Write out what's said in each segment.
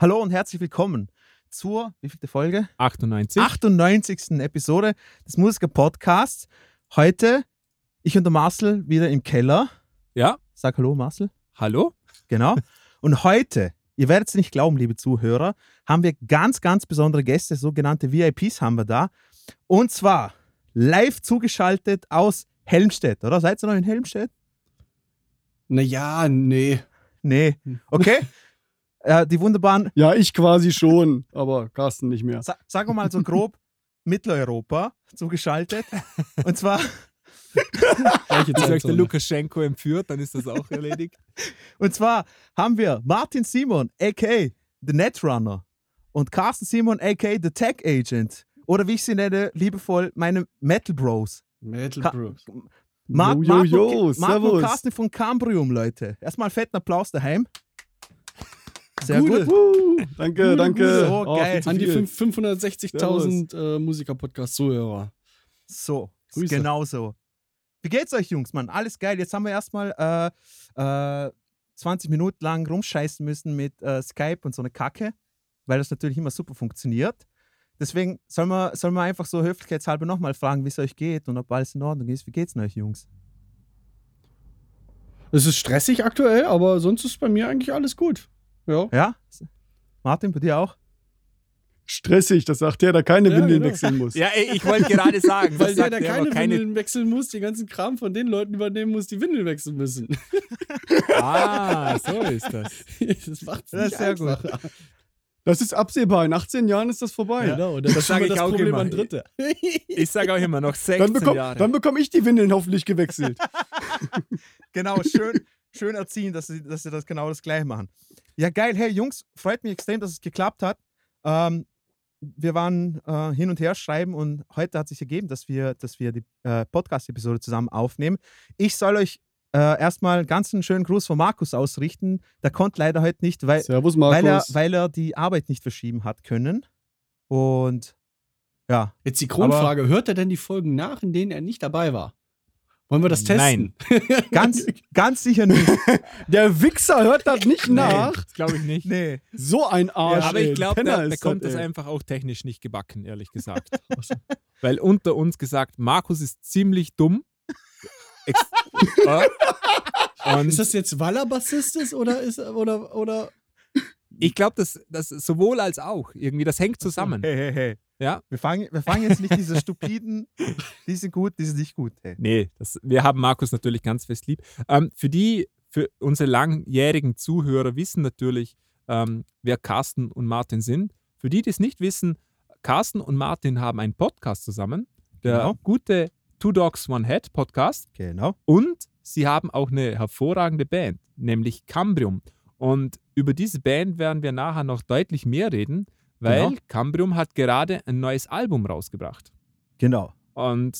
Hallo und herzlich willkommen zur, wie vielte Folge? 98. 98. Episode des Musiker-Podcasts. Heute ich und der Marcel wieder im Keller. Ja, Sag Hallo, Marcel. hallo? Genau. Und heute, ihr werdet es nicht glauben, liebe Zuhörer, haben wir ganz, ganz besondere Gäste, sogenannte VIPs haben wir da. Und zwar live zugeschaltet aus Helmstedt, oder? Seid ihr noch in Helmstedt? Naja, nee. Nee. Okay. äh, die wunderbaren, Ja, ich quasi schon, aber Carsten nicht mehr. sa sagen wir mal so grob, Mitteleuropa zugeschaltet. Und zwar, Gleiche Ist euch der. Lukaschenko entführt, dann ist das auch erledigt. und zwar haben wir Martin Simon, a.k.a. The Netrunner und Carsten Simon, a.k.a. The Tech Agent. Oder wie ich sie nenne, liebevoll, meine Metal Bros. Metal Ka- Bros. Marc, Jo, jo, jo, und- Marc und servus. Carsten von Cambrium, Leute. Erstmal einen fetten Applaus daheim. Sehr Gute. gut. Wuhu. Danke, danke. So Oh, geil. An die viel. fünf- 560.000 äh, Musiker-Podcast-Zuhörer. So, Grüße. genau so. Wie geht's euch, Jungs, Mann? Alles geil. Jetzt haben wir erstmal äh, äh, 20 Minuten lang rumscheißen müssen mit äh, Skype und so eine Kacke, weil das natürlich immer super funktioniert. Deswegen sollen wir, sollen wir einfach so höflichkeitshalber nochmal fragen, wie es euch geht und ob alles in Ordnung ist. Wie geht's denn euch, Jungs? Es ist stressig aktuell, aber sonst ist bei mir eigentlich alles gut. Ja. Ja? Martin, bei dir auch? Stressig, das sagt der, der keine Ja, Windeln genau. wechseln muss. Ja, ey, ich wollte gerade sagen, Weil das der, der er, keine, keine Windeln wechseln muss, den ganzen Kram von den Leuten übernehmen muss, die Windeln wechseln müssen. Ah, so ist das. das macht es Das nicht ist sehr gut. Das ist absehbar. In 18 Jahren ist das vorbei. Ja. Genau, Das ist sage ich auch Problem immer. an Dritte. Ich sage auch immer noch 16 Dann bekomme Jahre. dann bekomm ich die Windeln hoffentlich gewechselt. Genau, schön, schön erziehen, dass sie, dass sie das genau das gleiche machen. Ja, geil. Hey, Jungs, freut mich extrem, dass es geklappt hat. Ähm, wir waren äh, hin und her schreiben und heute hat sich ergeben, dass wir, dass wir die äh, Podcast-Episode zusammen aufnehmen. Ich soll euch äh, erstmal ganz einen schönen Gruß von Markus ausrichten. Der konnte leider heute nicht, weil, Servus, weil, er, weil er die Arbeit nicht verschieben hat können. Und ja, Jetzt die Grundfrage: Hört er denn die Folgen nach, in denen er nicht dabei war? Wollen wir das testen? Nein. ganz, ganz sicher nicht. Der Wichser hört das nicht nach. Das glaube ich nicht. Nee. So ein Arsch. Aber ey. ich glaube, Penner der ist bekommt das ey. einfach auch technisch nicht gebacken, ehrlich gesagt. Weil unter uns gesagt, Markus ist ziemlich dumm. Ex Ist das jetzt, weil er Bassist ist oder ist oder oder ich glaube, das, das sowohl als auch. Irgendwie, das hängt zusammen. Hey, hey, hey. Ja? Wir fangen, wir fangen jetzt nicht diese stupiden, die sind gut, die sind nicht gut. Hey. Nee, das, wir haben Markus natürlich ganz fest lieb. Ähm, für die, für unsere langjährigen Zuhörer wissen natürlich, ähm, wer Carsten und Martin sind. Für die, die es nicht wissen, Carsten und Martin haben einen Podcast zusammen, der Genau. gute Two Dogs One Head Podcast. Genau. Und sie haben auch eine hervorragende Band, nämlich Cambrium. Und über diese Band werden wir nachher noch deutlich mehr reden, weil Genau. Cambrium hat gerade ein neues Album rausgebracht. Genau. Und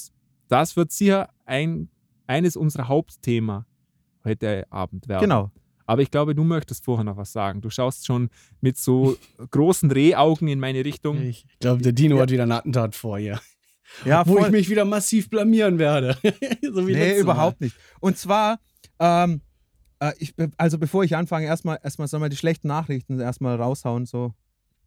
das wird sicher ein, eines unserer Hauptthemen heute Abend werden. Genau. Aber ich glaube, du möchtest vorher noch was sagen. Du schaust schon mit so großen Rehaugen in meine Richtung. ich glaube, der Dino Ja. hat wieder ein Attentat vor hier. Ja, Wo voll. ich mich wieder massiv blamieren werde. so wie nee, überhaupt nicht. Und zwar, ähm, äh, ich, also bevor ich anfange, erstmal, erstmal sollen wir die schlechten Nachrichten erstmal raushauen, so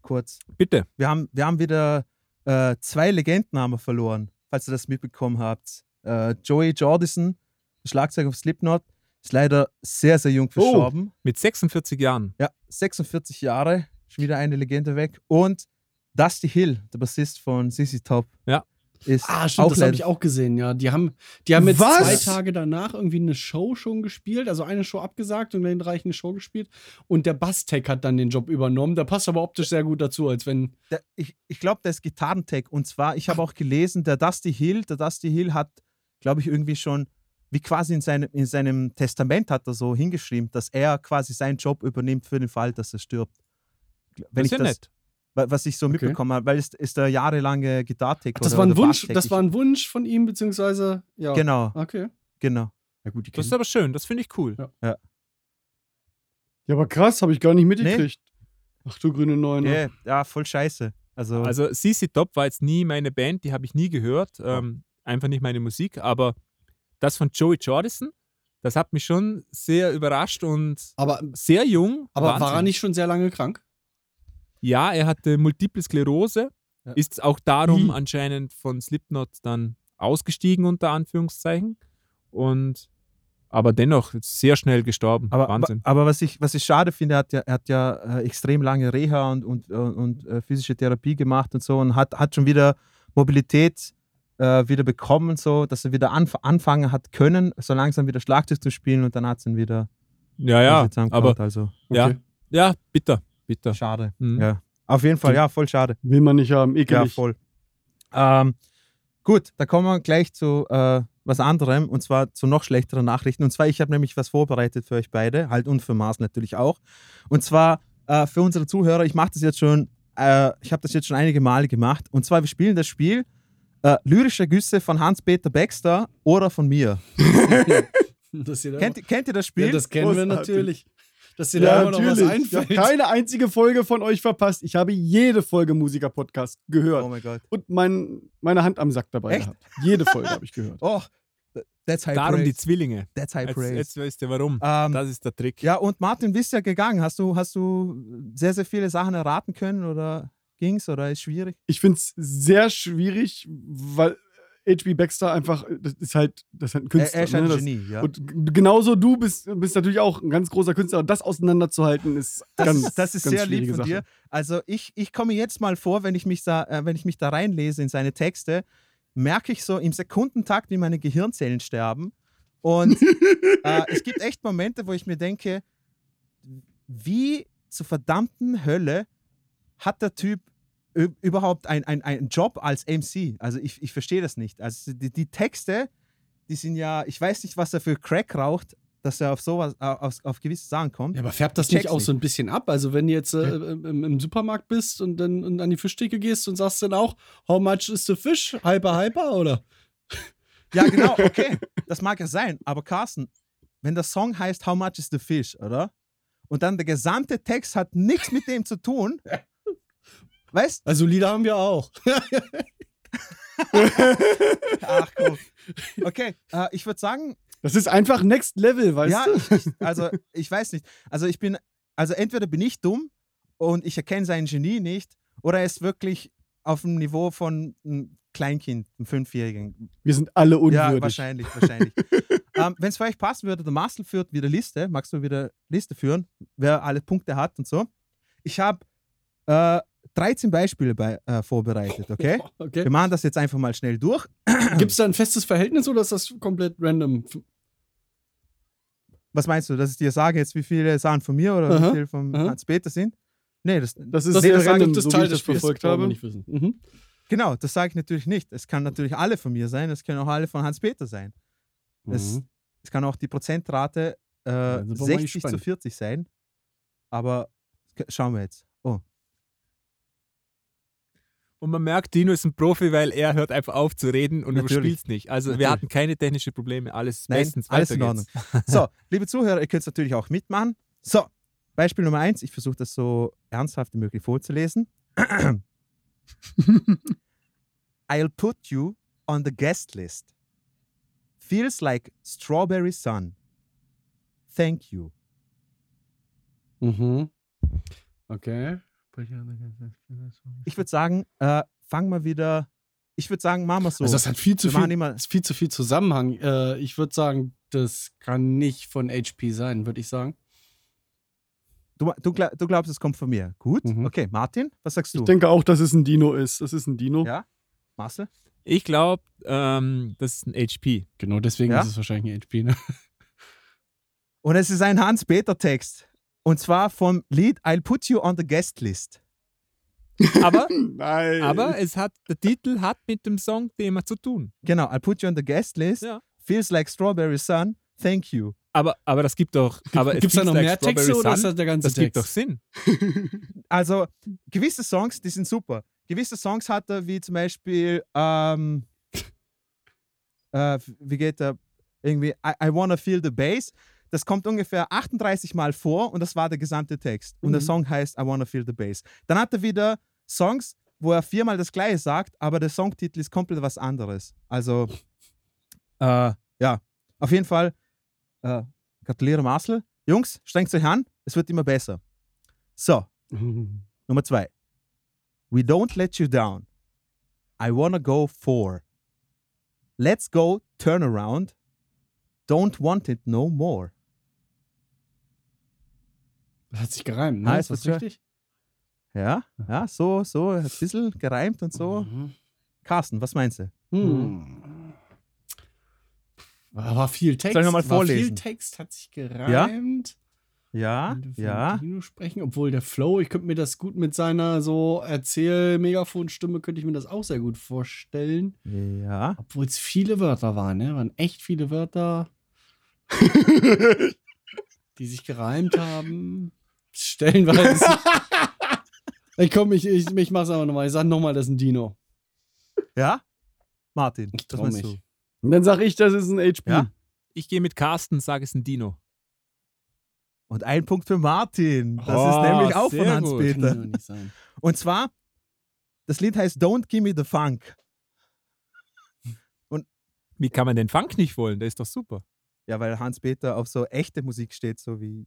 kurz. Bitte. Wir haben, wir haben wieder äh, zwei Legenden haben wir verloren, falls ihr das mitbekommen habt. Äh, Joey Jordison, der Schlagzeuger auf Slipknot, ist leider sehr, sehr jung verstorben. Mit 46 Jahren. Ja, 46 Jahre, schon wieder eine Legende weg. Und Dusty Hill, der Bassist von CC Top, Ja. Ist Ah, stimmt, auch das habe ich auch gesehen, ja. Die haben, die haben jetzt Was? zwei Tage danach irgendwie eine Show schon gespielt, also eine Show abgesagt und dann gleich eine Show gespielt. Und der Basstech hat dann den Job übernommen. Der passt aber optisch sehr gut dazu, als wenn. der, ich, ich glaube, der ist Gitarrentech. Und zwar, ich habe auch gelesen, der Dusty Hill, der Dusty Hill hat, glaube ich, irgendwie schon, wie quasi in seinem, in seinem Testament hat er so hingeschrieben, dass er quasi seinen Job übernimmt für den Fall, dass er stirbt. Wenn das ist ja das, nett. Wa- Was ich so Okay. mitbekommen habe, weil es ist der jahrelange Gitarrentech. Das oder- war ein Wunsch, das war ein Wunsch von ihm, beziehungsweise. Ja. Genau, Okay. genau. Ja, gut, die Das ist aber schön, das finde ich cool. Ja, aber krass, habe ich gar nicht mitgekriegt. Ach du grüne Neune. Yeah, ja, voll scheiße. Also, Also CC Top war jetzt nie meine Band, die habe ich nie gehört. Ähm, einfach nicht meine Musik, aber das von Joey Jordison, das hat mich schon sehr überrascht und Aber, sehr jung. aber war er Wahnsinn. nicht schon sehr lange krank? Ja, er hatte Multiple Sklerose, Ja. ist auch darum Wie? anscheinend von Slipknot dann ausgestiegen, unter Anführungszeichen. Und aber dennoch sehr schnell gestorben. Aber, Wahnsinn. aber was, ich, was ich schade finde, er hat ja, er hat ja äh, extrem lange Reha und, und, äh, und äh, physische Therapie gemacht und so und hat, hat schon wieder Mobilität äh, wieder bekommen, so dass er wieder anf anfangen hat können, so langsam wieder Schlagzeug zu spielen und dann hat es ihn wieder ja, ja, aber also ja, Okay. ja, bitter, bitter. schade. Mhm. Ja. Auf jeden Fall, ja, voll schade. Will man nicht haben, Ja, ekelig. voll. Ähm, gut, da kommen wir gleich zu äh, was anderem und zwar zu noch schlechteren Nachrichten. Und zwar, ich habe nämlich was vorbereitet für euch beide, halt und für Mars natürlich auch. Und zwar äh, für unsere Zuhörer, ich mache das jetzt schon, äh, ich habe das jetzt schon einige Male gemacht. Und zwar, wir spielen das Spiel äh, Lyrische Güsse von Hans-Peter Baxter oder von mir. Kennt, kennt ihr das ja, Spiel? das kennen wir natürlich. Dass dir Ja, da immer noch was natürlich. Ich habe einfällt. keine einzige Folge von euch verpasst. Ich habe jede Folge Musiker-Podcast gehört. oh mein Gott. Und mein, meine Hand am Sack dabei Echt? gehabt. Jede Folge habe ich gehört. Oh, that's high Darum die praise. Zwillinge. That's high Jetzt, praise. jetzt weißt du warum. Ähm, das ist der Trick. Ja, und Martin, bist ja gegangen. Hast du, hast du sehr, sehr viele Sachen erraten können oder ging's oder ist schwierig? Ich finde es sehr schwierig, weil H.B. Baxter einfach, das ist halt, das ist halt ein Er, Künstler. er ist ein ne? das, Genie, ja. Und genauso du bist, bist natürlich auch ein ganz großer Künstler. Und das auseinanderzuhalten ist Das, ganz das ist ganz sehr lieb von dir. Sache. Also ich, ich komme jetzt mal vor, wenn ich mich da, äh, wenn ich mich da reinlese in seine Texte, merke ich so im Sekundentakt, wie meine Gehirnzellen sterben. Und äh, es gibt echt Momente, wo ich mir denke, wie zur verdammten Hölle hat der Typ überhaupt ein- ein- einen Job als MC? Also ich, ich verstehe das nicht. Also die, die Texte, die sind ja, ich weiß nicht, was er für Crack raucht, dass er auf sowas, auf, auf gewisse Sachen kommt. Ja, aber färbt das Ich nicht auch nicht. so ein bisschen ab? Also, wenn du jetzt äh, im, im Supermarkt bist und dann und an die Fischtheke gehst und sagst dann auch, how much is the fish? Hyper, hyper, oder? Ja, genau, okay. Das mag ja sein. Aber Carsten, wenn der Song heißt How much is the fish, oder? Und dann der gesamte Text hat nichts mit dem zu tun. Weißt Also, Lieder haben wir auch. Ach komm. Okay, äh, ich würde sagen, Das ist einfach Next Level, weißt ja, du? ich, ich, also ich weiß nicht. Also ich bin, also entweder bin ich dumm und ich erkenne sein Genie nicht, oder er ist wirklich auf dem Niveau von einem Kleinkind, einem Fünfjährigen. Wir sind alle Ja, unwürdig. wahrscheinlich, wahrscheinlich. ähm, Wenn es für euch passen würde, der Marcel führt wieder Liste. Magst du wieder Liste führen, wer alle Punkte hat und so? Ich habe äh, 13 Beispiele bei, äh, vorbereitet, okay? Wir Okay. machen das jetzt einfach mal schnell durch. Gibt es da ein festes Verhältnis oder ist das komplett random? Was meinst du, dass ich dir sage jetzt, wie viele Sachen von mir oder Aha, wie viele von. Hans-Peter sind? Nee, das, Das ist Das, sehr das, random, das so Teil ich das Spiels, verfolgt wir habe. nicht wissen. Mhm. genau, das sage ich natürlich nicht. Es kann natürlich alle von mir sein, es können auch alle von Hans-Peter sein. Es, Mhm. es kann auch die Prozentrate äh, sind wir mal 60 zu gespannt. 40 sein. Aber schauen wir jetzt. Oh, Und man merkt, Dino ist ein Profi, weil er hört einfach auf zu reden und Natürlich. überspielt es nicht. Also wir Natürlich. hatten keine technischen Probleme, alles Nein, bestens. alles in geht's. So, liebe Zuhörer, ihr könnt es natürlich auch mitmachen. So, Beispiel Nummer eins. Ich versuche das so ernsthaft wie möglich vorzulesen. I'll put you on the guest list. Feels like strawberry sun. Thank you. Mhm. Okay. Ich würde sagen, äh, fangen wir wieder. Ich würde sagen, machen wir so. Also das hat viel zu Wir viel, viel zu viel Zusammenhang. Äh, ich würde sagen, das kann nicht von HP sein, würde ich sagen. du, du, du glaubst, es kommt von mir. Gut. Mhm. Okay, Martin, was sagst du? Ich denke auch, dass es ein Dino ist. Das ist ein Dino. Ja? Marcel? Ich glaube, ähm, das ist ein HP. Genau, deswegen Ja? ist es wahrscheinlich ein HP. Ne? Und es ist ein Hans-Peter-Text. Und zwar vom Lied I'll Put You on the Guest List. Aber, Nein. aber es hat, der Titel hat mit dem Songthema zu tun. Genau, I'll Put You on the Guest List. Ja. Feels like Strawberry Sun. Thank you. Aber, aber das gibt doch. Aber Gibt es da noch like mehr Texte oder ist das der ganze Das gibt doch Text? Sinn. Also, gewisse Songs, die sind super. Gewisse Songs hat er, wie zum Beispiel, ähm, äh, wie geht er? Irgendwie, I, I wanna feel the bass. Das kommt ungefähr 38 Mal vor und das war der gesamte Text. Und der Mhm. Song heißt I wanna feel the bass. Dann hat er wieder Songs, wo er viermal das gleiche sagt, aber der Songtitel ist komplett was anderes. Also, äh, ja, auf jeden Fall, äh, gratuliere Marcel. Jungs, strengt euch an, es wird immer besser. So, Mhm. Nummer zwei. We don't let you down. I wanna go for. Let's go, turn around. Don't want it no more. Das hat sich gereimt, ne? Ah, ist das richtig? Ja, ja, so, so, ein bisschen gereimt und so. Mhm. Carsten, was meinst du? Hm. War war viel Text. Soll ich noch mal War viel vorlesen? Text, hat sich gereimt. Ja, ja. Dino sprechen, obwohl der Flow, ich könnte mir das gut mit seiner so Erzähl-Megafon-Stimme, könnte ich mir das auch sehr gut vorstellen. Ja. Obwohl es viele Wörter waren, ne? Waren echt viele Wörter, die sich gereimt haben. Stellenweise. ich komm, ich, ich, ich mach's einfach nochmal. Ich sag nochmal, das ist ein Dino. Ja? Martin, Ich meinst mich. du? Und dann sag ich, das ist ein HP. Ja? Ich gehe mit Carsten, sage es ist ein Dino. Und ein Punkt für Martin. Das Oh, ist nämlich auch von sehr Hans gut. Kann Peter. nur nicht sein. Und zwar, das Lied heißt Don't Give Me the Funk. Wie kann man den Funk nicht wollen? Der ist doch super. Ja, weil Hans Peter auf so echte Musik steht, so wie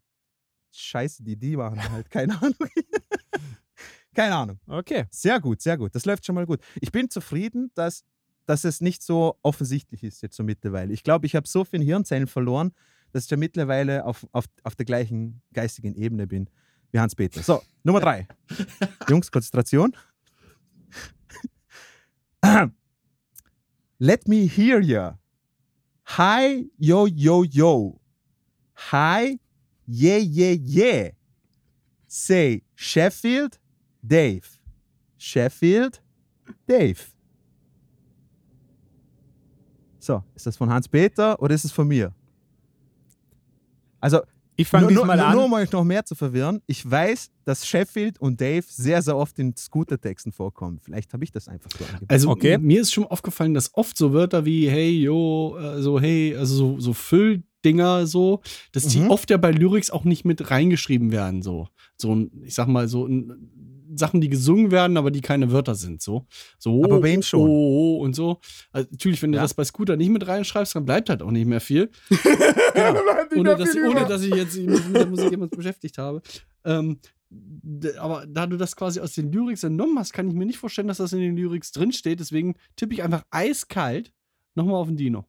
Scheiße, die die machen halt. Keine Ahnung. Keine Ahnung. Okay. Sehr gut, sehr gut. Das läuft schon mal gut. Ich bin zufrieden, dass, dass es nicht so offensichtlich ist jetzt so mittlerweile. Ich glaube, ich habe so viele Hirnzellen verloren, dass ich ja mittlerweile auf, auf, auf der gleichen geistigen Ebene bin wie Hans-Peter. So, Nummer drei. Jungs, Konzentration. Let me hear ya. Hi, yo, yo, yo. Hi, yeah, yeah, yeah. Say Sheffield, Dave. Sheffield, Dave. So, ist das von Hans-Peter oder ist es von mir? Also, Ich fange nur, nur, diesmal an. nur um euch noch mehr zu verwirren, ich weiß, dass Sheffield und Dave sehr, sehr oft in Scooter-Texten vorkommen. Vielleicht habe ich das einfach so angepasst. Also Okay. mir ist schon aufgefallen, dass oft so Wörter wie hey, yo, äh, so hey, also so, so Fülldinger so, dass die Mhm. oft ja bei Lyrics auch nicht mit reingeschrieben werden. So, so ich sag mal, so Sachen, die gesungen werden, aber die keine Wörter sind. So, so Aber bei ihm schon. Oh, oh, oh und so. Also, natürlich, wenn du Ja. das bei Scooter nicht mit reinschreibst, dann bleibt halt auch nicht mehr viel. Genau. ohne, dass, ohne dass ich jetzt mich mit der Musik jemand beschäftigt habe. Ähm, aber da du das quasi aus den Lyrics entnommen hast, kann ich mir nicht vorstellen, dass das in den Lyrics drinsteht. Deswegen tippe ich einfach eiskalt nochmal auf den Dino.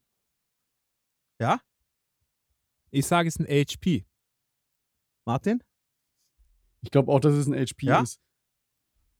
Ich sage es ist ein HP. Martin? Ich glaube auch, dass es ein HP Ja? ist.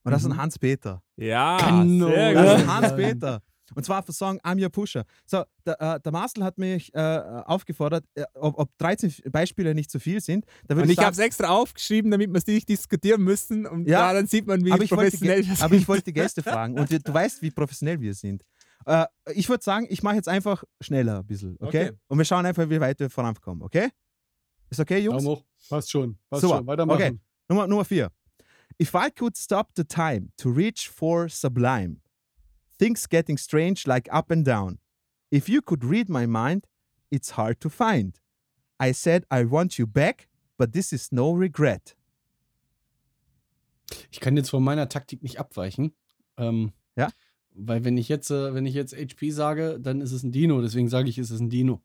Und das ist Mhm. ein Hans-Peter. Ja, Genau. sehr Das gut. ist Ja. Hans-Peter. Und zwar für Song I'm Your Pusher. So, der, äh, der Marcel hat mich äh, aufgefordert, äh, ob, ob 13 Beispiele nicht zu viel sind. Und ich sagen- habe es extra aufgeschrieben, damit wir es nicht diskutieren müssen. Und Ja, dann sieht man, wie aber ich, professionell Gä- das aber ich wollte die Gäste fragen und wir, du weißt, wie professionell wir sind. Äh, ich würde sagen, ich mache jetzt einfach schneller ein bisschen, okay? Okay. Und wir schauen einfach, wie weit wir vorankommen, okay? Ist okay, Jungs? Daumen hoch. Passt schon. Passt Super. schon. Weitermachen. Okay. Nummer, Nummer vier. If I could stop the time to reach for sublime, things getting strange like up and down. If you could read my mind, it's hard to find. I said I want you back, but this is no regret. Ich kann jetzt von meiner Taktik nicht abweichen. Ähm, Ja? Weil wenn ich jetzt, äh, wenn ich jetzt HP sage, dann ist es ein Dino. Deswegen sage ich, es ist ein Dino.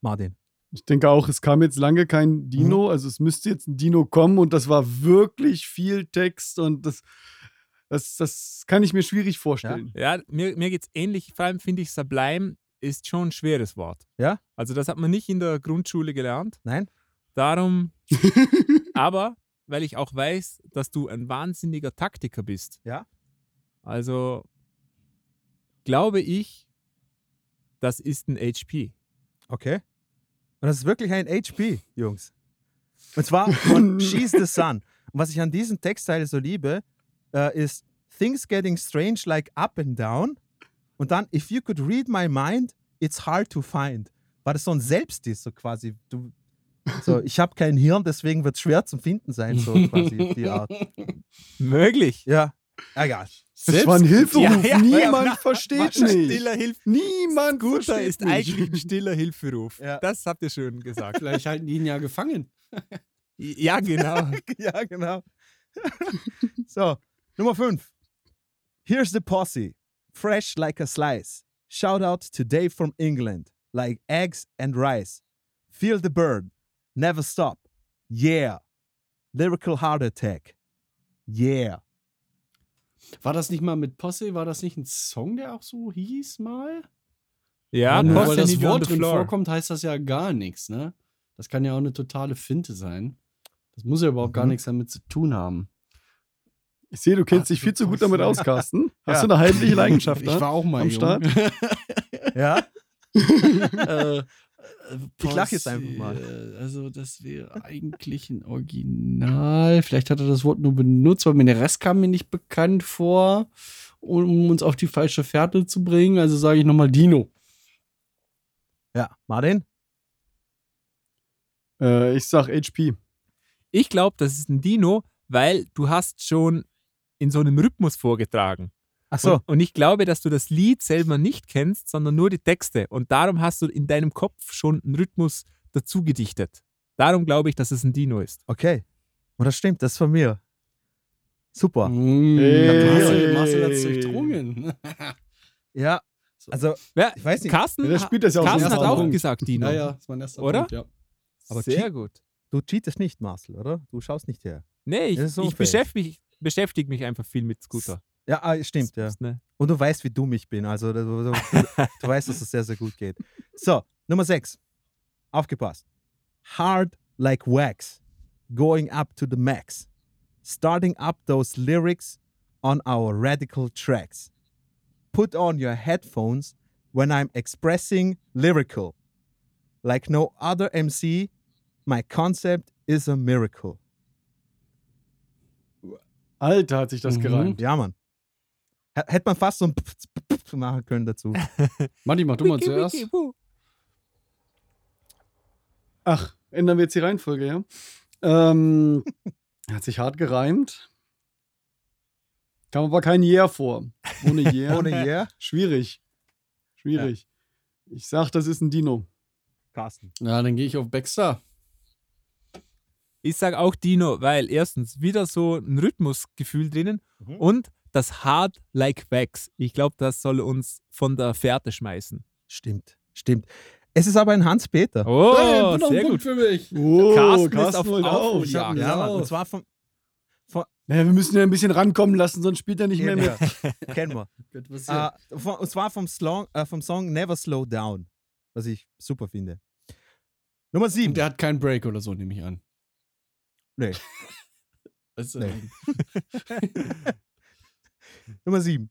Martin. Ich denke auch, es kam jetzt lange kein Dino, also es müsste jetzt ein Dino kommen und das war wirklich viel Text und das, das, das kann ich mir schwierig vorstellen. Ja, mir, mir geht es ähnlich. Vor allem finde ich, Sublime ist schon ein schweres Wort. Ja? Also, das hat man nicht in der Grundschule gelernt. Nein? Darum, aber weil ich auch weiß, dass du ein wahnsinniger Taktiker bist. Ja. Also glaube ich, das ist ein HP. Okay. Und das ist wirklich ein HP, Jungs. Und zwar von She's the Sun. Und was ich an diesem Textteil so liebe, äh, ist Things getting strange like up and down. Und dann, if you could read my mind, it's hard to find. War das so ein Selbstdiss, so quasi. Du, so, ich habe kein Hirn, deswegen wird es schwer zum Finden sein, so quasi die Art. Möglich. Ja, egal. Das war ein Hilferuf. Ja, ja, Niemand ja. versteht Ein nicht. Stiller Hilf Niemand Scooter ist nicht. eigentlich ein stiller Hilferuf. Ja. Das habt ihr schön gesagt. Vielleicht halten die ihn ja gefangen. ja, genau. ja, genau. so, Nummer 5. Here's the posse. Fresh like a slice. Shout out to Dave from England. Like eggs and rice. Feel the burn. Never stop. Yeah. Lyrical Heart Attack. Yeah. War das nicht mal mit Posse? War das nicht ein Song, der auch so hieß mal? Ja, nur Posse weil das Wort drin vorkommt, heißt das ja gar nichts, ne? Das kann ja auch eine totale Finte sein. Das muss ja überhaupt gar Mhm. nichts damit zu tun haben. Ich sehe, du kennst Ach, dich viel zu gut damit aus, Carsten. Hast Ja. du eine heimliche Leidenschaft? Ich war auch mal am jung. Start? Ja? äh, Ich lach jetzt einfach mal. Also, das wäre eigentlich ein Original. Vielleicht hat er das Wort nur benutzt, weil mir der Rest kam mir nicht bekannt vor, um uns auf die falsche Fährte zu bringen. Also sage ich nochmal Dino. Ja. Martin? Äh, ich sag HP. Ich glaube, das ist ein Dino, weil du hast schon in so einem Rhythmus vorgetragen. Ach so. Und, und ich glaube, dass du das Lied selber nicht kennst, sondern nur die Texte. Und darum hast du in deinem Kopf schon einen Rhythmus dazu gedichtet. Darum glaube ich, dass es ein Dino ist. Okay. Und das stimmt, das ist von mir. Super. Hey. Marcel, Marcel hat es durchdrungen. Ja, So. also, Wer, ich weiß nicht, Carsten, Ja, der spielt das ja auch Carsten hat auch Punkt. gesagt Dino. Ja, ja, das war mein erster Oder? Punkt, ja. Aber Sehr gut. du cheatest nicht, Marcel, oder? Du schaust nicht her. Nee, ich, ist ich beschäftige mich, beschäftige mich einfach viel mit Scooter. Ja, ah, stimmt, ja. Ne- Und du weißt, wie dumm ich bin. Also, du, du, du, du weißt, dass es sehr, sehr gut geht. So, Nummer 6. Aufgepasst. Hard like wax. Going up to the max. Starting up those lyrics on our radical tracks. Put on your headphones when I'm expressing lyrical. Like no other MC, my concept is a miracle. Alter, hat sich das Mhm. gereimt. Ja, Mann. Hätte man fast so ein machen können dazu. Matti, mach du mal zuerst. Ach, ändern wir jetzt die Reihenfolge, ja? Ähm, hat sich hart gereimt. Kam aber kein Yeah vor. Ohne Yeah. Ohne Yeah. Schwierig. Schwierig. Ich sag, das ist ein Dino. Carsten. Ja, dann gehe ich auf Baxter. Ich sage auch Dino, weil erstens wieder so ein Rhythmusgefühl drinnen Mhm. und das Hard like Wax. Ich glaube, das soll uns von der Fährte schmeißen. Stimmt, stimmt. Es ist aber ein Hans-Peter. Oh, Hey, sehr Punkt gut. für mich. Oh, Carsten ist auf auf. Ihn Ja, auch. Und zwar vom. Naja, wir müssen ja ein bisschen rankommen lassen, sonst spielt er nicht mehr mit. Kennen wir. Von, und zwar vom, Slong, äh, vom Song Never Slow Down. Was ich super finde. Nummer Und 7. der hat keinen Break oder so, nehme ich an. Nee. Du, Nee. Nummer 7.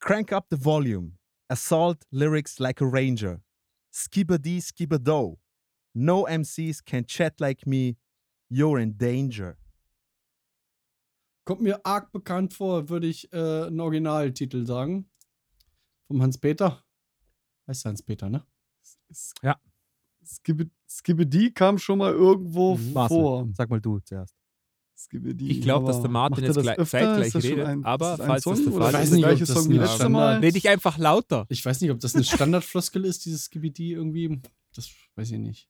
Crank up the volume. Assault lyrics like a ranger. Skibberdy skibberdo. No MCs can chat like me. You're in danger. Kommt mir arg bekannt vor, würde ich äh, einen Originaltitel sagen. Vom Hans-Peter. Heißt Hans-Peter, ne? Skibbe- Skibbedy kam schon mal irgendwo Mhm. Marcel, vor. Sag mal du zuerst. Skibbedy, Ich glaube, dass der Martin jetzt das gleich- öfter? zeitgleich das redet, ein- aber ist das ein falls das Song der oder Fall ist das nicht, der ob das letztes Mal? Rede ich einfach lauter. Ich weiß nicht, ob das eine Standardfloskel ist, dieses Skibidi irgendwie. Das weiß ich nicht.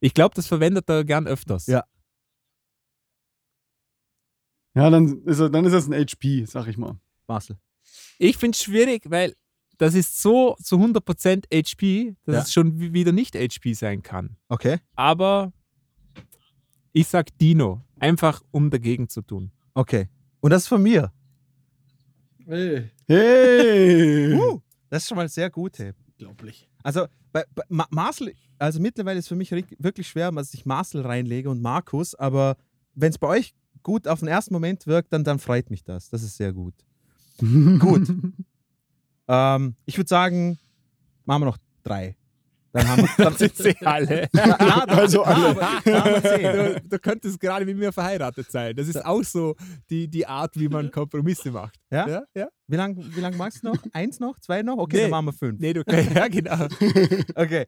Ich glaube, das verwendet er gern öfters. Ja. Ja, dann ist, er, dann ist das ein HP, sag ich mal. Marcel. Ich finde es schwierig, weil das ist so zu 100% HP, dass Ja. es schon wi- wieder nicht HP sein kann. Okay. Aber ich sag Dino, einfach um dagegen zu tun. Okay. Und das ist von mir. Ey. Hey! Uh, das ist schon mal sehr gut, hey. Unglaublich. Also, bei, bei Ma Marcel, also mittlerweile ist es für mich wirklich schwer, dass ich Marcel reinlege und Markus, aber wenn es bei euch gut auf den ersten Moment wirkt, dann, dann freut mich das. Das ist sehr gut. Gut. Ähm, ich würde sagen, machen wir noch drei. Dann haben wir. Dann, sind sie alle. Also alle. da. Du, du könntest gerade mit mir verheiratet sein. Das ist auch so die, die Art, wie man Kompromisse macht. Ja? Ja? ja? Wie lange wie lang magst du noch? Eins noch? Zwei noch? Okay, Nee. dann machen wir fünf. Nee, du ja, genau. Okay.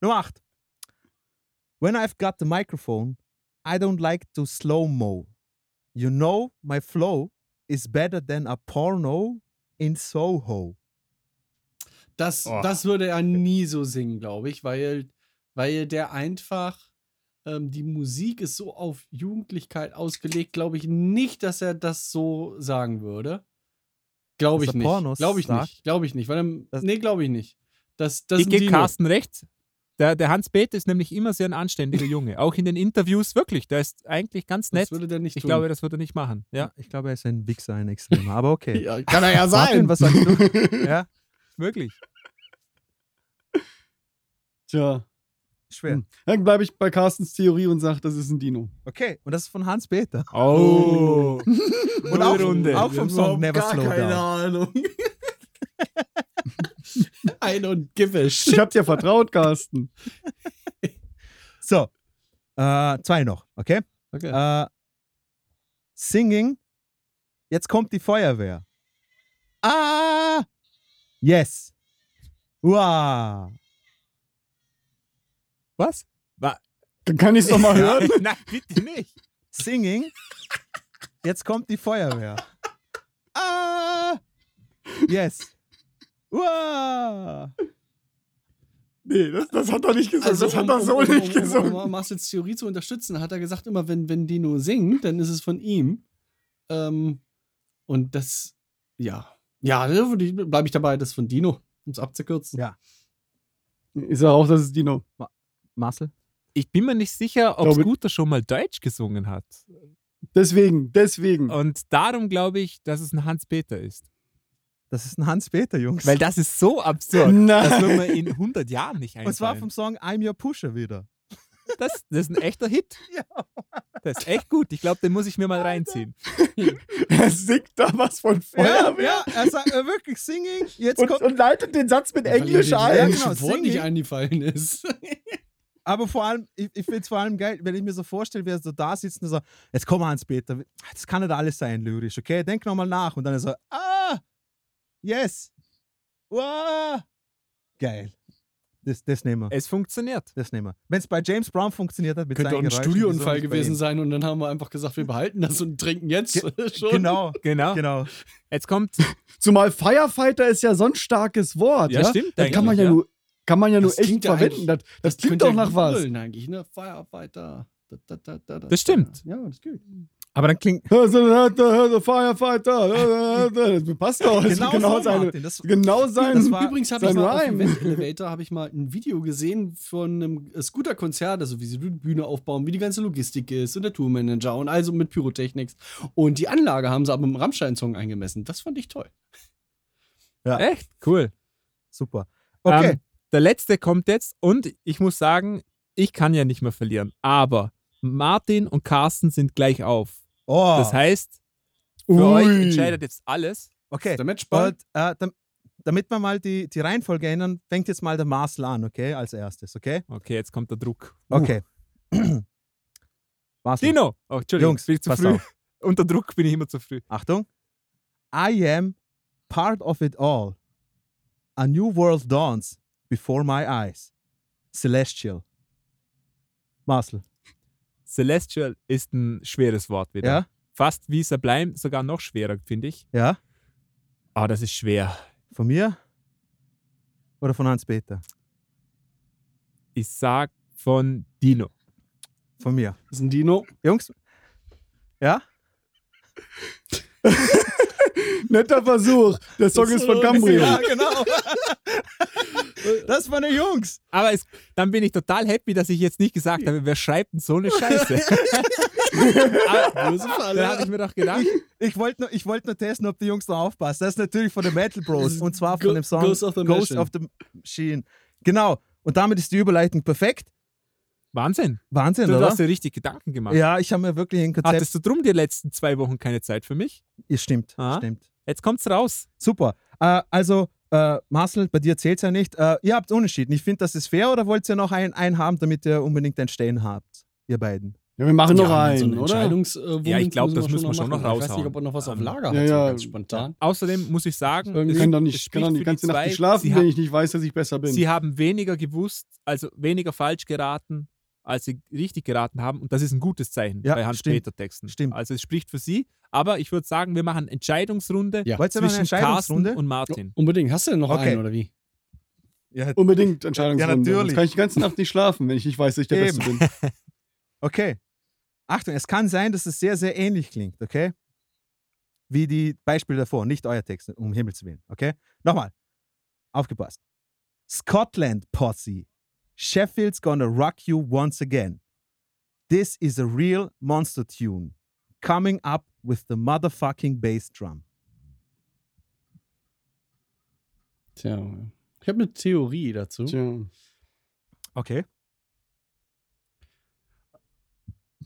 Nummer 8. When I've got the microphone, I don't like to slow-mo. You know, my flow is better than a porno in Soho. Das, Oh. das würde er nie so singen, glaube ich, weil, weil der einfach, ähm, die Musik ist so auf Jugendlichkeit ausgelegt, glaube ich nicht, dass er das so sagen würde. Glaube ich nicht. Pornos Glaube ich sagt? nicht. Glaube ich nicht. Weil Das- nee, glaube ich nicht. Das, das Ich gebe. Carsten recht. Der, der Hans-Peter ist nämlich immer sehr ein anständiger Junge. Auch in den Interviews, wirklich. Der ist eigentlich ganz nett. Das würde der nicht Ich tun. glaube, das würde er nicht machen. Ja, Ich glaube, er ist ein Wichser, ein Extremer. Aber okay. ja, kann er ja Martin, sein. was sagst du? ja, wirklich. Tja, schwer. Hm. dann bleibe ich bei Carstens Theorie und sage, das ist ein Dino. Okay, und das ist von Hans-Peter. Oh. Und auch, Runde. auch vom Song Never Gar Slow keine Down. Ahnung. I don't give a Ich shit. hab dir vertraut, Carsten. So, äh, zwei noch, okay? Okay. Äh, singing, jetzt kommt die Feuerwehr. Ah! Yes. Wow. Was? Wa- Dann kann ich es doch mal hören. Nein, bitte nicht. Singing, jetzt kommt die Feuerwehr. Ah! Yes. Wow. Nee, das, das hat er nicht gesagt. Also, das hat er so um, um, nicht um, gesungen. um, um Marcels Theorie zu unterstützen, hat er gesagt, immer wenn, wenn Dino singt, dann ist es von ihm. Ähm, und das, ja. Ja, bleibe ich dabei, das ist von Dino, um es abzukürzen. Ja. Ich sage auch, das ist Dino. Marcel? Ich bin mir nicht sicher, ob Glaube- Scooter schon mal Deutsch gesungen hat. Deswegen, deswegen. Und darum glaube ich, dass es ein Hans-Peter ist. Das ist ein Hans-Peter, Jungs. Weil das ist so absurd. Nein. Das wird mir in 100 Jahren nicht einfallen. Und zwar vom Song I'm Your Pusher wieder. das, das ist ein echter Hit. Ja. Das ist echt gut. Ich glaube, den muss ich mir mal reinziehen. er singt da was von Feuerwehr Ja, er sagt äh, wirklich Singing, jetzt und, kommt. und leitet den Satz mit Englisch ein. Ja, genau, Wort nicht singing. eingefallen ist. Aber vor allem, ich, ich finde es vor allem geil, wenn ich mir so vorstelle, wie er so da sitzt und so, jetzt komm Hans-Peter, das kann nicht alles sein, lyrisch, okay? Denk nochmal nach. Und dann ist er, ah, yes, wow, geil. Das, das nehmen wir. Es funktioniert. Das nehmen wir. Wenn es bei James Brown funktioniert hat, mit Könnte auch ein Geräuschen, Studiounfall gewesen sein und dann haben wir einfach gesagt, wir behalten das und trinken jetzt schon. Genau, Genau. genau. Jetzt kommt. Zumal Firefighter ist ja so ein starkes Wort. Ja, Ja, stimmt Das kann man ja, ja. nur, kann man ja nur Das echt klingt ja verwenden. Das, eigentlich- das, klingt doch ja nach was. eigentlich, ne? Firefighter. Da, da, da, da, da, Das stimmt. Ja, das geht. Aber dann klingt Firefighter. Das passt doch. Das genau, genau, so, seine. Das, genau sein. Das war- Übrigens habe ich mal auf. Event Elevator habe ich mal ein Video gesehen von einem Scooter-Konzert, also wie sie die Bühne aufbauen, wie die ganze Logistik ist und der Tourmanager und also mit Pyrotechnics. Und die Anlage haben sie aber mit dem Rammstein-Song eingemessen. Das fand ich toll. Echt? Cool. super. Okay, Ähm, der letzte kommt jetzt und ich muss sagen, ich kann ja nicht mehr verlieren. Aber Martin und Carsten sind gleich auf. oh, Das heißt, für euch Ui. entscheidet jetzt alles. okay. Der Matchball. Und, äh, dam- damit wir mal die, die Reihenfolge ändern, fängt jetzt mal der Marcel an, okay? Als erstes, okay? Okay, jetzt kommt der Druck. Okay. Marcel, Dino! Oh, Entschuldigung, Jungs, bin ich zu pass früh. auf. Unter Druck bin ich immer zu früh. Achtung. I am part of it all. A new world dawns before my eyes. Celestial. Marcel. Celestial ist ein schweres Wort wieder. Ja? Fast wie Sublime, sogar noch schwerer, finde ich. Ja? Aber das ist schwer. Von mir? Oder von Hans-Peter? Ich sag von Dino. Von mir. Das ist ein Dino. Jungs? Ja? Netter Versuch. Der Song ist von Cambrio. Ja, genau. Das waren die Jungs. Aber es, dann bin ich total happy, dass ich jetzt nicht gesagt habe, wer schreibt denn so eine Scheiße? Aber Böse Falle. dann habe ich mir doch gedacht, Ich wollte nur, ich wollt nur testen, ob die Jungs da aufpassen. Das ist natürlich von den Metal Bros. Und zwar Go- von dem Song Ghost of the Ghost Machine. of the Machine. Genau. Und damit ist die Überleitung perfekt. Wahnsinn. Wahnsinn, Du oder? hast dir richtig Gedanken gemacht. Ja, ich habe mir wirklich ein Konzept. Hattest du drum die letzten zwei Wochen keine Zeit für mich? Ja, stimmt, Ah. stimmt. Jetzt kommt's raus. Super. Äh, also, äh, Marcel, bei dir zählt es ja nicht. Äh, ihr habt unentschieden. Ich finde, das ist fair oder wollt ihr noch einen, einen haben, damit ihr unbedingt ein Stehen habt? Ihr beiden. Ja, wir machen noch Ja, einen, so einen oder? Entscheidungs- äh, Ja, ich glaub, das müssen wir schon noch Ich weiß nicht, raushauen. ob er noch was auf Ähm, Lager ja, hat, ja. ganz spontan. Außerdem muss ich sagen, Ich kann doch nicht, kann die ganze die Nacht zwei. nicht schlafen, wenn ich nicht weiß, dass ich besser bin. sie haben weniger gewusst, also weniger falsch geraten, als sie richtig geraten haben. Und das ist ein gutes Zeichen Ja, bei. Hans-Peter-Texten. Stimmt. Also es spricht für sie. Aber ich würde sagen, wir machen Entscheidungsrunde Ja. Zwischen Carsten Entscheidungsrunde? und Martin. Unbedingt. Hast du denn noch Okay. einen oder wie? Ja, Unbedingt Entscheidungsrunde. Ja, natürlich. Sonst kann ich die ganze Nacht nicht schlafen, wenn ich nicht weiß, dass ich der Eben. Beste bin. Okay. Achtung, es kann sein, dass es sehr, sehr ähnlich klingt, okay? Wie die Beispiele davor, nicht euer Text, um Himmels Willen, okay? Nochmal. Aufgepasst. Scotland Posse. Sheffield's gonna rock you once again. This is a real monster tune. Coming up with the motherfucking bass drum. Tja, ich habe eine Theorie dazu. Tja. Okay.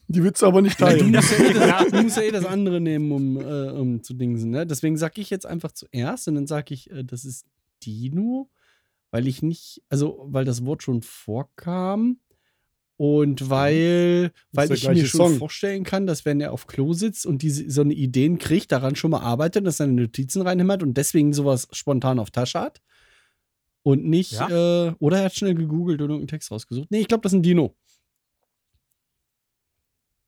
Die willst du aber nicht Du teilen. musst, ja eh das, du musst ja eh das andere nehmen, um, äh, um zu dingsen. Ne? Deswegen sag ich jetzt einfach zuerst und dann sag ich, äh, das ist Dino, weil ich nicht, also weil das Wort schon vorkam und weil, weil der ich mir schon Song. vorstellen kann, dass wenn er auf Klo sitzt und diese, so eine Ideen kriegt, daran schon mal arbeitet, dass seine Notizen reinhämmert und deswegen sowas spontan auf Tasche hat. Und nicht, äh, oder er hat schnell gegoogelt und irgendeinen Text rausgesucht. Nee, ich glaube, das ist ein Dino.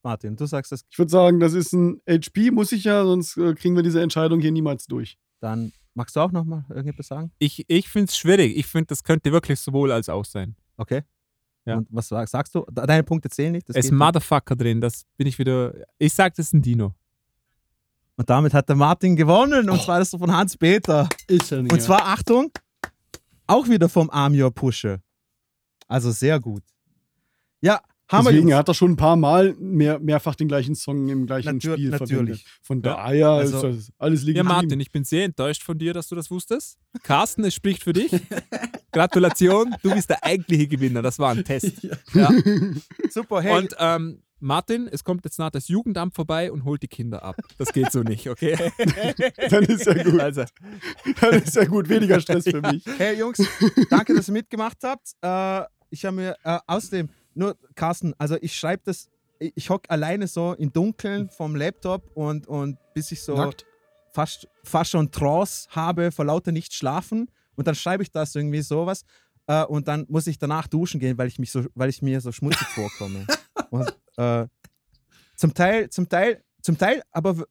Martin, du sagst das, Ich würde sagen, das ist ein HP, muss ich ja, sonst äh, kriegen wir diese Entscheidung hier niemals durch. dann magst du auch noch mal irgendetwas sagen? Ich, ich finde es schwierig. Ich finde, das könnte wirklich sowohl als auch sein. Okay. Ja. Und was sag- sagst du? De- Deine Punkte zählen nicht. das Es ist geht nicht. Motherfucker drin. Das bin ich wieder. Ich sag, das ist ein Dino. Und damit hat der Martin gewonnen. Und zwar das von Hans-Peter. Ist ja nicht. Und zwar, Achtung, auch wieder vom Amir Pusche. Also sehr gut. Ja, haben Deswegen, er hat doch schon ein paar Mal mehr, mehrfach den gleichen Song im gleichen Natür- Spiel natürlich. verwendet. Von Ja. daher Also- ist alles Ja, legitim. Martin, ich bin sehr enttäuscht von dir, dass du das wusstest. Carsten, es spricht für dich. Gratulation, du bist der eigentliche Gewinner. Das war ein Test. Ja. Super, hey. Und ähm, Martin, es kommt jetzt nach das Jugendamt vorbei und holt die Kinder ab. Das geht so nicht, okay? Dann ist ja gut. Also, Dann ist ja gut. Weniger Stress für mich. Hey Jungs, danke, dass ihr mitgemacht habt. Äh, ich habe mir äh, außerdem, nur Carsten, also ich schreibe das, ich, ich hocke alleine so im Dunkeln vom Laptop und, und bis ich so Nackt. fast, fast schon Trance habe, vor lauter nicht schlafen und dann schreibe ich das irgendwie sowas äh, und dann muss ich danach duschen gehen, weil ich mich so, weil ich mir so schmutzig vorkomme. Und äh, zum Teil, zum Teil, zum Teil, aber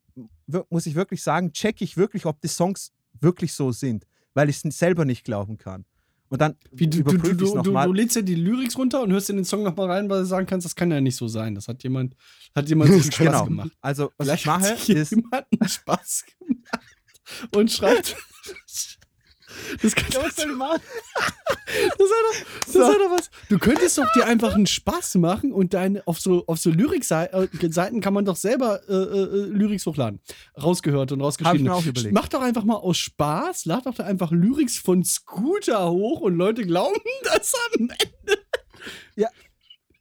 muss ich wirklich sagen, checke ich wirklich, ob die Songs wirklich so sind, weil ich es selber nicht glauben kann. Und dann Wie, du, überprüfe ich es du, du, lädst ja die Lyrics runter und hörst in den Song nochmal rein, weil du sagen kannst, das kann ja nicht so sein. Das hat jemand, hat jemand einen Spaß Genau. gemacht. Also, was Vielleicht ich mache, hat ist, jemand einen Spaß gemacht und schreibt. Das kann das soll ich machen. Das sei doch, das sei doch was. Du könntest doch dir einfach einen Spaß machen und deine auf so auf so Lyrik-Seiten kann man doch selber äh, äh, Lyrics hochladen. Rausgehört und habe ich rausgeschrieben. mir auch überlegt. Mach doch einfach mal aus Spaß, lad doch da einfach Lyrics von Scooter hoch und Leute glauben das am Ende.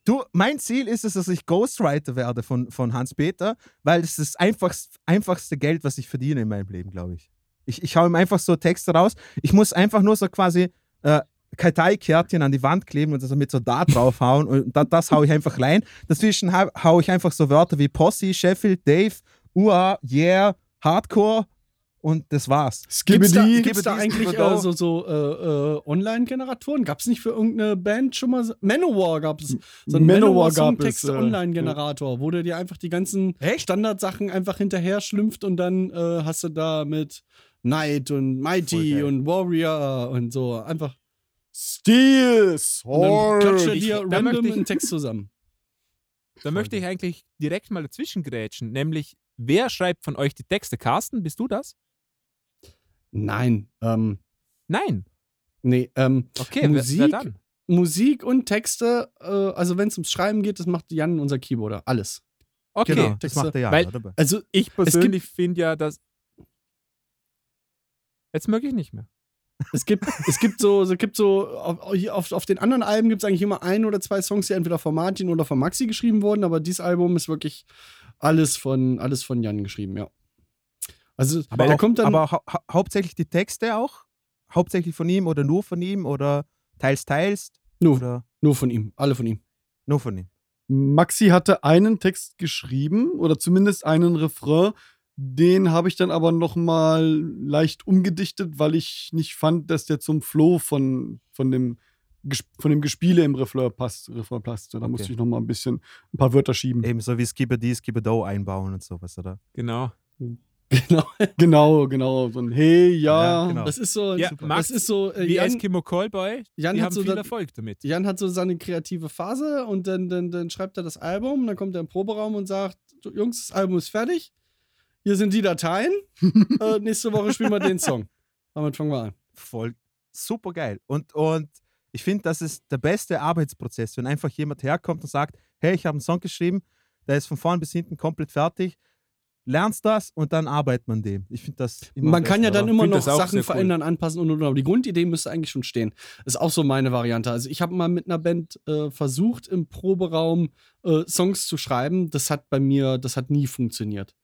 Du, mein Ziel ist es, dass ich Ghostwriter werde von, von Hans-Peter, weil das ist das einfachst, einfachste Geld, was ich verdiene in meinem Leben, glaube ich. Ich. Ich hau ihm einfach so Texte raus. Ich muss einfach nur so quasi äh, Karteikärtchen an die Wand kleben und das mit so da draufhauen und da, das hau ich einfach rein. Dazwischen hau, hau ich einfach so Wörter wie Posse, Sheffield, Dave, UA, Yeah, Hardcore und das war's. Gibt's da, gibt's da eigentlich äh, so, so äh, äh, Online-Generatoren? Gab es nicht für irgendeine Band schon mal? so- Manowar gab es. So einen Manowar gab Songtext es, äh, Online-Generator, wo du dir einfach die ganzen? Standardsachen einfach hinterher schlümpft und dann äh, hast du da mit Knight und Mighty und Warrior und so einfach. Steel, Und dann klatscht Sword. Ich- dir random ich- einen Text zusammen. da möchte ich eigentlich direkt mal dazwischen grätschen. Nämlich, wer schreibt von euch die Texte? Carsten, bist du das? Nein. Ähm, Nein. nee, ähm, Okay, wer, wer Musik? dann? Musik und Texte, äh, also wenn es ums Schreiben geht, das macht Jan, unser Keyboarder. Alles. Okay, Genau, das macht er ja. weil-? Also ich persönlich finde ja, dass. Jetzt möge ich nicht mehr. Es gibt, es gibt so, es gibt so auf, auf, auf den anderen Alben gibt es eigentlich immer ein oder zwei Songs, die entweder von Martin oder von Maxi geschrieben wurden, aber dieses Album ist wirklich alles von, alles von Jan geschrieben, ja. Also, Aber, da auch, kommt dann. aber hau hau hauptsächlich die Texte auch? Hauptsächlich von ihm oder nur von ihm oder teils, teils? nur, Oder nur von ihm, alle von ihm. nur von ihm? Maxi hatte einen Text geschrieben oder zumindest einen Refrain. Den habe ich dann aber noch mal leicht umgedichtet, weil ich nicht fand, dass der zum Flow von, von, dem, von dem Gespiele im Refrain passt. Refrain passte. Da Okay. musste ich noch mal ein bisschen ein paar Wörter schieben. Ebenso wie Skibidi, Skibido einbauen und sowas, oder? Genau. Genau. Genau, genau. So ein Hey, ja. Ja, genau. Das ist so, Ja, das Max, ist so, äh, Wie Jan, Eskimo Callboy, Jan die hat haben so viel Erfolg damit. Jan hat so seine kreative Phase und dann, dann, dann schreibt er das Album, und dann kommt er im Proberaum und sagt: "Du, Jungs, das Album ist fertig. Hier sind die Dateien. äh, nächste Woche spielen wir den Song. Damit fangen wir an. Voll super geil. Und, und Ich finde, das ist der beste Arbeitsprozess, wenn einfach jemand herkommt und sagt, hey, ich habe einen Song geschrieben, der ist von vorn bis hinten komplett fertig. Lernst das und dann arbeitet man dem. Ich finde das immer Man kann ja dann immer noch Sachen cool. verändern, anpassen und und und. Aber die Grundidee müsste eigentlich schon stehen. Ist auch so meine Variante. Also ich habe mal mit einer Band äh, versucht, im Proberaum äh, Songs zu schreiben. Das hat bei mir, das hat nie funktioniert.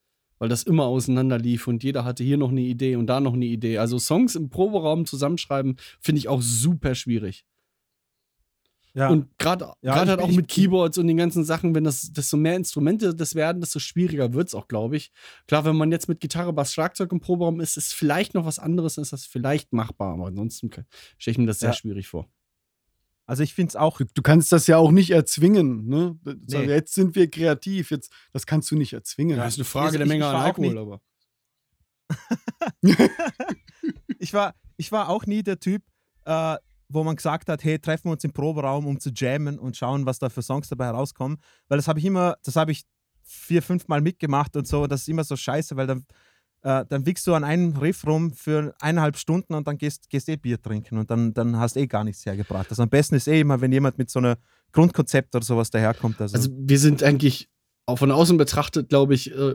Weil das immer auseinander lief und jeder hatte hier noch eine Idee und da noch eine Idee. Also Songs im Proberaum zusammenschreiben, finde ich auch super schwierig. Ja. Und gerade Ja, halt auch mit Keyboards und den ganzen Sachen, wenn das, desto mehr Instrumente das werden, desto schwieriger wird es auch, glaube ich. Klar, wenn man jetzt mit Gitarre, Bass, Schlagzeug im Proberaum ist, ist vielleicht noch was anderes, ist das vielleicht machbar. Aber ansonsten stelle ich mir das sehr Ja. schwierig vor. Also ich finde es auch Du, du kannst das ja auch nicht erzwingen. Ne? Nee. Jetzt sind wir kreativ. Jetzt, das kannst du nicht erzwingen. Ja, ist eine Frage Also der ich- Menge ich an war auch Alkohol, aber. ich war, ich war auch nie der Typ, äh, wo man gesagt hat, hey, treffen wir uns im Proberaum, um zu jammen und schauen, was da für Songs dabei herauskommen. Weil das habe ich immer, das habe ich vier, fünf Mal mitgemacht und so. Und das ist immer so scheiße, weil dann, äh, dann wickst du an einem Riff rum für eineinhalb Stunden und dann gehst, gehst eh Bier trinken und dann, dann hast eh gar nichts hergebracht. Also am besten ist eh immer, wenn jemand mit so einem Grundkonzept oder sowas daherkommt. Also, Also wir sind eigentlich, auch von außen betrachtet, glaube ich, äh,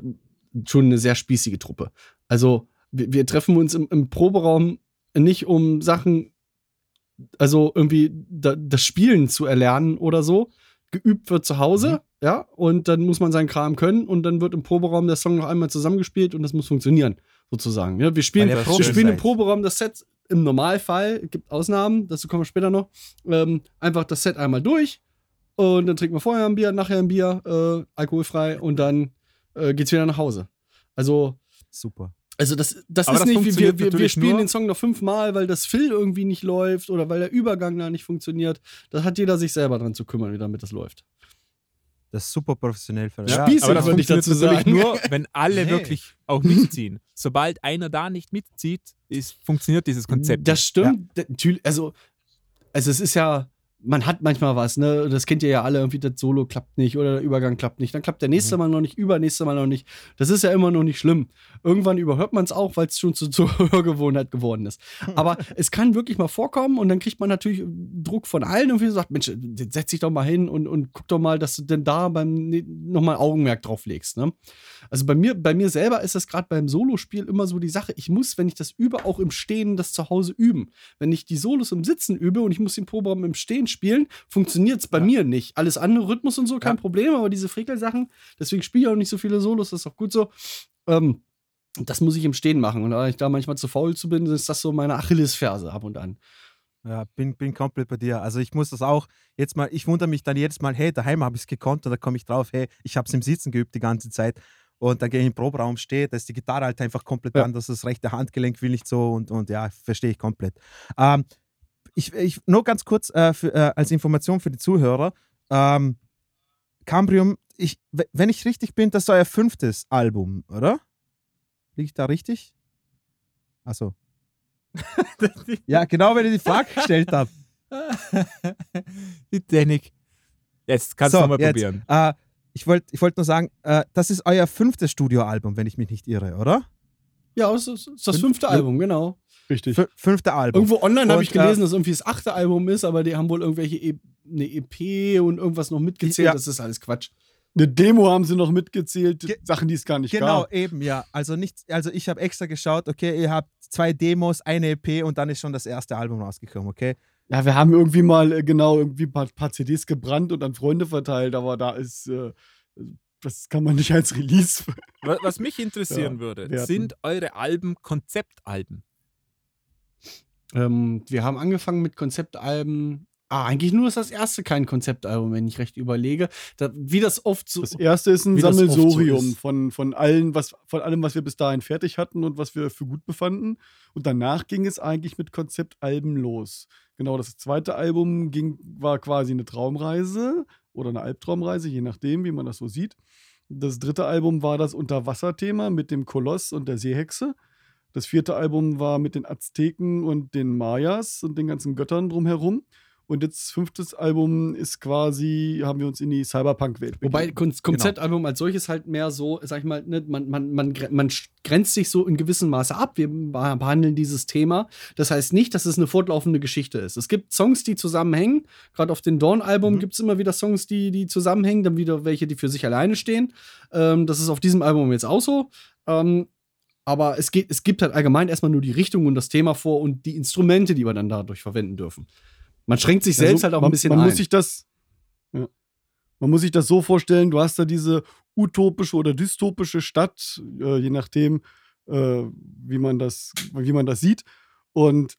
schon eine sehr spießige Truppe. Also wir, wir treffen uns im, im Proberaum nicht um Sachen, also irgendwie da, das Spielen zu erlernen oder so. Geübt wird zu Hause, Mhm. ja, und dann muss man seinen Kram können und dann wird im Proberaum der Song noch einmal zusammengespielt und das muss funktionieren, sozusagen. Ja, wir spielen, wir spielen im. Proberaum das Set im Normalfall, gibt Ausnahmen, dazu kommen wir später noch, ähm, einfach das Set einmal durch und dann trinken wir vorher ein Bier, nachher ein Bier, äh, alkoholfrei und dann äh, geht's wieder nach Hause. Also, super. Also das, das Aber ist das nicht, wie wir, wir, wir spielen den Song noch fünfmal, weil das Fill irgendwie nicht läuft oder weil der Übergang da nicht funktioniert. Da hat jeder sich selber dran zu kümmern, wie damit das läuft. Das ist super professionell. Für Ja, Spießig aber das würde ich dazu sagen. nur, wenn alle Nee. wirklich auch mitziehen. Sobald einer da nicht mitzieht, ist, funktioniert dieses Konzept. Das stimmt. Natürlich, Also, also es ist ja, man hat manchmal was, ne? Das kennt ihr ja alle, irgendwie das Solo klappt nicht oder der Übergang klappt nicht. Dann klappt der nächste Mhm. Mal noch nicht, übernächste Mal noch nicht. Das ist ja immer noch nicht schlimm. Irgendwann überhört man es auch, weil es schon zu, zur Hörgewohnheit geworden ist. Aber es kann wirklich mal vorkommen und dann kriegt man natürlich Druck von allen und wie sagt, Mensch, setz dich doch mal hin und, und guck doch mal, dass du denn da beim nochmal Augenmerk drauf legst. Ne? Also bei mir, bei mir selber ist das gerade beim Solospiel immer so die Sache, ich muss, wenn ich das übe, auch im Stehen das zu Hause üben. Wenn ich die Solos im Sitzen übe und ich muss den Proberaum im Stehen spielen, funktioniert es bei mir nicht. Alles andere, Rhythmus und so, kein Ja. Problem, aber diese Frekel-Sachen, deswegen spiele ich auch nicht so viele Solos, das ist auch gut so. Ähm, das muss ich im Stehen machen. Und da ich da manchmal zu faul zu bin, ist das so meine Achillesferse ab und an. Ja, bin, bin komplett bei dir. Also ich muss das auch jetzt mal, ich wundere mich dann jedes Mal, hey, daheim habe ich es gekonnt und da komme ich drauf, hey, ich habe es im Sitzen geübt die ganze Zeit. Und dann gehe ich den Proberaum, stehe, da ist die Gitarre halt einfach komplett Ja. anders, das rechte Handgelenk will nicht so und, und ja, verstehe ich komplett. Ähm, ich, ich, nur ganz kurz äh, für, äh, als Information für die Zuhörer. Ähm, Cambrium, ich, wenn ich richtig bin, das ist euer fünftes Album, oder? Liege ich da richtig? Achso. Ja, genau, wenn ihr die Frage gestellt habt. die Technik. Jetzt kannst So, du jetzt. probieren. Äh, ich wollte ich wollt nur sagen, äh, das ist euer fünftes Studioalbum, wenn ich mich nicht irre, oder? Ja, das ist, das Fünf- fünfte ja. Album, genau. Richtig. F fünfte Album. Irgendwo online habe ich gelesen, dass irgendwie das achte Album ist, aber die haben wohl irgendwelche e eine EP und irgendwas noch mitgezählt. Ja. Das ist alles Quatsch. Eine Demo haben sie noch mitgezählt, Ge- Sachen, die es gar nicht Genau, gab. eben, ja. Also nicht, also ich habe extra geschaut, okay, ihr habt zwei Demos, eine EP und dann ist schon das erste Album rausgekommen, okay? Ja, wir haben irgendwie mal äh, genau irgendwie ein paar, paar CDs gebrannt und an Freunde verteilt, aber da ist, äh, das kann man nicht als Release. Wa- Was mich interessieren Ja, würde, sind eure Alben Konzeptalben? Ähm, wir haben angefangen mit Konzeptalben. Ah, eigentlich nur ist das erste kein Konzeptalbum, wenn ich recht überlege. Da, wie das oft so. Das erste ist ein oft so Sammelsurium ist. von, von, allen, was, von allem, was wir bis dahin fertig hatten und was wir für gut befanden. Und danach ging es eigentlich mit Konzeptalben los. Genau, das zweite Album ging, war quasi eine Traumreise oder eine Albtraumreise, je nachdem, wie man das so sieht. Das dritte Album war das Unterwasserthema mit dem Koloss und der Seehexe. Das vierte Album war mit den Azteken und den Mayas und den ganzen Göttern drumherum. Und jetzt fünftes Album ist quasi, haben wir uns in die Cyberpunk-Welt Wobei. Kon Konzeptalbum als solches halt mehr so, sag ich mal, ne, man, man, man, man grenzt sich so in gewissem Maße ab. Wir beh- behandeln dieses Thema. Das heißt nicht, dass es eine fortlaufende Geschichte ist. Es gibt Songs, die zusammenhängen. Gerade auf dem Dawn-Album Mhm. gibt es immer wieder Songs, die, die zusammenhängen, dann wieder welche, die für sich alleine stehen. Ähm, das ist auf diesem Album jetzt auch so. Ähm, aber es, geht, es gibt halt allgemein erstmal nur die Richtung und das Thema vor und die Instrumente, die wir dann dadurch verwenden dürfen. Man schränkt sich selbst Also, halt auch man, ein bisschen man ein. Muss sich das, ja. Man muss sich das so vorstellen, du hast da diese utopische oder dystopische Stadt, äh, je nachdem, äh, wie, man das, wie man das sieht. Und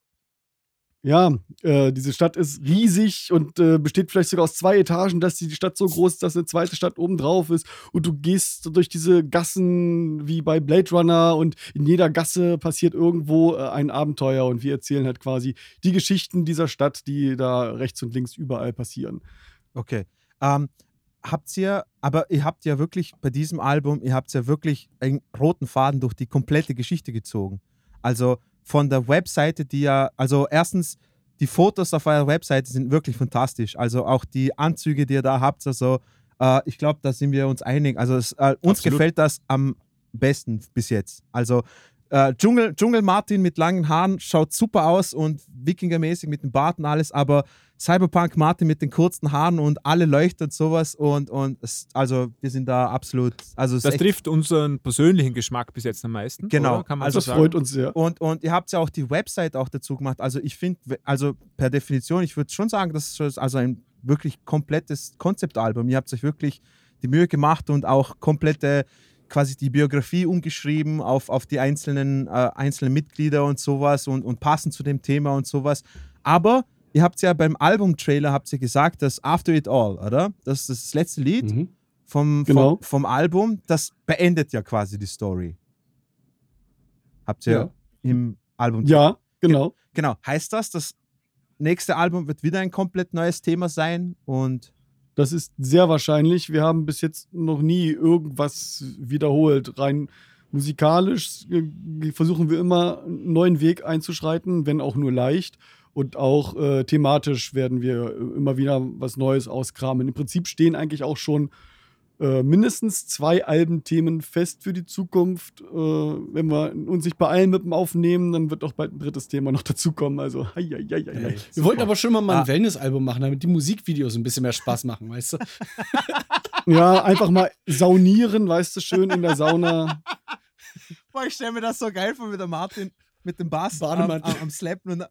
ja, äh, diese Stadt ist riesig und äh, besteht vielleicht sogar aus zwei Etagen, dass die Stadt so groß ist, dass eine zweite Stadt obendrauf ist. Und du gehst durch diese Gassen wie bei Blade Runner und in jeder Gasse passiert irgendwo äh, ein Abenteuer und wir erzählen halt quasi die Geschichten dieser Stadt, die da rechts und links überall passieren. Okay. Ähm, habt ihr, aber ihr habt ja wirklich bei diesem Album, ihr habt ja wirklich einen roten Faden durch die komplette Geschichte gezogen. Also von der Webseite, die ja, also erstens, die Fotos auf eurer Webseite sind wirklich fantastisch. Also auch die Anzüge, die ihr da habt, also äh, ich glaube, da sind wir uns einig. Also es, äh, uns Absolut. gefällt das am besten bis jetzt. Also äh, Dschungel, Dschungel Martin mit langen Haaren schaut super aus und Wikingermäßig mit dem Bart und alles, aber Cyberpunk Martin mit den kurzen Haaren und alle leuchten und sowas und, und es, also wir sind da absolut, also Das trifft unseren persönlichen Geschmack bis jetzt am meisten. Genau. Oder? Kann man Also so freut uns sehr. und, und ihr habt ja auch die Website auch dazu gemacht. Also ich finde, also per Definition, ich würde schon sagen, das ist also ein wirklich komplettes Konzeptalbum. Ihr habt euch wirklich die Mühe gemacht und auch komplette quasi die Biografie umgeschrieben auf, auf die einzelnen, äh, einzelnen Mitglieder und sowas und, und passend zu dem Thema und sowas. Aber ihr habt ja beim Album-Trailer habt ihr gesagt, dass After It All, oder? Das ist das letzte Lied Mhm. vom, Genau. vom, vom Album. Das beendet ja quasi die Story. Habt ihr Ja. im Album Ja, genau. Genau. Heißt das, das nächste Album wird wieder ein komplett neues Thema sein und Das ist sehr wahrscheinlich. Wir haben bis jetzt noch nie irgendwas wiederholt. Rein musikalisch äh, versuchen wir immer einen neuen Weg einzuschreiten, wenn auch nur leicht. Und auch äh, thematisch werden wir immer wieder was Neues auskramen. Im Prinzip stehen eigentlich auch schon äh, mindestens zwei Albenthemen fest für die Zukunft. Äh, wenn wir uns nicht bei allen mit dem aufnehmen, dann wird auch bald ein drittes Thema noch dazukommen. Also, hei, hei, hei, hei. Wir wollten aber schon mal, mal ein Ah. Wellness-Album machen, damit die Musikvideos ein bisschen mehr Spaß machen, weißt du? Ja, einfach mal saunieren, weißt du, schön in der Sauna. Boah, ich stelle mir das so geil vor, wie der Martin mit dem Bass am, am, am Slappen und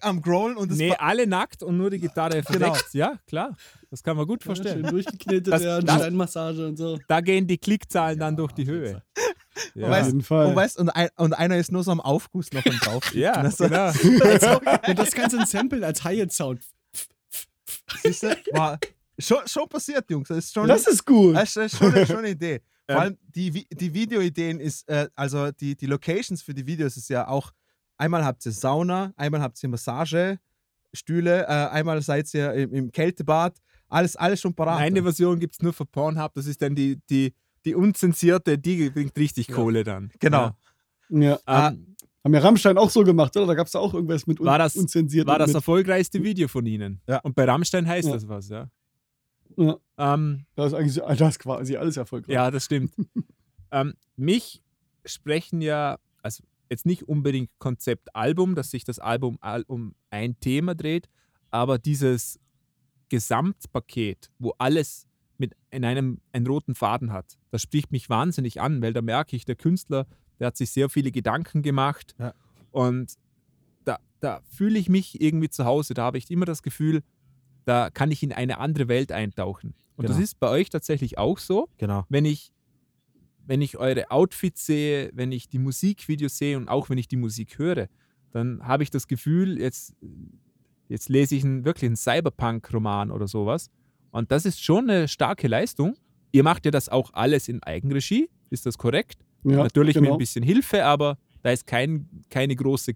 am Growlen und das Nee, alle nackt und nur die Gitarre Genau. verdeckt. Ja, klar. Das kann man gut Schön vorstellen. durchgeknetet, Das- ja, das- Steinmassage und so. Da gehen die Klickzahlen dann durch die Höhe. Und, Ja, weißt, jeden Fall. und, weißt, und, ein, und einer ist nur so am Aufguss noch und drauf. ja Und das, genau. Und das Ganze ein Sample als Hi-Hat-Sound. siehst du, war schon, schon passiert, Jungs. Das ist schon, Das ist gut. das ist schon, eine- schon eine Idee. Vor allem die, die Videoideen ist, äh, also die, die Locations für die Videos ist ja auch, einmal habt ihr Sauna, einmal habt ihr Massagestühle, äh, einmal seid ihr im, im Kältebad, alles, alles schon parat. Eine Version gibt es nur für Pornhub. Das ist dann die, die, die unzensierte, die bringt richtig Ja. Kohle dann. Genau. Ja. Ja. Ah, Ähm, Haben ja Rammstein auch so gemacht, oder? Da gab es da auch irgendwas mit un War das- unzensiert. war das erfolgreichste Video von Ihnen. Ja. Und bei Rammstein heißt Ja. das was, ja. ja, Ähm, da ist eigentlich so- das ist quasi alles erfolgreich. Ja, das stimmt. ähm, mich sprechen ja, jetzt nicht unbedingt Konzeptalbum, dass sich das Album um ein Thema dreht, aber dieses Gesamtpaket, wo alles mit in einem einen roten Faden hat, das spricht mich wahnsinnig an, weil da merke ich, der Künstler, der hat sich sehr viele Gedanken gemacht Ja. und da, da fühle ich mich irgendwie zu Hause. Da habe ich immer das Gefühl, da kann ich in eine andere Welt eintauchen. Und das Genau. ist bei euch tatsächlich auch so genau. wenn ich, wenn ich eure Outfits sehe, wenn ich die Musikvideos sehe und auch wenn ich die Musik höre, dann habe ich das Gefühl, jetzt, jetzt lese ich einen, wirklich einen Cyberpunk-Roman oder sowas. Und das ist schon eine starke Leistung. Ihr macht ja das auch alles in Eigenregie, ist das korrekt? Ja, Natürlich mit genau. ein bisschen Hilfe, aber da ist kein, keine große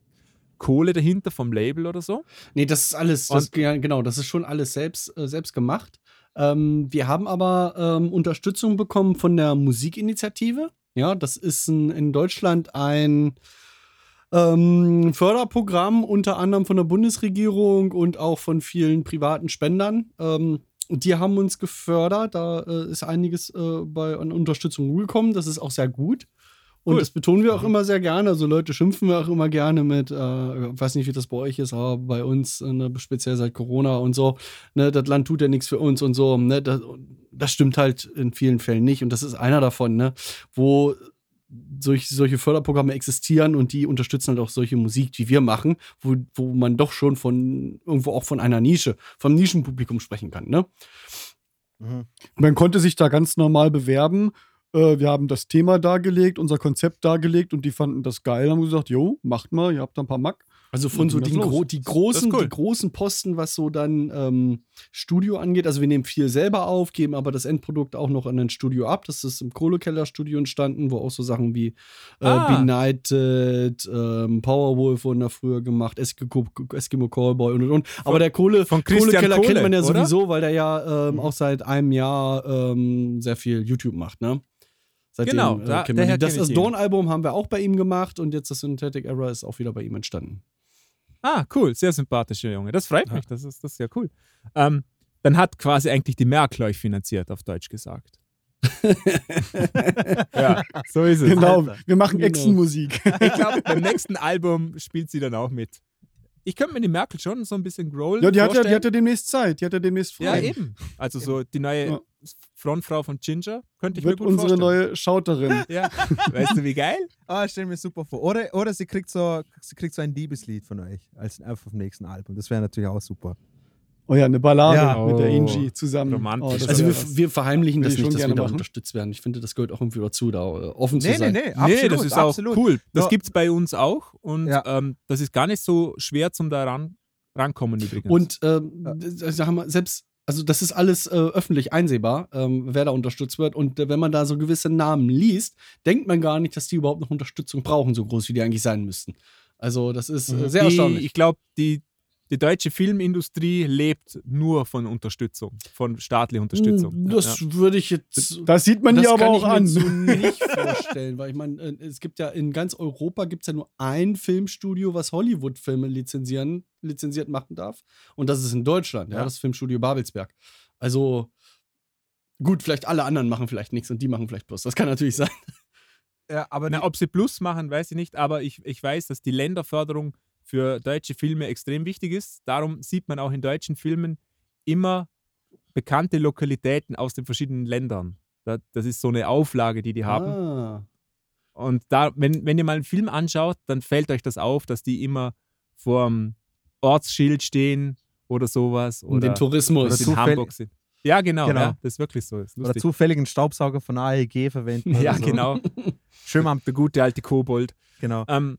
Kohle dahinter vom Label oder so. Nee, das ist alles, das, genau, das ist schon alles selbst, äh, selbst gemacht. Ähm, wir haben aber ähm, Unterstützung bekommen von der Musikinitiative. Ja, das ist ein, in Deutschland ein, ähm, Förderprogramm, unter anderem von der Bundesregierung und auch von vielen privaten Spendern. Ähm, die haben uns gefördert. Da äh, ist einiges äh, bei, an Unterstützung gekommen. Das ist auch sehr gut. Und Cool. das betonen wir auch immer sehr gerne. Also Leute schimpfen wir auch immer gerne mit, äh, ich weiß nicht, wie das bei euch ist, aber bei uns, äh, ne, speziell seit Corona und so, ne, das Land tut ja nichts für uns und so. Ne, das, das stimmt halt in vielen Fällen nicht. Und das ist einer davon, ne, wo solch, solche Förderprogramme existieren und die unterstützen halt auch solche Musik, die wir machen, wo, wo man doch schon von irgendwo auch von einer Nische, vom Nischenpublikum sprechen kann, ne? Mhm. Man konnte sich da ganz normal bewerben. Äh, wir haben das Thema dargelegt, unser Konzept dargelegt und die fanden das geil, haben gesagt, jo, macht mal, ihr habt da ein paar Mack. Also von so den gro die großen, cool. die großen Posten, was so dann ähm, Studio angeht. Also wir nehmen viel selber auf, geben aber das Endprodukt auch noch an ein Studio ab. Das ist im Kohlekeller-Studio entstanden, wo auch so Sachen wie äh, Ah. Benighted, ähm, Powerwolf wurden da früher gemacht, Eskimo, Eskimo Callboy und und und. Aber der Kohle, von Christian Kohlekeller kennt Kohle, man ja oder? sowieso, weil der ja ähm, auch seit einem Jahr ähm, sehr viel YouTube macht, ne? Seitdem, Genau, äh, da- kennt man das das. Dawn-Album haben wir auch bei ihm gemacht und jetzt das Synthetic Error ist auch wieder bei ihm entstanden. Ah, cool, sehr sympathischer Junge. Das freut mich, das ist, das ist ja cool. Ähm, dann hat quasi eigentlich die Merkel euch finanziert, auf Deutsch gesagt. ja, so ist es. Genau, Alter. wir machen Genau. Echsenmusik. Ich glaube, beim nächsten Album spielt sie dann auch mit. Ich könnte mir die Merkel schon so ein bisschen grollen. Ja, die hat ja, die hat ja demnächst Zeit, die hat ja demnächst Ja, frei. eben. Also so die neue Ja. Frontfrau von Ginger könnte ich Wird mir gut unsere vorstellen. neue Schauterin. Ja. Weißt du, wie geil? Ah, stell mir super vor. Oder, oder sie, kriegt so, sie kriegt so ein Liebeslied von euch als auf dem nächsten Album. Das wäre natürlich auch super. Oh ja, eine Ballade Ja. mit der Oh, Angie zusammen. romantisch. Oh, Also wir, wir verheimlichen das ich nicht, schon dass wir gerne da machen. unterstützt werden. Ich finde, das gehört auch irgendwie dazu, da offen zu Nee, nee, sein. nee. nee, Absolut, das ist absolut. auch cool. Das Ja. gibt es bei uns auch und Ja. ähm, das ist gar nicht so schwer zum da ran, rankommen übrigens. Und ähm, d- sagen wir, selbst, also das ist alles äh, öffentlich einsehbar, ähm, wer da unterstützt wird. Und äh, wenn man da so gewisse Namen liest, denkt man gar nicht, dass die überhaupt noch Unterstützung brauchen, so groß wie die eigentlich sein müssten. Also das ist äh, Mhm. sehr die, erstaunlich. Ich glaube, die, die deutsche Filmindustrie lebt nur von Unterstützung, von staatlicher Unterstützung. Ja, Das ja. würde ich jetzt Das sieht man das hier aber kann auch ich mir an. so nicht vorstellen, weil ich meine, äh, es gibt ja in ganz Europa gibt es ja nur ein Filmstudio, was Hollywood-Filme lizenzieren, lizenziert machen darf. Und das ist in Deutschland, ja, Ja. das Filmstudio Babelsberg. Also gut, vielleicht alle anderen machen vielleicht nichts und die machen vielleicht Plus. Das kann natürlich sein. Ja, aber Na, ob sie Plus machen, weiß ich nicht, aber ich, ich weiß, dass die Länderförderung für deutsche Filme extrem wichtig ist. Darum sieht man auch in deutschen Filmen immer bekannte Lokalitäten aus den verschiedenen Ländern. Da- Das ist so eine Auflage, die die haben. Ah. Und da, wenn, wenn ihr mal einen Film anschaut, dann fällt euch das auf, dass die immer vorm Ortsschild stehen oder sowas. Oder, den Tourismus. oder in Hamburg sind. Ja, genau, Genau. Ja, das ist wirklich so. Ist oder zufälligen Staubsauger von AEG verwenden. Ja, so. genau. Schön mal der gute alte Kobold. genau. Ähm,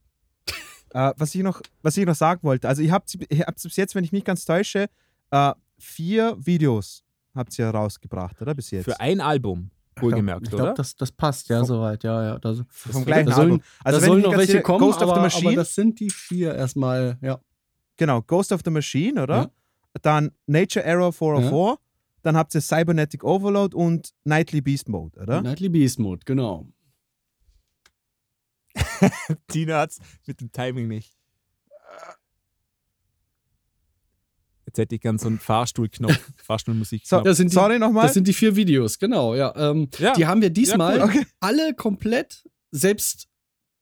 Äh, was, ich noch, was ich noch sagen wollte, also ihr habt, ihr habt bis jetzt, wenn ich mich ganz täusche, äh, vier Videos habt ihr rausgebracht, oder? Bis jetzt. für ein Album, wohlgemerkt, Ich oder? glaube, das, das passt ja Vom- soweit. Ja, ja. Das, Vom gleichen da sollen, Album. Also da wenn sollen ich noch welche kommen, Ghost aber, of the Machine, aber das sind die vier erstmal, ja. genau, Ghost of the Machine, oder? Ja. Dann Nature Error 404, dann habt ihr Cybernetic Overload und Nightly Beast Mode, oder? Nightly Beast Mode, genau. Tina hat's mit dem Timing nicht. Jetzt hätte ich gern so einen Fahrstuhlknopf, Fahrstuhlmusikknopf. Das sind die- Sorry nochmal. Das sind die vier Videos, genau, ja. Ähm, Ja. Die haben wir diesmal Ja, okay. alle komplett selbst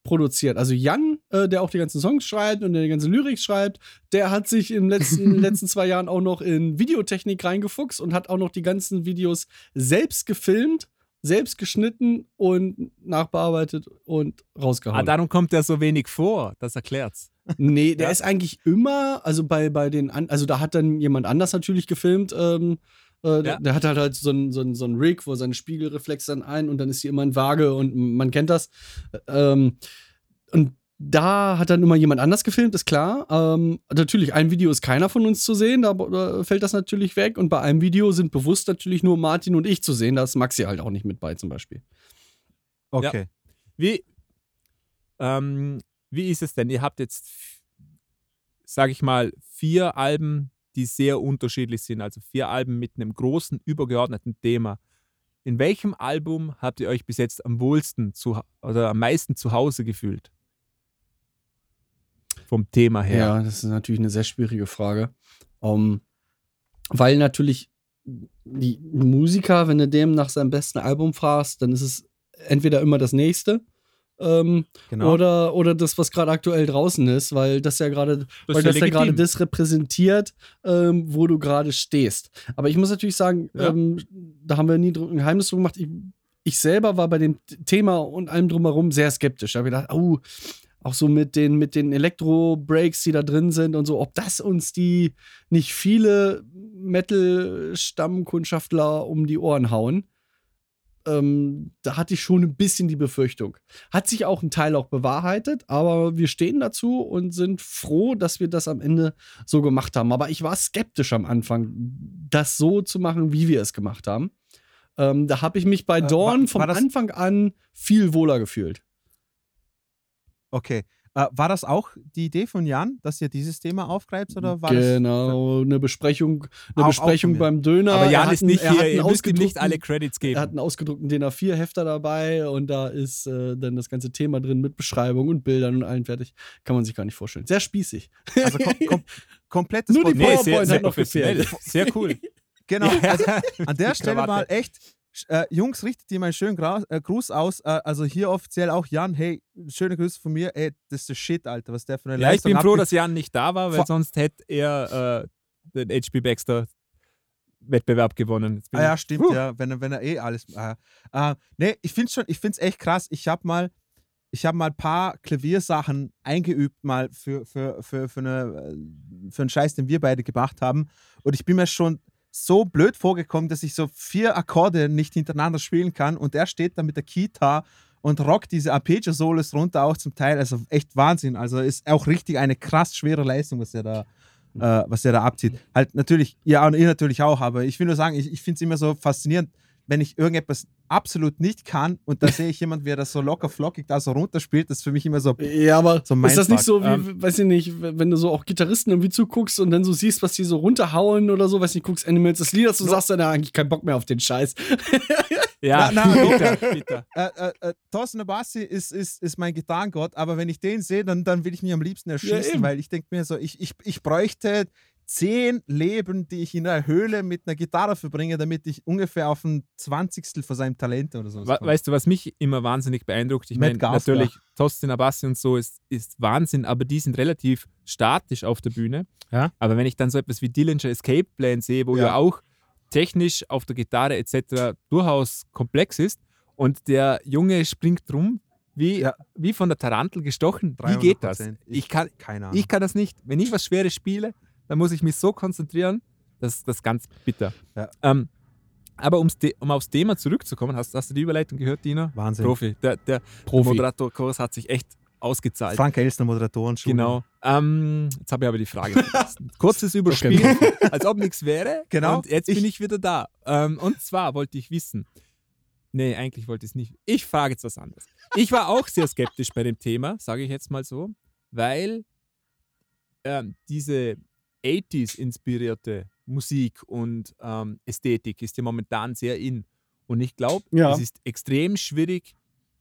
produziert. Also Jan, äh, der auch die ganzen Songs schreibt und der die ganze Lyrik schreibt, der hat sich in den letzten, letzten zwei Jahren auch noch in Videotechnik reingefuchst und hat auch noch die ganzen Videos selbst gefilmt, selbst geschnitten und nachbearbeitet und rausgehauen. Ah, darum kommt er so wenig vor, das erklärt's. Nee, der Ja. ist eigentlich immer, also bei, bei den, also da hat dann jemand anders natürlich gefilmt. Ähm, äh, der, Ja. der hat halt, halt so einen so so ein Rig, wo seine Spiegelreflex dann ein und dann ist hier immer ein Waage und man kennt das. Ähm, und da hat dann immer jemand anders gefilmt, ist klar. Ähm, natürlich, ein Video ist keiner von uns zu sehen, da, da fällt das natürlich weg. Und bei einem Video sind bewusst natürlich nur Martin und ich zu sehen, da ist Maxi halt auch nicht mit bei zum Beispiel. Okay. Wie, ähm, wie ist es denn? Ihr habt jetzt, sage ich mal, vier Alben, die sehr unterschiedlich sind, also vier Alben mit einem großen, übergeordneten Thema. In welchem Album habt ihr euch bis jetzt am wohlsten zu, oder am meisten zu Hause gefühlt? Vom Thema her? Ja, das ist natürlich eine sehr schwierige Frage. Um, weil natürlich die Musiker, wenn du dem nach seinem besten Album fragst, dann ist es entweder immer das nächste ähm, Genau. oder, oder das, was gerade aktuell draußen ist, weil das ja gerade Das weil das ja gerade das repräsentiert, ähm, wo du gerade stehst. Aber ich muss natürlich sagen, Ja. ähm, da haben wir nie ein Geheimnis drum gemacht. Ich, ich selber war bei dem Thema und allem drumherum sehr skeptisch. Ich habe gedacht, oh, auch so mit den, mit den Elektro-Breaks, die da drin sind und so, ob das uns die nicht viele Metal-Stammkundschafter um die Ohren hauen. Ähm, da hatte ich schon ein bisschen die Befürchtung. Hat sich auch ein Teil auch bewahrheitet, aber wir stehen dazu und sind froh, dass wir das am Ende so gemacht haben. Aber ich war skeptisch am Anfang, das so zu machen, wie wir es gemacht haben. Ähm, da habe ich mich bei Äh, Dawn war- vom war das- Anfang an viel wohler gefühlt. Okay. Äh, war das auch die Idee von Jan, dass ihr dieses Thema aufgreift? Oder war das genau, eine Besprechung, eine Auch- auch Besprechung mir. beim Döner. Aber Er Jan ist einen- nicht er hat hier, einen ihr müsst ihm nicht ausgedruckten- alle Credits Er hat geben. einen ausgedruckten DIN A4-Hefter dabei und da ist äh, dann das ganze Thema drin mit Beschreibung und Bildern und allen fertig. Kann man sich gar nicht vorstellen. Sehr spießig. also kom kom komplettes Nur die Portfolio? Nee, sehr, PowerPoint sehr hat noch gefehlt. Sehr cool. Genau, also an der Stelle mal echt, äh, Jungs, richtet ihr mal einen schönen Gra äh, Gruß aus. Äh, also hier offiziell auch Jan, hey, schöne Grüße von mir. Ey, das ist der Shit, Alter, was der für eine Ja, ich Leistung bin froh, dass Jan nicht da war, weil Vor- sonst hätte er äh, den HP Baxter Wettbewerb gewonnen. Ah ja, ich- stimmt, Puh. ja, wenn, er- wenn er eh alles. Äh, äh, nee, ich finde schon, ich finde es echt krass. Ich habe mal, ich habe mal ein paar Klaviersachen eingeübt, mal für, für, für, für, eine, äh, für einen Scheiß, den wir beide gemacht haben. Und ich bin mir schon so blöd vorgekommen, dass ich so vier Akkorde nicht hintereinander spielen kann. Und er steht da mit der Kita und rockt diese Arpeggio-Solos runter, auch zum Teil. Also echt Wahnsinn. Also ist auch richtig eine krass schwere Leistung, was er da, äh, was er da abzieht. Halt natürlich, ja, und ihr natürlich auch, aber ich will nur sagen, ich, ich finde es immer so faszinierend, wenn ich irgendetwas absolut nicht kann und da sehe ich jemand, wie er das so locker flockig da so runterspielt, das ist für mich immer so. Ja, aber So ist das nicht so, wie, Ähm, weiß ich nicht, wenn du so auch Gitarristen irgendwie zuguckst und dann so siehst, was die so runterhauen oder so, weiß nicht, guckst Animals das Lied, dass du sagst dann ja, eigentlich keinen Bock mehr auf den Scheiß. Ja, Na, na, bitter, bitter. Äh, äh, äh, Thorsten Abassi ist, ist, ist mein Gitarrengott, aber wenn ich den sehe, dann, dann will ich mich am liebsten erschießen, eben. weil ich denke mir so, ich, ich, ich bräuchte zehn Leben, die ich in einer Höhle mit einer Gitarre verbringe, damit ich ungefähr auf ein Zwanzigstel von seinem Talent oder so We komme. weißt du, was mich immer wahnsinnig beeindruckt? Ich meine, natürlich, Tostin Abassi und so ist, ist Wahnsinn, aber die sind relativ statisch auf der Bühne. Ja. Aber wenn ich dann so etwas wie Dillinger Escape Plan sehe, wo ja, Ja. auch technisch auf der Gitarre etc. durchaus komplex ist und der Junge springt rum, wie, Ja. wie von der Tarantel gestochen. Wie geht das? 300%. Ich kann, Keine Ahnung. ich kann das nicht. Wenn ich was Schweres spiele, dann muss ich mich so konzentrieren, das das ist ganz bitter. Ja. Ähm, aber um's um aufs Thema zurückzukommen, hast, hast du die Überleitung gehört, Dina? Wahnsinn. Profi. Der, der Profi. Moderatorkurs hat sich echt ausgezahlt. Frank Elsner, Moderatoren Genau. Ähm, jetzt habe ich aber die Frage vergessen. Kurzes Überspiel, als ob nichts wäre. Genau. Und jetzt bin Ich- ich wieder da. Ähm, und zwar wollte ich wissen. Nee, eigentlich wollte ich es nicht. Ich frage jetzt was anderes. Ich war auch sehr skeptisch bei dem Thema, sage ich jetzt mal so, weil ähm, diese 80s-inspirierte Musik und ähm, Ästhetik ist ja momentan sehr in. Und ich glaube, Ja. es ist extrem schwierig,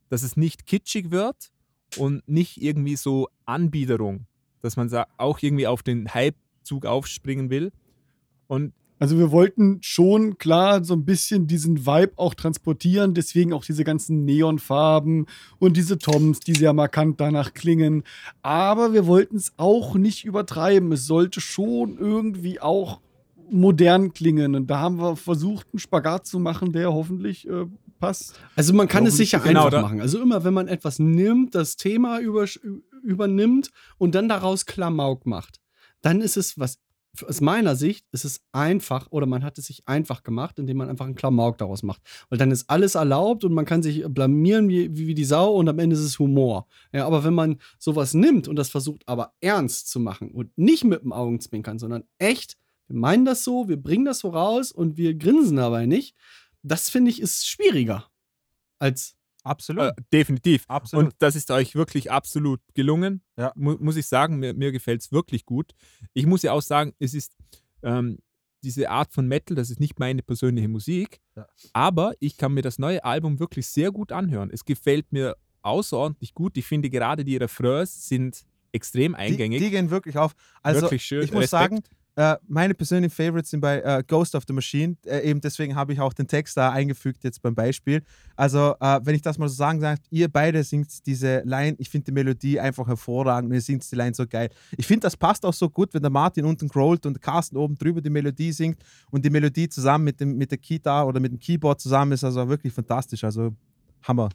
dass es nicht kitschig wird und nicht irgendwie so Anbiederung, dass man auch irgendwie auf den Hype-Zug aufspringen will. Und Also wir wollten schon klar so ein bisschen diesen Vibe auch transportieren, deswegen auch diese ganzen Neonfarben und diese Toms, die sehr markant danach klingen. Aber wir wollten es auch nicht übertreiben. Es sollte schon irgendwie auch modern klingen. Und da haben wir versucht, einen Spagat zu machen, der hoffentlich äh, passt. Also man kann es sicher genau, einfach machen. Also immer, wenn man etwas nimmt, das Thema über, übernimmt und dann daraus Klamauk macht, dann ist es was, aus meiner Sicht ist es einfach oder man hat es sich einfach gemacht, indem man einfach einen Klamauk daraus macht. Weil dann ist alles erlaubt und man kann sich blamieren wie, wie, die Sau und am Ende ist es Humor. Ja, aber wenn man sowas nimmt und das versucht aber ernst zu machen und nicht mit dem Augenzwinkern, sondern echt, wir meinen das so, wir bringen das so raus und wir grinsen dabei nicht, das finde ich ist schwieriger als Absolut. äh, definitiv. Absolut. Und das ist euch wirklich absolut gelungen. Ja. Mu muss ich sagen, mir, mir gefällt es wirklich gut. Ich muss ja auch sagen, es ist ähm, diese Art von Metal, das ist nicht meine persönliche Musik, Ja. aber ich kann mir das neue Album wirklich sehr gut anhören. Es gefällt mir außerordentlich gut. Ich finde gerade die Refrains sind extrem Die, eingängig. die gehen wirklich auf. Also Wirklich schön. ich muss Respekt. sagen, äh, meine persönlichen Favorites sind bei äh, Ghost of the Machine. Äh, eben deswegen habe ich auch den Text da eingefügt jetzt beim Beispiel. Also, äh, wenn ich das mal so sagen darf, ihr beide singt diese Line, ich finde die Melodie einfach hervorragend und ihr singt die Line so geil. Ich finde, das passt auch so gut, wenn der Martin unten grollt und Carsten oben drüber die Melodie singt und die Melodie zusammen mit, dem, mit der Kita oder mit dem Keyboard zusammen ist also wirklich fantastisch. Also, Hammer.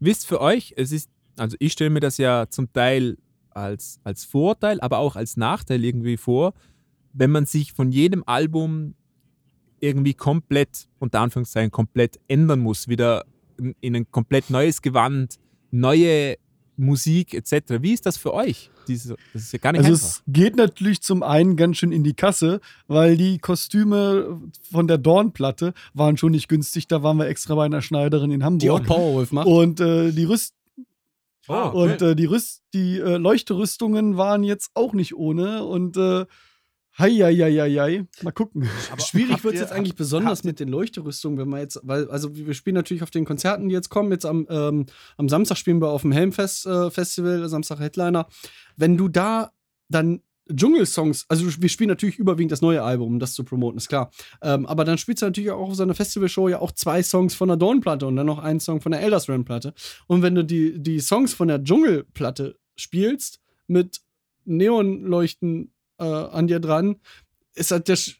Wisst für euch, es ist, also ich stelle mir das ja zum Teil als, als Vorteil, aber auch als Nachteil irgendwie vor, wenn man sich von jedem Album irgendwie komplett, unter Anführungszeichen, komplett ändern muss, wieder in, in ein komplett neues Gewand, neue Musik etc. Wie ist das für euch? Diese, das ist ja gar nicht Also einfach. es geht natürlich zum einen ganz schön in die Kasse, weil die Kostüme von der Dorn-Platte waren schon nicht günstig. Da waren wir extra bei einer Schneiderin in Die auch Hamburg. Powerwolf macht. Und äh, die Rüst Oh, und äh, die Rüst die äh, Leuchterüstungen waren jetzt auch nicht ohne und äh, hei, hei, hei, hei, hei. mal gucken. Schwierig habt wird es jetzt eigentlich besonders mit den Leuchterüstungen, wenn man jetzt, weil, also wir spielen natürlich auf den Konzerten, die jetzt kommen. Jetzt am, ähm, am Samstag spielen wir auf dem Helmfest äh, Festival, Samstag Headliner. Wenn du da dann Dschungelsongs, also wir spielen natürlich überwiegend das neue Album, um das zu promoten, ist klar. Ähm, aber dann spielst du natürlich auch auf so einer Festivalshow ja auch zwei Songs von der Dawn-Platte und dann noch einen Song von der Elders Ram-Platte. Und wenn du die, die Songs von der Dschungelplatte spielst mit Neonleuchten äh, an dir dran, ist halt der, Sch-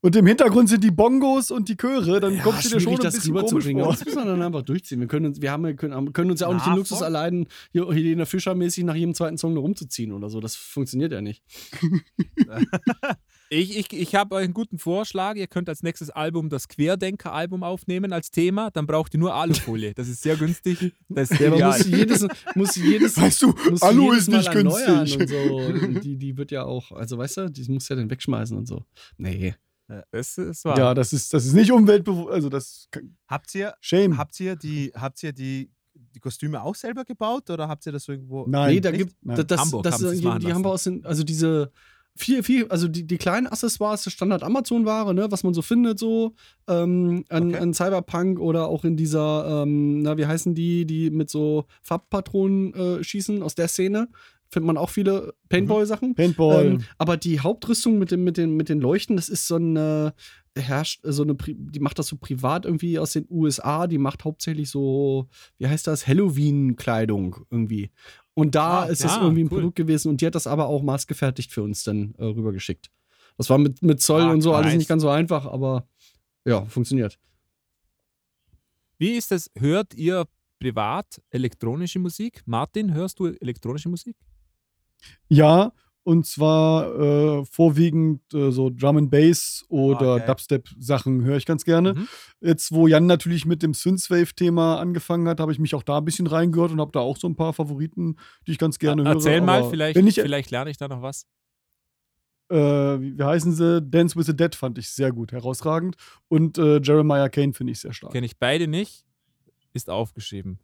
Und im Hintergrund sind die Bongos und die Chöre, dann ja, kommt dir schon schwierig, ein das bisschen komisch vor. Das muss man dann einfach durchziehen. Wir können uns, wir haben, ja- können, können uns ja auch nicht Na, den Luxus hier Helene Fischer mäßig nach jedem zweiten Song nur rumzuziehen oder so. Das funktioniert ja nicht. Ich, ich, ich habe einen guten Vorschlag. Ihr könnt als nächstes Album das Querdenker-Album aufnehmen als Thema. Dann braucht ihr nur Alufolie. Das ist sehr günstig. Das ist Ja, aber muss jedes, muss jedes, Weißt du, muss Alu jedes ist nicht günstig. Und so. Und die, die wird ja auch, also weißt du, die muss ja dann wegschmeißen und so. Nee. Das ist wahr. Ja, das ist, das ist nicht umweltbewusst, also das Habt ihr, Shame. habt ihr, die, habt ihr die, die Kostüme auch selber gebaut oder habt ihr das irgendwo? Nein. nee, da gibt Nein. das, das, Hamburg das, haben es die, die haben wir aus den, also diese viel, viel, also die, die kleinen Accessoires, das Standard Amazon-Ware, ne, was man so findet, so ähm, an, Okay. an Cyberpunk oder auch in dieser, ähm, na, wie heißen die, die mit so Farbpatronen äh, schießen aus der Szene. Findet man auch viele Paintball-Sachen. Paintball. Ähm, aber die Hauptrüstung mit, dem, mit, den, mit den Leuchten, das ist so eine, herrscht, so eine, Pri- die macht das so privat irgendwie aus den USA, die macht hauptsächlich so, wie heißt das, Halloween-Kleidung irgendwie. Und da Ah, ist es ah, irgendwie ein cool. Produkt gewesen und die hat das aber auch maßgefertigt für uns dann äh, rübergeschickt. Das war mit, mit Zoll Ah, und so alles nice. nicht ganz so einfach, aber ja, funktioniert. Wie ist das? Hört ihr privat elektronische Musik? Martin, hörst du elektronische Musik? Ja, und zwar äh, vorwiegend äh, so Drum and Bass oder geil. Dubstep-Sachen höre ich ganz gerne. Mhm. Jetzt, wo Jan natürlich mit dem Synthwave-Thema angefangen hat, habe ich mich auch da ein bisschen reingehört und habe da auch so ein paar Favoriten, die ich ganz gerne höre. Erzähl mal, aber vielleicht, ich, vielleicht lerne ich da noch was. äh, wie, wie heißen sie? Dance with the Dead fand ich sehr gut, herausragend. Und äh, Jeremiah Kane finde ich sehr stark. Kenne ich beide nicht. Ist aufgeschrieben.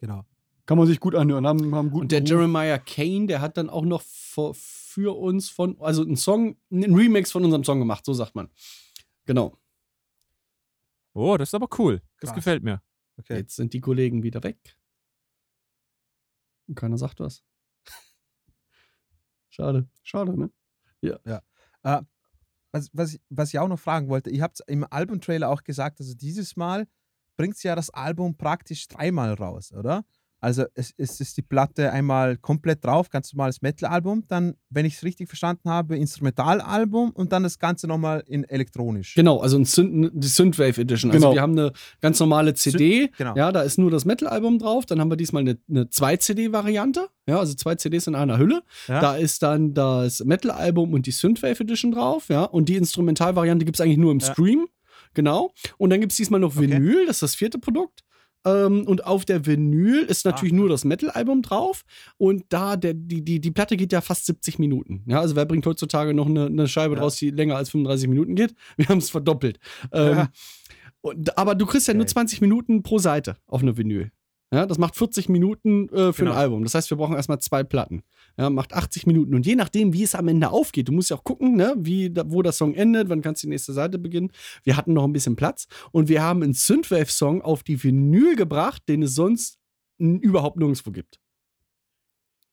Genau. Kann man sich gut anhören, haben, haben guten Und der Ruf. Jeremiah Kane, der hat dann auch noch für, für uns von, also einen Song, einen Remix von unserem Song gemacht, so sagt man. Genau. Oh, das ist aber cool. Das Krass. gefällt mir. Okay. Jetzt sind die Kollegen wieder weg. Und keiner sagt was. Schade. Schade, ne? Was, was, ich- was ich auch noch fragen wollte, ihr habt im Albumtrailer auch gesagt, also dieses Mal bringt ja das Album praktisch dreimal raus, oder? Also es, es ist die Platte einmal komplett drauf, ganz normales Metal-Album, dann, wenn ich es richtig verstanden habe, Instrumentalalbum und dann das Ganze nochmal in elektronisch. Genau, also ein Synth, die Synthwave Edition. Also Genau. wir haben eine ganz normale CD. genau. Ja, da ist nur das Metal-Album drauf. Dann haben wir diesmal eine, eine 2-CD-Variante. Ja, also zwei CDs in einer Hülle. Ja. Da ist dann das Metal-Album und die Synthwave Edition drauf. Ja, und die Instrumentalvariante gibt es eigentlich nur im Ja. Stream. Genau. Und dann gibt es diesmal noch Okay. Vinyl, das ist das vierte Produkt. Ähm, und auf der Vinyl ist natürlich Ah. nur das Metal-Album drauf. Und da, der, die, die, die Platte geht ja fast 70 Minuten. Ja, also wer bringt heutzutage noch eine, eine Scheibe Ja. draus, die länger als 35 Minuten geht? Wir haben es verdoppelt. Ähm, Ja. und, aber du kriegst ja nur Geil. 20 Minuten pro Seite auf eine Vinyl. Ja, das macht 40 Minuten äh, für Genau. ein Album. Das heißt, wir brauchen erstmal zwei Platten. Ja, macht 80 Minuten. Und je nachdem, wie es am Ende aufgeht, du musst ja auch gucken, ne, wie, da, wo der Song endet, wann kannst du die nächste Seite beginnen. Wir hatten noch ein bisschen Platz und wir haben einen Synthwave-Song auf die Vinyl gebracht, den es sonst überhaupt nirgendwo gibt.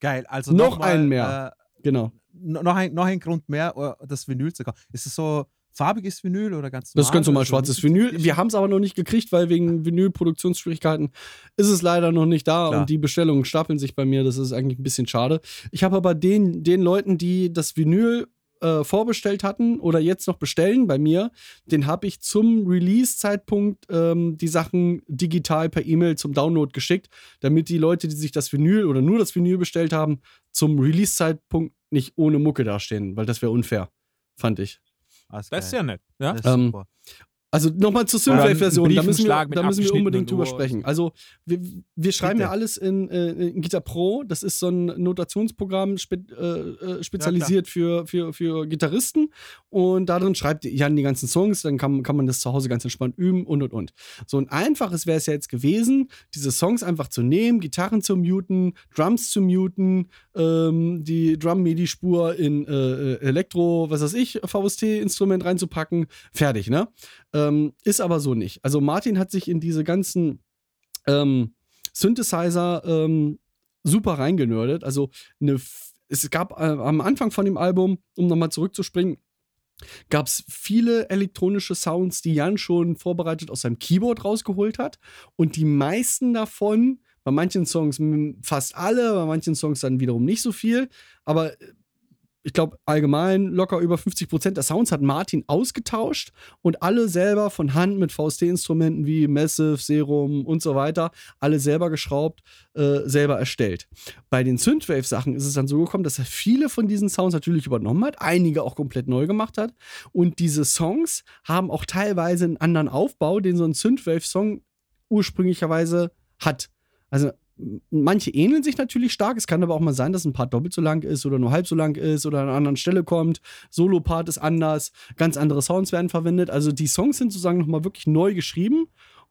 Geil. Also Noch mal, einen mehr. Genau. Äh, no- noch, ein, noch ein Grund mehr, äh, das Vinyl zu kaufen. Ist es so farbiges Vinyl oder ganz Das ist ganz normal so schwarzes Vinyl. Wir haben es aber noch nicht gekriegt, weil wegen Vinyl-Produktionsschwierigkeiten ist es leider noch nicht da Klar. und die Bestellungen stapeln sich bei mir. Das ist eigentlich ein bisschen schade. Ich habe aber den, den Leuten, die das Vinyl äh, vorbestellt hatten oder jetzt noch bestellen bei mir, den habe ich zum Release-Zeitpunkt ähm, die Sachen digital per E-Mail zum Download geschickt, damit die Leute, die sich das Vinyl oder nur das Vinyl bestellt haben, zum Release-Zeitpunkt nicht ohne Mucke dastehen, weil das wäre unfair, fand ich. Ah, Das ist ja nett. Ja? Das ist Ähm, super. Also nochmal zur Synthwave-Version, da müssen wir, da müssen wir unbedingt drüber sprechen. Also wir, wir schreiben Bitte. ja alles in, äh, in Guitar Pro, das ist so ein Notationsprogramm spe äh, äh, spezialisiert für, für, für Gitarristen und darin schreibt Jan die ganzen Songs, dann kann, kann man das zu Hause ganz entspannt üben und und und. So ein einfaches wäre es ja jetzt gewesen, diese Songs einfach zu nehmen, Gitarren zu muten, Drums zu muten, ähm, die Drum-MIDI-Spur in äh, äh, Elektro, was weiß ich, VST-Instrument reinzupacken, fertig, ne? Ähm, ist aber so nicht. Also Martin hat sich in diese ganzen ähm, Synthesizer ähm, super reingenördet. Also eine, es gab äh, am Anfang von dem Album, um nochmal zurückzuspringen, gab es viele elektronische Sounds, die Jan schon vorbereitet aus seinem Keyboard rausgeholt hat. Und die meisten davon, bei manchen Songs fast alle, bei manchen Songs dann wiederum nicht so viel, aber äh, ich glaube, allgemein locker über 50% der Sounds hat Martin ausgetauscht und alle selber von Hand mit VST-Instrumenten wie Massive, Serum und so weiter, alle selber geschraubt, äh, selber erstellt. Bei den Synthwave-Sachen ist es dann so gekommen, dass er viele von diesen Sounds natürlich übernommen hat, einige auch komplett neu gemacht hat. Und diese Songs haben auch teilweise einen anderen Aufbau, den so ein Synthwave-Song ursprünglicherweise hat. Also manche ähneln sich natürlich stark. Es kann aber auch mal sein, dass ein Part doppelt so lang ist oder nur halb so lang ist oder an einer anderen Stelle kommt. Solo-Part ist anders, ganz andere Sounds werden verwendet. Also die Songs sind sozusagen nochmal wirklich neu geschrieben.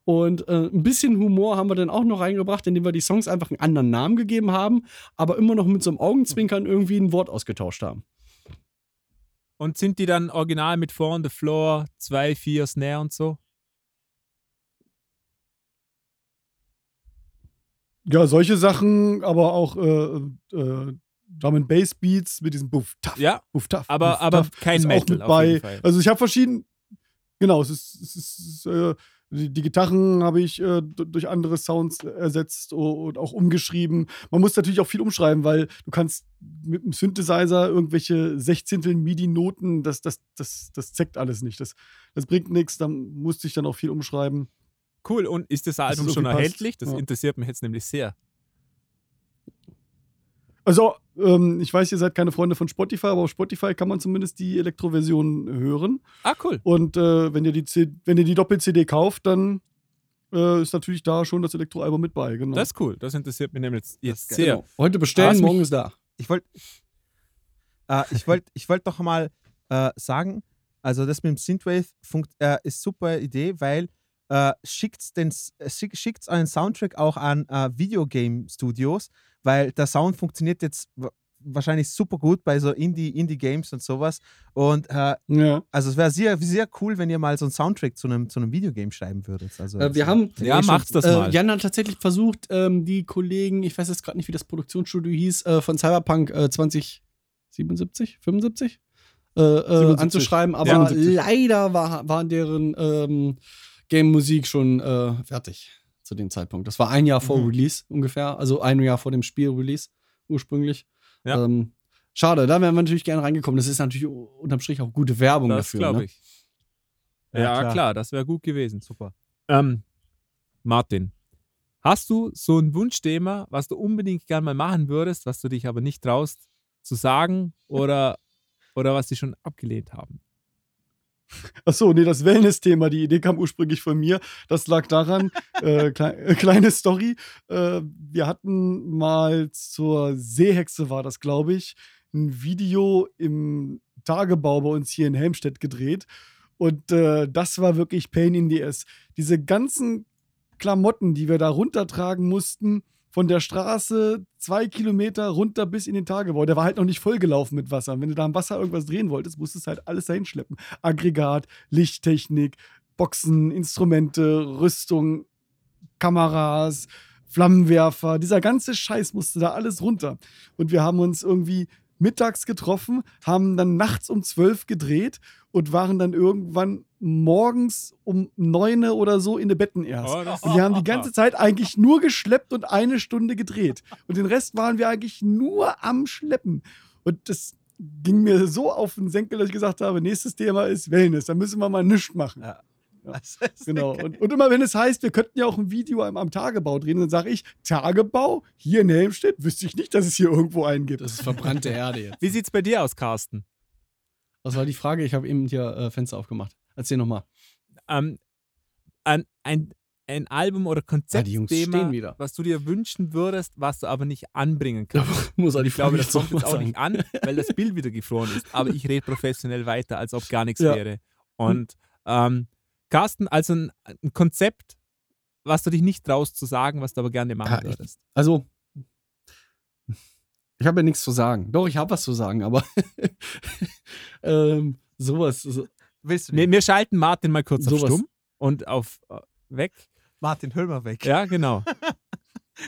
Und äh, ein bisschen Humor haben wir dann auch noch reingebracht, indem wir die Songs einfach einen anderen Namen gegeben haben, aber immer noch mit so einem Augenzwinkern irgendwie ein Wort ausgetauscht haben. Und sind die dann original mit Four on the Floor, 2, 4 Snare und so? Ja, solche Sachen, aber auch äh, äh, Drum and Bass Beats mit diesem Buff, Taff, Ja, Buff, Taff. aber, Buff, aber Taff kein ist auch Metal mit auf bei. jeden Fall. Also ich habe verschieden, genau, es ist, es ist äh, die, die Gitarren habe ich äh, durch andere Sounds ersetzt und auch umgeschrieben. Man muss natürlich auch viel umschreiben, weil du kannst mit einem Synthesizer irgendwelche Sechzehntel MIDI-Noten, das, das, das, das zeckt alles nicht. Das, das bringt nichts, da musste ich dann auch viel umschreiben. Cool, und ist das Album so schon viel passt. erhältlich? Das Ja. interessiert mich jetzt nämlich sehr. Also, ähm, ich weiß, ihr seid keine Freunde von Spotify, aber auf Spotify kann man zumindest die Elektroversion hören. Ah, cool. Und äh, wenn ihr die, C wenn ihr die Doppel-CD kauft, dann äh, ist natürlich da schon das Elektroalbum mit bei. Genau. Das ist cool. Das interessiert mich nämlich jetzt, sehr. Genau. Heute bestellen, Was mich- morgen ist da. Ich wollte äh, ich wollt, ich wollt doch mal äh, sagen, also das mit dem Synthwave funkt, äh, ist super Idee, weil äh, schickt den äh, schick, schickt's einen Soundtrack auch an äh, Videogame-Studios, weil der Sound funktioniert jetzt wa- wahrscheinlich super gut bei so Indie- Indie-Games und sowas. Und äh, ja. also es wäre sehr, sehr cool, wenn ihr mal so einen Soundtrack zu einem, zu einem Videogame schreiben würdet. Also, Äh, wir haben Ja, macht's das äh, mal. Jan hat tatsächlich versucht, ähm, die Kollegen, ich weiß jetzt gerade nicht, wie das Produktionsstudio hieß, äh, von Cyberpunk äh, 2077, 75 äh, äh, 77. anzuschreiben, aber 77. leider war, war deren ähm, Game-Musik schon äh, fertig zu dem Zeitpunkt. Das war ein Jahr vor Mhm. Release ungefähr, also ein Jahr vor dem Spiel-Release ursprünglich. Ja. Ähm, schade, da wären wir natürlich gerne reingekommen. Das ist natürlich unterm Strich auch gute Werbung Das dafür. glaube Ne? ich. Ja, Ja, klar. klar. das wäre gut gewesen. super. Ähm, Martin, hast du so ein Wunschthema, was du unbedingt gerne mal machen würdest, was du dich aber nicht traust zu sagen oder, oder was sie schon abgelehnt haben? Achso, nee, das Wellness-Thema, die Idee kam ursprünglich von mir. Das lag daran, äh, klei äh, kleine Story. Äh, wir hatten mal zur Seehexe, war das, glaube ich, ein Video im Tagebau bei uns hier in Helmstedt gedreht. Und äh, das war wirklich Pain in the Ass. Diese ganzen Klamotten, die wir da runtertragen mussten, von der Straße zwei Kilometer runter bis in den Tagebau. Der war halt noch nicht vollgelaufen mit Wasser. Und wenn du da am Wasser irgendwas drehen wolltest, musstest du halt alles dahin schleppen. Aggregat, Lichttechnik, Boxen, Instrumente, Rüstung, Kameras, Flammenwerfer, dieser ganze Scheiß musste da alles runter. Und wir haben uns irgendwie mittags getroffen, haben dann nachts um zwölf gedreht und waren dann irgendwann morgens um neun oder so in den Betten erst. Oh, Und wir haben die ganze Zeit eigentlich nur geschleppt und eine Stunde gedreht. Und den Rest waren wir eigentlich nur am Schleppen. Und das ging mir so auf den Senkel, dass ich gesagt habe, nächstes Thema ist Wellness. Da müssen wir mal nichts machen. Ja. Genau. Und, und immer wenn es heißt, wir könnten ja auch ein Video am, am Tagebau drehen, dann sage ich, Tagebau hier in Helmstedt, wüsste ich nicht, dass es hier irgendwo einen gibt. Das ist verbrannte Erde jetzt. Wie sieht's bei dir aus, Carsten? Was war die Frage? Ich habe eben hier äh, Fenster aufgemacht. Erzähl nochmal. Ähm, ein, ein, ein Album oder Ah, Konzeptthema, stehen wieder. was du dir wünschen würdest, was du aber nicht anbringen kannst. Muss auch die Ich glaube, Frage das kommt jetzt auch sagen. nicht an, weil das Bild wieder gefroren ist. Aber ich rede professionell weiter, als ob gar nichts Ja. wäre. Und ähm, Carsten, also ein, ein Konzept, was du dich nicht traust zu sagen, was du aber gerne machen Ja, ich- würdest. Also, ich habe ja nichts zu sagen. Doch, ich habe was zu sagen, aber ähm, sowas. So, Willst du Wir, wir schalten Martin mal kurz auf Sowas. stumm und auf äh, weg. Martin, hör mal weg. Ja, genau.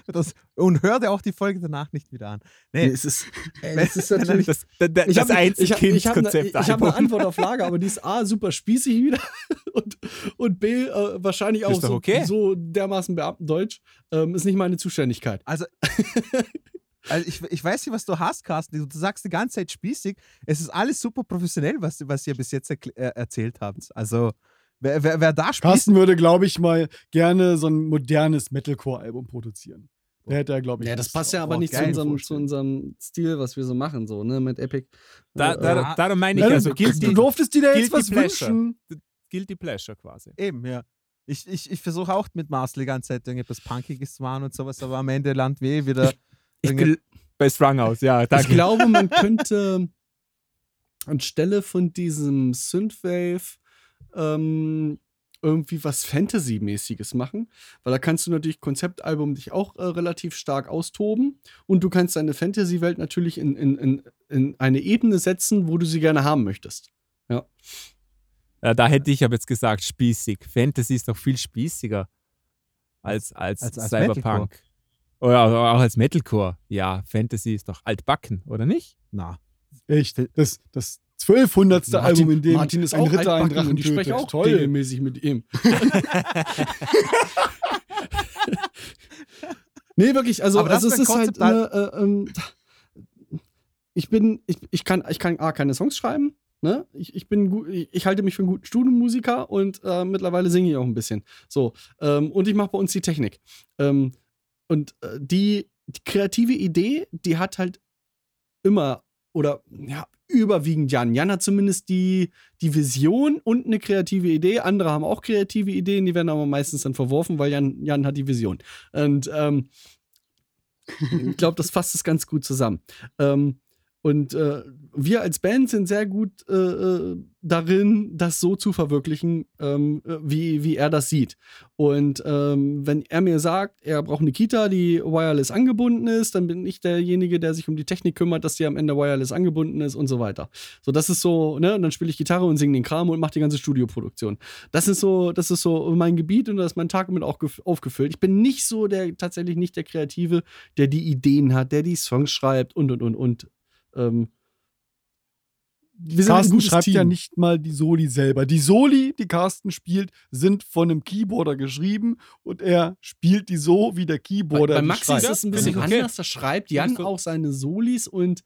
Das, und hör dir auch die Folge danach nicht wieder an. nee, Nee, es ist, Wenn- es ist natürlich. Das, das, das Ich habe ich hab, ich hab, ich hab eine, Einzelkind-Konzept. ich hab eine Antwort auf Lager, aber die ist A, super spießig wieder und, und B, äh, wahrscheinlich auch so, okay. so dermaßen Beamtendeutsch. Ähm, ist nicht meine Zuständigkeit. Also, also ich, ich weiß nicht, was du hast, Carsten. Du, sagst die ganze Zeit spießig. Es ist alles super professionell, was, was ihr bis jetzt äh, erzählt habt. Also, wer, wer, wer da spießt, Carsten würde, glaube ich, mal gerne so ein modernes Metalcore-Album produzieren. Da hätte er, glaube ich. Ja, das passt ja aber nicht zu unserem, zu unserem Stil, was wir so machen, so, ne, mit Epic. Da, Äh, da, darum meine ich, Ja, also du, du durftest dir da jetzt was Pleasure. wünschen. Guilty Pleasure quasi. eben, ja. Ich, ich, ich versuche auch mit Marcel die ganze Zeit irgendetwas Punkiges zu machen und sowas, aber am Ende landet wir wieder. ich, gl Bei Stronghouse, ja, ich danke. glaube, man könnte anstelle von diesem Synthwave ähm, irgendwie was Fantasy-mäßiges machen, weil da kannst du natürlich Konzeptalbum dich auch äh, relativ stark austoben und du kannst deine Fantasy-Welt natürlich in, in, in, in eine Ebene setzen, wo du sie gerne haben möchtest. Ja, da hätte ich aber jetzt gesagt, spießig. Fantasy ist doch viel spießiger als, als, Als- als Cyberpunk. Oder auch als Metalcore. Ja, Fantasy ist doch altbacken, oder nicht? Na, Echt, das, das 1200. Album, in dem Martin ist ein auch Ritter einen altbacken Drachen und ich tötet. spreche auch Toll. regelmäßig mit ihm. nee, wirklich, also, also es ist ein halt eine, äh, ähm, ich bin, ich, ich kann, ich kann A, keine Songs schreiben, ne? Ich, ich bin gut, ich, halte mich für einen guten Studiomusiker und äh, mittlerweile singe ich auch ein bisschen. So, ähm, und ich mache bei uns die Technik. Ähm, und äh, die, die kreative Idee, die hat halt immer oder ja, überwiegend Jan. Jan hat zumindest die, die Vision und eine kreative Idee. Andere haben auch kreative Ideen, die werden aber meistens dann verworfen, weil Jan, Jan hat die Vision. Und ähm, ich glaube, das fasst es ganz gut zusammen. Ähm, und äh, wir als Band sind sehr gut äh, äh, darin, das so zu verwirklichen, ähm, äh, wie, wie er das sieht. Und ähm, wenn er mir sagt, er braucht eine Kita, die wireless angebunden ist, dann bin ich derjenige, der sich um die Technik kümmert, dass die am Ende wireless angebunden ist und so weiter. So, das ist so, ne, und dann spiele ich Gitarre und singe den Kram und mache die ganze Studioproduktion. Das ist so, das ist so mein Gebiet und da ist mein Tag damit auch gef- aufgefüllt. Ich bin nicht so der, tatsächlich nicht der Kreative, der die Ideen hat, der die Songs schreibt und und und und. Ähm, wir Carsten schreibt Team. ja nicht mal die Soli selber. Die Soli, die Carsten spielt, sind von einem Keyboarder geschrieben und er spielt die so, wie der Bei, Keyboarder bei die Maxi schreibt. ist das ein bisschen ich okay. anders. Da schreibt Jan auch seine Solis und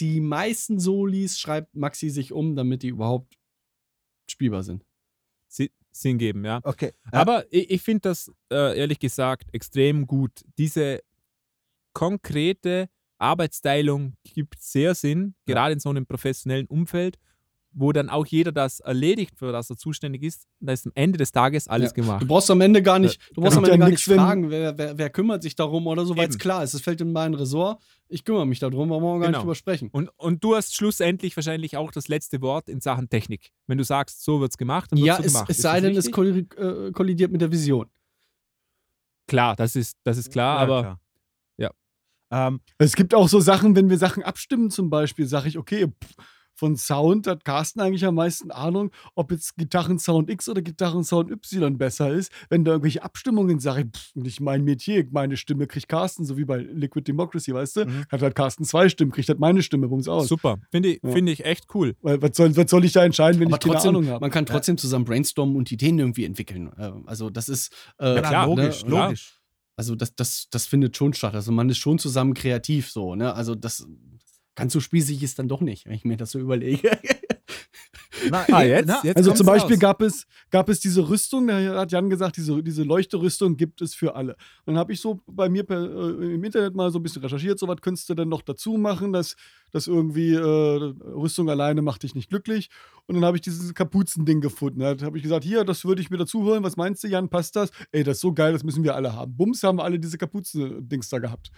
die meisten Solis schreibt Maxi sich um, damit die überhaupt spielbar sind. Si- Sinn geben, ja. okay. Aber ich, ich finde das äh, ehrlich gesagt extrem gut. Diese konkrete Arbeitsteilung gibt sehr Sinn, gerade in so einem professionellen Umfeld, wo dann auch jeder das erledigt, für das er zuständig ist. Da ist am Ende des Tages alles Ja. gemacht. Du brauchst am Ende gar nicht, du brauchst am Bringt Ende ja gar nicht fragen, wer, wer, wer kümmert sich darum oder so, weil es klar ist, es fällt in mein Ressort. Ich kümmere mich darum, warum wir gar Genau. nicht drüber sprechen. Und, und du hast schlussendlich wahrscheinlich auch das letzte Wort in Sachen Technik. Wenn du sagst, so wird es gemacht, dann wird Ja, so es, gemacht. es Ist sei denn, es äh, kollidiert mit der Vision. Klar, das ist, das ist klar, aber klar. Ähm, Es gibt auch so Sachen, wenn wir Sachen abstimmen, zum Beispiel, sage ich, okay, pff, von Sound hat Carsten eigentlich am meisten Ahnung, ob jetzt Gitarrensound X oder Gitarrensound Y besser ist. Wenn da irgendwelche Abstimmungen sage ich, pff, nicht mein Metier, meine Stimme kriegt Carsten, so wie bei Liquid Democracy, weißt du? Mhm. Hat halt Carsten zwei Stimmen, kriegt halt meine Stimme, bums aus. Super. Finde ich, Ja. finde ich echt cool. Weil, was, soll, was soll ich da entscheiden, wenn Aber ich keine trotzdem, Ahnung habe? man kann trotzdem zusammen brainstormen und Ideen irgendwie entwickeln. Äh, Also das ist äh, Ja, klar, logisch, ne? logisch. Also das, das, das findet schon statt. Also man ist schon zusammen kreativ so, ne? Also das ganz so spießig ist dann doch nicht, wenn ich mir das so überlege. Na, Ah, jetzt- na, jetzt Also zum Beispiel raus. gab es, gab es diese Rüstung, da hat Jan gesagt, diese, diese Leuchterüstung gibt es für alle. Und dann habe ich so bei mir per, äh, im Internet mal so ein bisschen recherchiert, so was könntest du denn noch dazu machen, dass, dass irgendwie äh, Rüstung alleine macht dich nicht glücklich. Und dann habe ich dieses Kapuzending gefunden. Da habe ich gesagt, hier, das würde ich mir dazu holen. Was meinst du, Jan, passt das? Ey, das ist so geil, das müssen wir alle haben. Bums, haben wir alle diese Kapuzen-Dings da gehabt.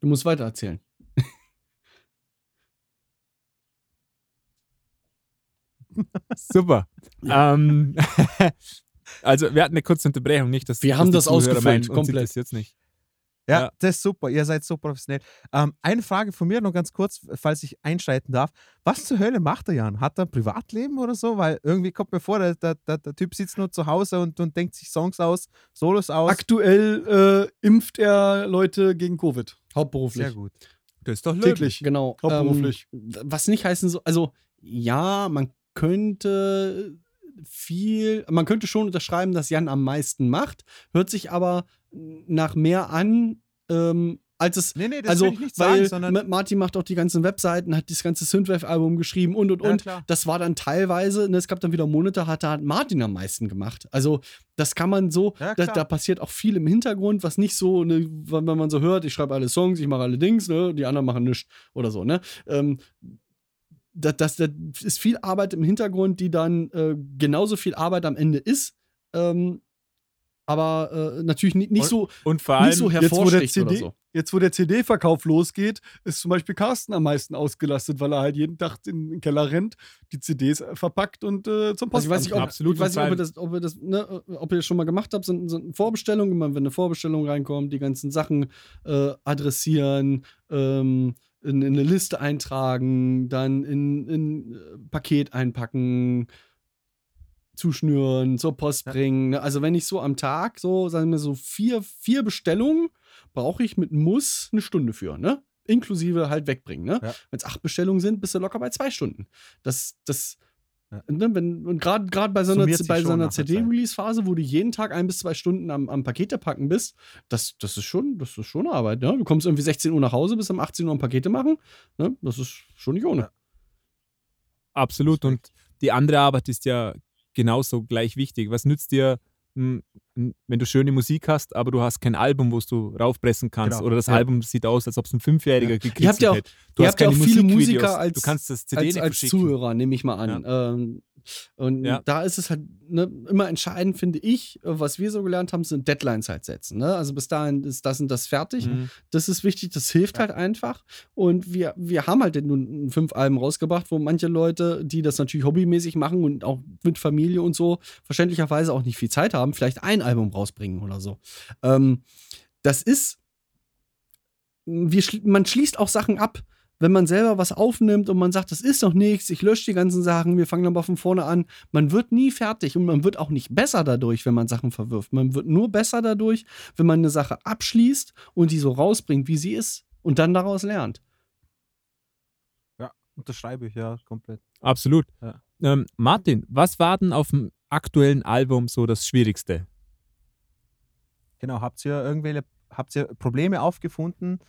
Du musst weiter erzählen. Super. Ähm, also, wir hatten eine kurze Unterbrechung, nicht, dass Wir haben das ausgefüllt, komplett. interessiert nicht. Ja, Ja. das ist super. Ihr seid so professionell. Ähm, eine Frage von mir noch ganz kurz, falls ich einschreiten darf. Was zur Hölle macht der Jan? Hat er ein Privatleben oder so? Weil irgendwie kommt mir vor, der, der, der, der Typ sitzt nur zu Hause und, und denkt sich Songs aus, Solos aus. Aktuell äh, impft er Leute gegen Covid. Hauptberuflich. Sehr gut. Das ist doch löblich. Täglich. Genau. Hauptberuflich. Ähm, was nicht heißen soll, also ja, man könnte viel, man könnte schon unterschreiben, dass Jan am meisten macht, hört sich aber nach mehr an, ähm, als es. Nee, nee, das also, weil sagen, Martin macht auch die ganzen Webseiten, hat das ganze Synthwave-Album geschrieben und und Ja, und. klar. Das war dann teilweise, ne, es gab dann wieder Monate, hat da hat Martin am meisten gemacht. Also, das kann man so, Ja, da, da passiert auch viel im Hintergrund, was nicht so, ne, wenn wenn man so hört, ich schreibe alle Songs, ich mache alle Dings, ne, die anderen machen nichts oder so, ne. Ähm, das, das, das ist viel Arbeit im Hintergrund, die dann äh, genauso viel Arbeit am Ende ist. Ähm, aber äh, natürlich nicht, nicht Und- so, Und vor allem, nicht so Jetzt wo, der CD, so. jetzt, wo der CD-Verkauf losgeht, ist zum Beispiel Carsten am meisten ausgelastet, weil er halt jeden Tag in den Keller rennt, die CDs verpackt und äh, zum Also ich weiß nicht, ob, bringt. Absolut, ich weiß nicht, ob ihr das, ob ihr das, ne, ob ihr das schon mal gemacht habt, sind, sind Vorbestellungen, wenn eine Vorbestellung reinkommt, die ganzen Sachen äh, adressieren, ähm, in, in eine Liste eintragen, dann in ein äh, Paket einpacken, zuschnüren, zur Post bringen. ne? Also wenn ich so am Tag so, sagen wir so vier, vier Bestellungen, brauche ich mit Muss eine Stunde für, ne? Inklusive halt wegbringen, ne? Ja. Wenn es acht Bestellungen sind, bist du locker bei zwei Stunden. Das, das, Ja. wenn, und gerade bei so einer, bei so einer. CD-Release-Phase, wo du jeden Tag ein bis zwei Stunden am, am Pakete packen bist, das, das ist schon, das ist schon Arbeit, ne? Du kommst irgendwie 16 Uhr nach Hause, bis um 18 Uhr am Pakete machen, ne? Das ist schon nicht ohne. Ja. absolut. Und die andere Arbeit ist ja genauso gleich wichtig. Was nützt dir, wenn du schöne Musik hast, aber du hast kein Album, wo du raufpressen kannst? Genau. Oder das Ja. Album sieht aus, als ob es ein Fünfjähriger gekriegt ja auch- hätte. Du hast ja keine auch viele Musiker als- du kannst das CD als, als. Zuhörer, nehme ich mal an. Ähm, und Ja. da ist es halt ne, immer entscheidend, finde ich, was wir so gelernt haben, sind Deadlines halt setzen. Ne? Also bis dahin ist das und das fertig. Mhm. Das ist wichtig, das hilft halt einfach. Und wir, wir haben halt nun fünf Alben rausgebracht, wo manche Leute, die das natürlich hobbymäßig machen und auch mit Familie und so, verständlicherweise auch nicht viel Zeit haben, vielleicht ein Album rausbringen oder so. Ähm, das ist, wir, man schließt auch Sachen ab. Wenn man selber was aufnimmt und man sagt, das ist doch nichts, ich lösche die ganzen Sachen, wir fangen nochmal von vorne an. Man wird nie fertig und man wird auch nicht besser dadurch, wenn man Sachen verwirft. Man wird nur besser dadurch, wenn man eine Sache abschließt und die so rausbringt, wie sie ist und dann daraus lernt. Ja, unterschreibe ich ja komplett. Absolut. Ja. Ähm, Martin, was war denn auf dem aktuellen Album so das Schwierigste? Genau, habt ihr irgendwelche, habt ihr Probleme aufgefunden?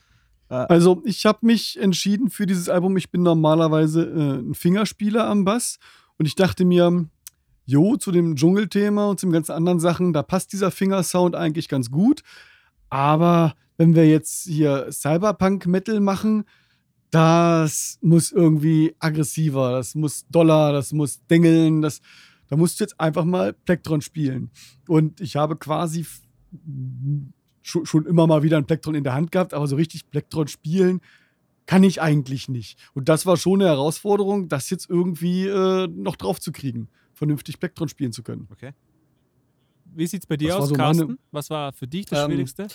Äh, Also, ich habe mich entschieden für dieses Album. Ich bin normalerweise äh, ein Fingerspieler am Bass und ich dachte mir, jo, zu dem Dschungelthema und zu den ganzen anderen Sachen, da passt dieser Fingersound eigentlich ganz gut. Aber wenn wir jetzt hier Cyberpunk-Metal machen, das muss irgendwie aggressiver, das muss doller, das muss dengeln, das, da musst du jetzt einfach mal Plektron spielen. Und ich habe quasi schon, schon immer mal wieder ein Plektron in der Hand gehabt, aber so richtig Plektron spielen kann ich eigentlich nicht. Und das war schon eine Herausforderung, das jetzt irgendwie äh, noch drauf zu kriegen, vernünftig Plektron spielen zu können. okay. Wie sieht es bei dir Was aus, so meine- Carsten? Was war für dich das Ähm, Schwierigste?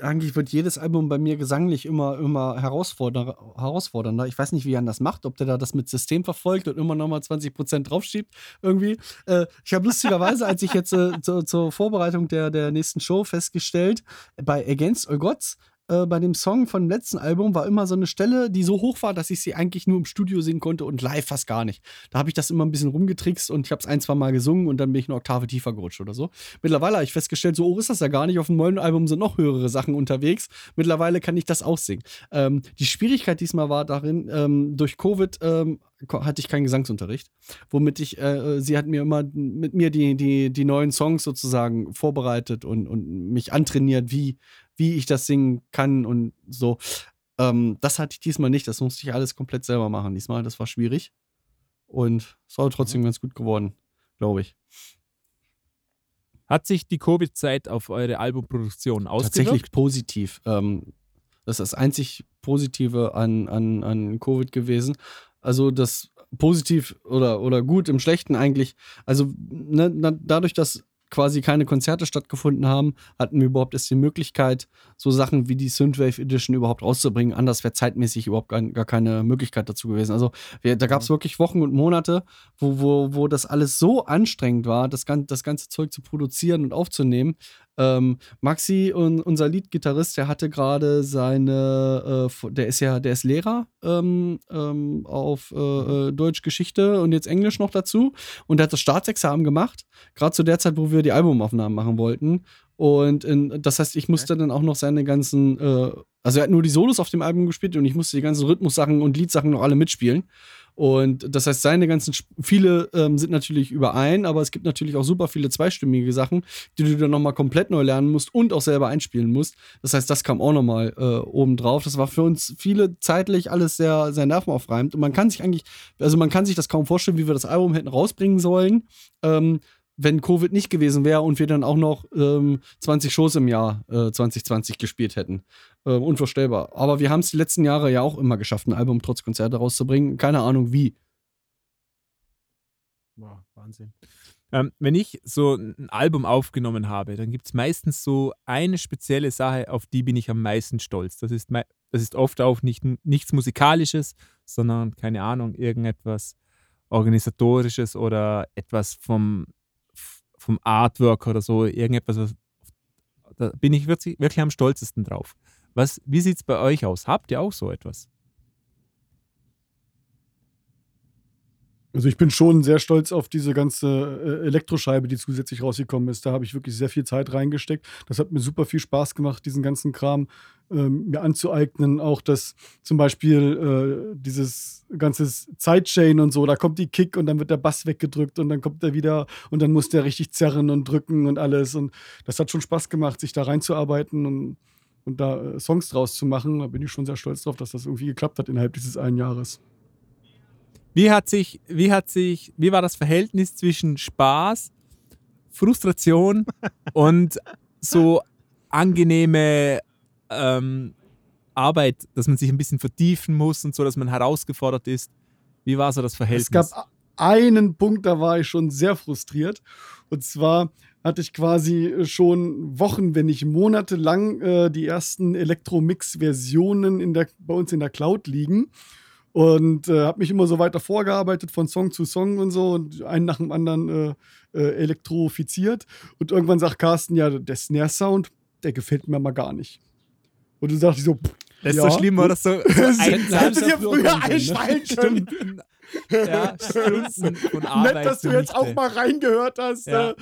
Eigentlich wird jedes Album bei mir gesanglich immer, immer herausforder herausfordernder. Ich weiß nicht, wie er das macht, ob der da das mit System verfolgt und immer nochmal 20% draufschiebt irgendwie. Äh, ich habe lustigerweise, als ich jetzt äh, zu, zur Vorbereitung der, der nächsten Show festgestellt, bei Against All Gods äh, bei dem Song von dem letzten Album war immer so eine Stelle, die so hoch war, dass ich sie eigentlich nur im Studio singen konnte und live fast gar nicht. Da habe ich das immer ein bisschen rumgetrickst und ich habe es ein, zwei Mal gesungen und dann bin ich eine Oktave tiefer gerutscht oder so. Mittlerweile habe ich festgestellt, so hoch ist das ja gar nicht. Auf dem neuen Album sind noch höhere Sachen unterwegs. Mittlerweile kann ich das auch singen. Ähm, die Schwierigkeit diesmal war darin, ähm, durch Covid ähm, hatte ich keinen Gesangsunterricht, womit ich, äh, sie hat mir immer mit mir die, die, die neuen Songs sozusagen vorbereitet und, und mich antrainiert, wie, wie ich das singen kann und so. Ähm, das hatte ich diesmal nicht. Das musste ich alles komplett selber machen. Diesmal, das war schwierig. Und es war trotzdem ganz gut geworden, glaube ich. Hat sich die Covid-Zeit auf eure Albumproduktion ausgewirkt? Tatsächlich positiv. Ähm, das ist das einzig Positive an, an, an Covid gewesen. Also das positiv oder, oder gut im Schlechten eigentlich. Also ne, dadurch, dass quasi keine Konzerte stattgefunden haben, hatten wir überhaupt erst die Möglichkeit, so Sachen wie die Synthwave Edition überhaupt rauszubringen. Anders wäre zeitmäßig überhaupt gar, gar, keine Möglichkeit dazu gewesen. Also wir, da gab es wirklich Wochen und Monate, wo, wo, wo das alles so anstrengend war, das, das ganze Zeug zu produzieren und aufzunehmen, ähm, Maxi, und unser Lead-Gitarrist, der hatte gerade seine, äh, der ist ja, der ist Lehrer ähm, ähm, auf äh, äh, Deutsch Geschichte und jetzt Englisch noch dazu. Und der hat das Staatsexamen gemacht, gerade zu der Zeit, wo wir die Albumaufnahmen machen wollten. Und in, das heißt, ich musste okay. dann auch noch seine ganzen, äh, also er hat nur die Solos auf dem Album gespielt und ich musste die ganzen Rhythmussachen und Liedsachen noch alle mitspielen. Und das heißt, seine ganzen, viele ähm, sind natürlich überein, aber es gibt natürlich auch super viele zweistimmige Sachen, die du dann nochmal komplett neu lernen musst und auch selber einspielen musst. Das heißt, das kam auch nochmal äh, oben drauf. Das war für uns viele zeitlich alles sehr, sehr nervenaufreibend. Und man kann sich eigentlich, also man kann sich das kaum vorstellen, wie wir das Album hätten rausbringen sollen. Ähm, wenn Covid nicht gewesen wäre und wir dann auch noch ähm, 20 Shows im Jahr äh, 2020 gespielt hätten. Ähm, unvorstellbar. Aber wir haben es die letzten Jahre ja auch immer geschafft, ein Album trotz Konzerte rauszubringen. Keine Ahnung wie. Wow, Wahnsinn. Ähm, wenn ich so ein Album aufgenommen habe, dann gibt es meistens so eine spezielle Sache, auf die bin ich am meisten stolz. Das ist, das ist oft auch nicht, nichts Musikalisches, sondern, keine Ahnung, irgendetwas Organisatorisches oder etwas vom vom Artwork oder so, irgendetwas, was, da bin ich wirklich, wirklich am stolzesten drauf. Was, wie sieht es bei euch aus? Habt ihr auch so etwas? Also ich bin schon sehr stolz auf diese ganze äh, Elektroscheibe, die zusätzlich rausgekommen ist. Da habe ich wirklich sehr viel Zeit reingesteckt. Das hat mir super viel Spaß gemacht, diesen ganzen Kram ähm, mir anzueignen. Auch das zum Beispiel äh, dieses ganze Zeitchain und so, da kommt die Kick und dann wird der Bass weggedrückt und dann kommt er wieder und dann muss der richtig zerren und drücken und alles. Und das hat schon Spaß gemacht, sich da reinzuarbeiten und, und da äh, Songs draus zu machen. Da bin ich schon sehr stolz drauf, dass das irgendwie geklappt hat innerhalb dieses einen Jahres. Wie hat sich, wie hat sich, wie war das Verhältnis zwischen Spaß, Frustration und so angenehme ähm, Arbeit, dass man sich ein bisschen vertiefen muss und so, dass man herausgefordert ist? Wie war so das Verhältnis? Es gab einen Punkt, da war ich schon sehr frustriert. Und zwar hatte ich quasi schon Wochen, wenn nicht Monate lang äh, die ersten Elektromix-Versionen bei uns in der Cloud liegen und äh, habe mich immer so weiter vorgearbeitet von Song zu Song und so und einen nach dem anderen äh, äh, elektrofiziert. Und irgendwann sagt Carsten, ja, der Snare-Sound, der gefällt mir mal gar nicht. Und du sagst so, pff, das ist ja, so schlimm, oder so? so hättest dir früher einsteigen können. ja, Stunden von Arbeit. Nett, dass du jetzt auch mal reingehört hast. Ja. Äh,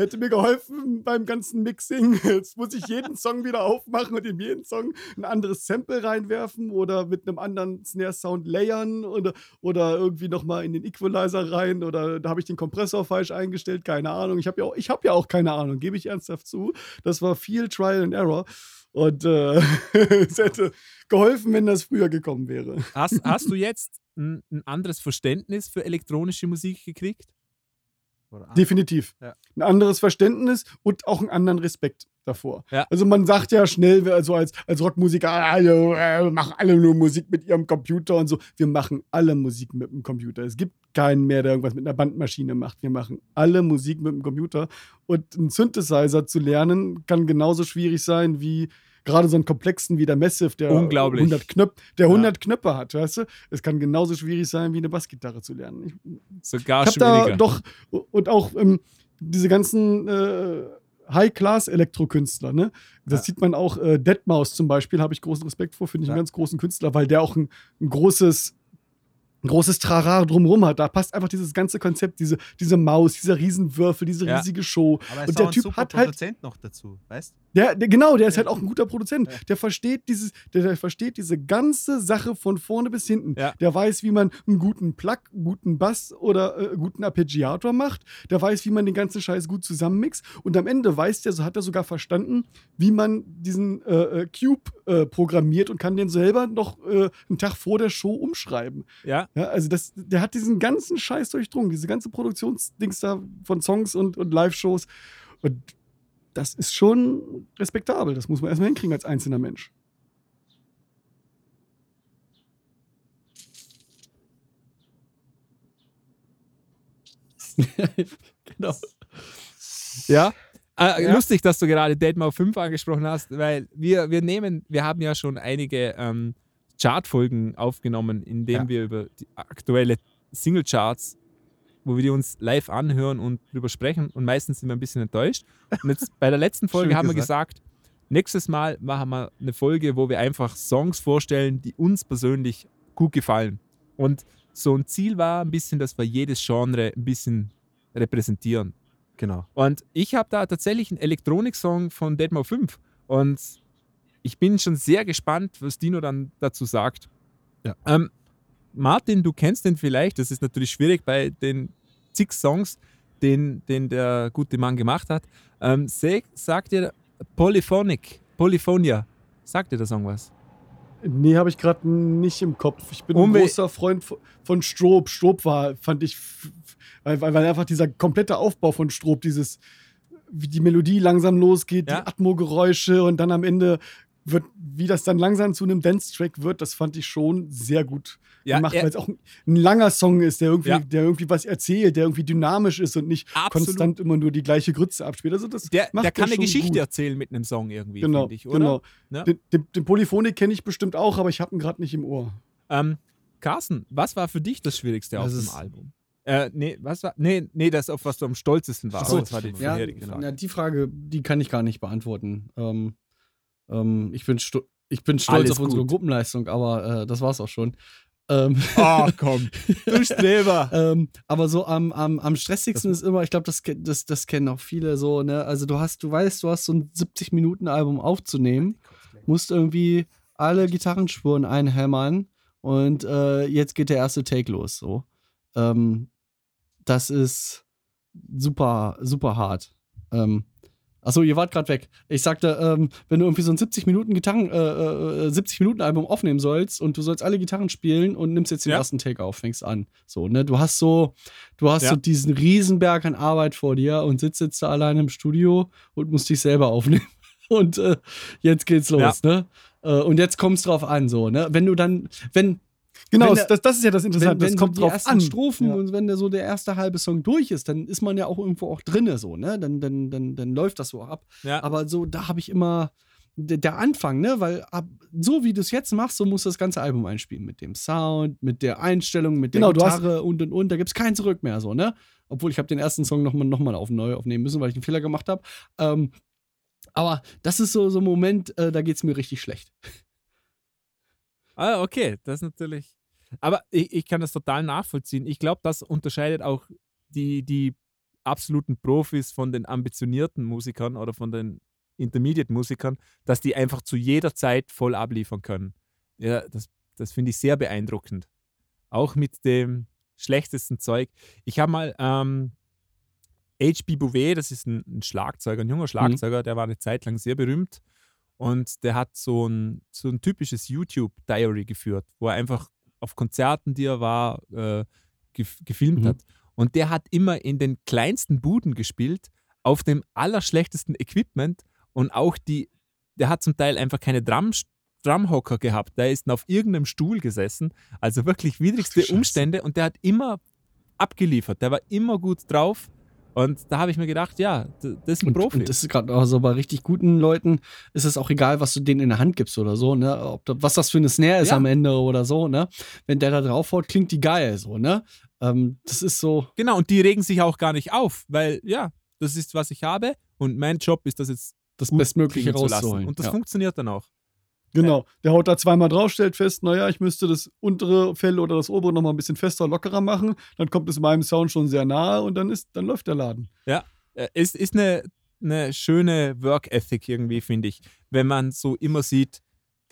hätte mir geholfen beim ganzen Mixing. Jetzt muss ich jeden Song wieder aufmachen und in jeden Song ein anderes Sample reinwerfen oder mit einem anderen Snare-Sound layern oder, oder irgendwie nochmal in den Equalizer rein oder da habe ich den Kompressor falsch eingestellt, keine Ahnung. Ich habe ja, auch, hab ja auch keine Ahnung, gebe ich ernsthaft zu. Das war viel Trial and Error. Und äh, es hätte geholfen, wenn das früher gekommen wäre. Hast, hast du jetzt ein, ein anderes Verständnis für elektronische Musik gekriegt? Definitiv. Ja. Ein anderes Verständnis und auch einen anderen Respekt davor. Ja. Also man sagt ja schnell, also als, als Rockmusiker, ah, jo, äh, machen alle nur Musik mit ihrem Computer und so. Wir machen alle Musik mit dem Computer. Es gibt keinen mehr, der irgendwas mit einer Bandmaschine macht. Wir machen alle Musik mit dem Computer. Und einen Synthesizer zu lernen, kann genauso schwierig sein wie gerade so einen komplexen wie der Massive, der Unglaublich. 100, Knöp der Ja. 100 Knöpfe hat, weißt du? Es kann genauso schwierig sein, wie eine Bassgitarre zu lernen. Ich, Sogar ich habe da schwieriger. doch und auch ähm, diese ganzen äh, High-Class-Elektrokünstler, ne? Das Ja. sieht man auch, äh, Deadmaus zum Beispiel, habe ich großen Respekt vor, finde ich Ja. einen ganz großen Künstler, weil der auch ein, ein großes ein großes Trara drumrum hat. Da passt einfach dieses ganze Konzept, diese, diese Maus, dieser Riesenwürfel, diese Ja. riesige Show. Aber er ist Und der auch ein Typ hat halt- Produzent noch dazu, weißt Der, der, genau, der ist Ja. halt auch ein guter Produzent. Ja. Der versteht dieses, der, der versteht diese ganze Sache von vorne bis hinten. Ja. Der weiß, wie man einen guten Plug, einen guten Bass oder äh, guten Arpeggiator macht. Der weiß, wie man den ganzen Scheiß gut zusammenmixt. Und am Ende weiß der, so hat er sogar verstanden, wie man diesen äh, äh, Cube äh, programmiert und kann den selber noch äh, einen Tag vor der Show umschreiben. Ja, Ja, also das, der hat diesen ganzen Scheiß durchdrungen, diese ganze Produktionsdings da von Songs und, und Live-Shows. Und das ist schon respektabel. Das muss man erstmal hinkriegen als einzelner Mensch. genau. Ja. Äh, Ja. Lustig, dass du gerade Deadmau 5 angesprochen hast, weil wir, wir nehmen, wir haben ja schon einige ähm, Chartfolgen aufgenommen, in denen Ja. wir über die aktuelle Singlecharts, wo wir die uns live anhören und drüber sprechen und meistens sind wir ein bisschen enttäuscht. Und jetzt bei der letzten Folge haben wir gesagt. gesagt, nächstes Mal machen wir eine Folge, wo wir einfach Songs vorstellen, die uns persönlich gut gefallen. Und so ein Ziel war ein bisschen, dass wir jedes Genre ein bisschen repräsentieren. Genau. Und ich habe da tatsächlich einen Elektronik-Song von Deadmau 5. Und ich bin schon sehr gespannt, was Dino dann dazu sagt. Ja. Ähm, Martin, du kennst den vielleicht. Das ist natürlich schwierig bei den zig Songs, den, den der gute Mann gemacht hat. Ähm, sag, sagt dir Polyphonic, Polyphonia, sagt dir der Song was? Nee, habe ich gerade nicht im Kopf. Ich bin Unbe- ein großer Freund von- Strob. Strob war, fand ich, weil weil einfach dieser komplette Aufbau von Strob, dieses, wie die Melodie langsam losgeht, Ja. die Atmo-Geräusche und dann am Ende wird, wie das dann langsam zu einem Dance-Track wird, das fand ich schon sehr gut gemacht, er- weil es auch ein, ein langer Song ist, der irgendwie, Ja. der irgendwie was erzählt, der irgendwie dynamisch ist und nicht Absolut. konstant immer nur die gleiche Grütze abspielt. Also das der, macht der kann eine Geschichte gut. erzählen mit einem Song irgendwie, Genau, finde ich, oder? genau. Ja. Den, den, den Polyphonik kenne ich bestimmt auch, aber ich habe ihn gerade nicht im Ohr. Ähm, Carsten, was war für dich das Schwierigste auf Das dem ist- Album? Äh, nee, was war? Nee, nee, das, auf was du am stolzesten warst. So, das war die Ja, ja, die Frage, die kann ich gar nicht beantworten. Ähm, ähm, ich, bin ich bin stolz Alles auf unsere gut. Gruppenleistung, aber äh, das war's auch schon. Ähm, Oh, komm. Du Streber. ähm, aber so am, am, am stressigsten ist immer, ich glaube, das, das, das kennen auch viele so, ne? Also du hast, du weißt, du hast so ein 70-Minuten-Album aufzunehmen, musst irgendwie alle Gitarrenspuren einhämmern und äh, jetzt geht der erste Take los. So. Ähm, das ist super, super hart. Ähm, Achso, ihr wart gerade weg. Ich sagte, ähm, wenn du irgendwie so ein 70 Minuten Gitarren, äh, äh, 70 Minuten Album aufnehmen sollst und du sollst alle Gitarren spielen und nimmst jetzt den Ja. ersten Take auf, fängst an. So, ne? Du hast so, du hast Ja. so diesen Riesenberg an Arbeit vor dir und sitzt jetzt da alleine im Studio und musst dich selber aufnehmen. Und äh, jetzt geht's los, ne? Äh, und jetzt kommt's drauf an, so, ne? Wenn du dann, wenn, Genau, Wenn der- das, das ist ja das wenn, Interessante. wenn das kommt die drauf ersten an. Strophen Ja. und wenn der so der erste halbe Song durch ist, dann ist man ja auch irgendwo auch drinne so, ne? Dann, dann, dann, dann läuft das so ab. Ja. Aber so, da habe ich immer der, der Anfang, ne? Weil ab, so wie du es jetzt machst, so musst du das ganze Album einspielen. Mit dem Sound, mit der Einstellung, mit der Genau, du hast- Gitarre und und und. Da gibt es kein Zurück mehr, so, ne? Obwohl ich habe den ersten Song nochmal noch mal auf neu aufnehmen müssen, weil ich einen Fehler gemacht habe. Ähm, aber das ist so, so ein Moment, äh, da geht es mir richtig schlecht. Ah, okay, das ist natürlich. Aber ich, ich kann das total nachvollziehen. Ich glaube, das unterscheidet auch die, die absoluten Profis von den ambitionierten Musikern oder von den Intermediate-Musikern, dass die einfach zu jeder Zeit voll abliefern können. Ja, das, das finde ich sehr beeindruckend. Auch mit dem schlechtesten Zeug. Ich habe mal ähm, H.B. Bouvet, das ist ein, ein Schlagzeuger, ein junger Schlagzeuger, der war eine Zeit lang sehr berühmt und der hat so ein, so ein typisches YouTube-Diary geführt, wo er einfach auf Konzerten, die er war, äh, gef gefilmt Mhm. hat. Und der hat immer in den kleinsten Buden gespielt, auf dem allerschlechtesten Equipment und auch die, der hat zum Teil einfach keine Drum, Drumhocker gehabt. Der ist auf irgendeinem Stuhl gesessen. Also wirklich widrigste. Umstände und der hat immer abgeliefert. Der war immer gut drauf. Und da habe ich mir gedacht, ja, das ist ein Und, Profi. und das ist gerade auch so bei richtig guten Leuten, ist es auch egal, was du denen in der Hand gibst oder so, ne? Ob da, was das für eine Snare ist Ja. am Ende oder so, ne? Wenn der da draufhaut, klingt die geil, so, ne? Ähm, das ist so. Genau, und die regen sich auch gar nicht auf, weil ja, das ist, was ich habe und mein Job ist, das jetzt Das Bestmögliche rauszuholen. Und das ja. funktioniert dann auch. Genau. Der haut da zweimal drauf, stellt fest, naja, ich müsste das untere Fell oder das obere nochmal ein bisschen fester, lockerer machen. Dann kommt es meinem Sound schon sehr nahe und dann ist, dann läuft der Laden. Äh, Es ist eine, eine schöne Work Ethic irgendwie, finde ich, wenn man so immer sieht,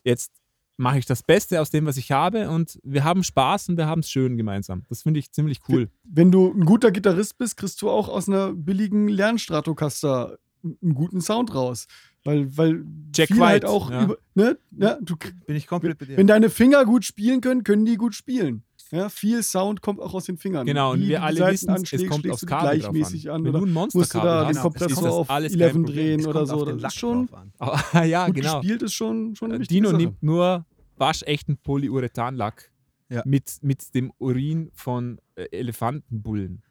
jetzt mache ich das Beste aus dem, was ich habe und wir haben Spaß und wir haben es schön gemeinsam. Das finde ich ziemlich cool. Wenn du ein guter Gitarrist bist, kriegst du auch aus einer billigen Lernstratocaster einen guten Sound raus. Weil, weil Jack halt White, auch ja. über, ne? ja, du, Bin ich komplett bei dir. wenn deine Finger gut spielen können, können die gut spielen. Ja, viel Sound kommt auch aus den Fingern. Genau, und Wie wir alle wissen, es kommt aufs Kabel gleichmäßig an. Wenn du ein musst du Monsterkabel da hast, den Kompressor auf alles kein 11 Problem. drehen Es oder so. Das ist schon. Ah, ja, gut genau. gespielt, ist schon, schon eine Dino Sache. nimmt nur waschechten Polyurethanlack Ja. mit, mit dem Urin von äh, Elefantenbullen.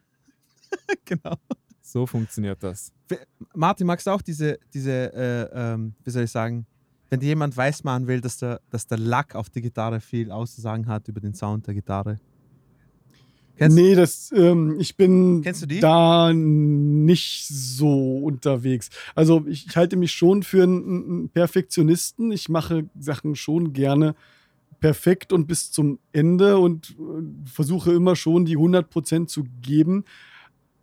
genau. So funktioniert das. Martin, magst du auch diese, diese äh, ähm, wie soll ich sagen, wenn dir jemand weiß machen will, dass der, dass der Lack auf die Gitarre viel auszusagen hat über den Sound der Gitarre? Kennst, nee, das, ähm, ich bin Kennst du die? da nicht so unterwegs. Also ich, ich halte mich schon für einen, einen Perfektionisten. Ich mache Sachen schon gerne perfekt und bis zum Ende und äh, versuche immer schon die 100% zu geben.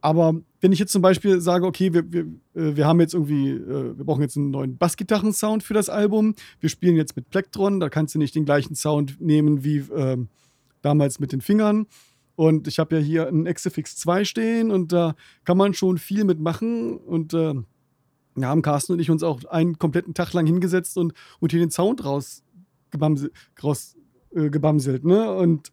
Aber wenn ich jetzt zum Beispiel sage, okay, wir, wir, äh, wir haben jetzt irgendwie, äh, wir brauchen jetzt einen neuen Bassgitarren-Sound für das Album, wir spielen jetzt mit Plektron, da kannst du nicht den gleichen Sound nehmen wie ähm, damals mit den Fingern. Und ich habe ja hier einen XFX 2 stehen und da kann man schon viel mitmachen. Und äh, da haben Carsten und ich uns auch einen kompletten Tag lang hingesetzt und, und hier den Sound rausgebamselt. Raus, äh, ne? Und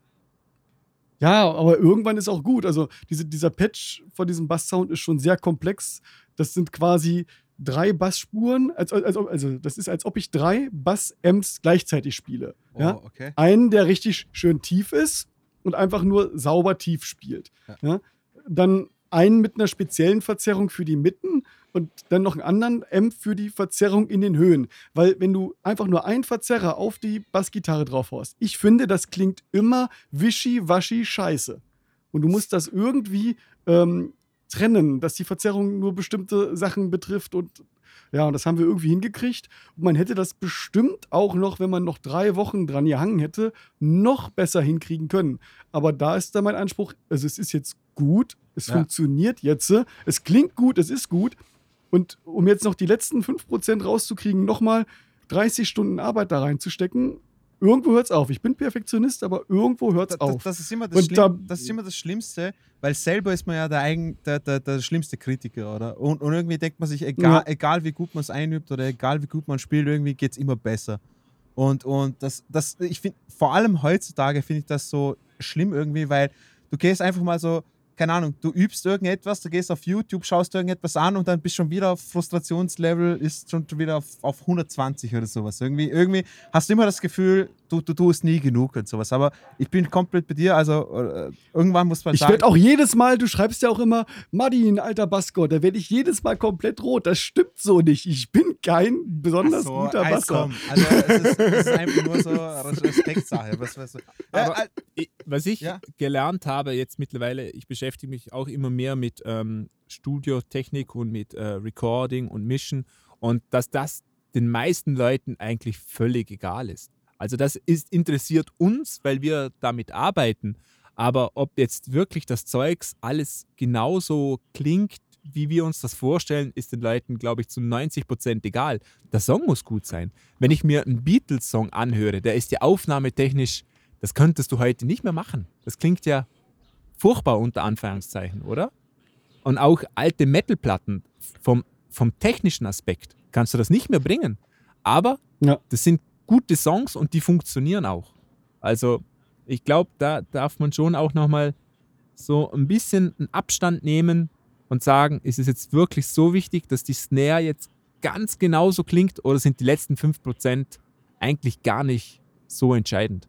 ja, aber irgendwann ist auch gut. Also diese, dieser Patch von diesem Basssound ist schon sehr komplex. Das sind quasi drei Bassspuren. Als, als, also das ist, als ob ich drei Bass-Amps gleichzeitig spiele. Oh, Ja? okay. einen, der richtig schön tief ist und einfach nur sauber tief spielt. Ja. Ja. Dann einen mit einer speziellen Verzerrung für die Mitten und dann noch einen anderen Amp für die Verzerrung in den Höhen. Weil wenn du einfach nur einen Verzerrer auf die Bassgitarre drauf haust, ich finde, das klingt immer wischi-waschi scheiße. Und du musst das irgendwie ähm, trennen, dass die Verzerrung nur bestimmte Sachen betrifft und ja, und das haben wir irgendwie hingekriegt. Und man hätte das bestimmt auch noch, wenn man noch drei Wochen dran gehangen hätte, noch besser hinkriegen können. Aber da ist dann mein Anspruch, also es ist jetzt gut, es Ja. funktioniert jetzt, es klingt gut, es ist gut. Und um jetzt noch die letzten 5% rauszukriegen, nochmal 30 Stunden Arbeit da reinzustecken, irgendwo hört es auf. Ich bin Perfektionist, aber irgendwo hört es das, auf. das, ist immer das, da- das ist immer das Schlimmste, weil selber ist man ja der, eigen, der, der, der schlimmste Kritiker, oder? Und, und irgendwie denkt man sich, egal, Ja. egal wie gut man es einübt oder egal wie gut man spielt, irgendwie geht es immer besser. Und, und das, das, ich finde, vor allem heutzutage finde ich das so schlimm irgendwie, weil du gehst einfach mal so, keine Ahnung, du übst irgendetwas, du gehst auf YouTube, schaust irgendetwas an und dann bist schon wieder auf Frustrationslevel, ist schon wieder auf, auf 120 oder sowas. Irgendwie, irgendwie hast du immer das Gefühl, du, du tust nie genug und sowas. Aber ich bin komplett bei dir, also äh, irgendwann muss man Ich sagen. werde auch jedes Mal, du schreibst ja auch immer, Madin, alter Bassgott, da werde ich jedes Mal komplett rot. Das stimmt so nicht. Ich bin kein besonders so, guter Basser. komm. Also es ist, es ist einfach nur so eine Respektsache. Was, was, Aber äh, ich, was ich Ja. gelernt habe jetzt mittlerweile, ich beschäftige mich auch immer mehr mit ähm, Studiotechnik und mit äh, Recording und Mischen und dass das den meisten Leuten eigentlich völlig egal ist. Also das ist, interessiert uns, weil wir damit arbeiten, aber ob jetzt wirklich das Zeugs alles genauso klingt, wie wir uns das vorstellen, ist den Leuten, glaube ich, zu 90 Prozent egal. Der Song muss gut sein. Wenn ich mir einen Beatles-Song anhöre, der ist ja aufnahmetechnisch, das könntest du heute nicht mehr machen. Das klingt ja furchtbar unter Anführungszeichen, oder? Und auch alte Metal-Platten vom, vom technischen Aspekt kannst du das nicht mehr bringen. Aber Ja. das sind gute Songs und die funktionieren auch. Also ich glaube, da darf man schon auch nochmal so ein bisschen einen Abstand nehmen und sagen, ist es jetzt wirklich so wichtig, dass die Snare jetzt ganz genauso klingt oder sind die letzten 5% eigentlich gar nicht so entscheidend?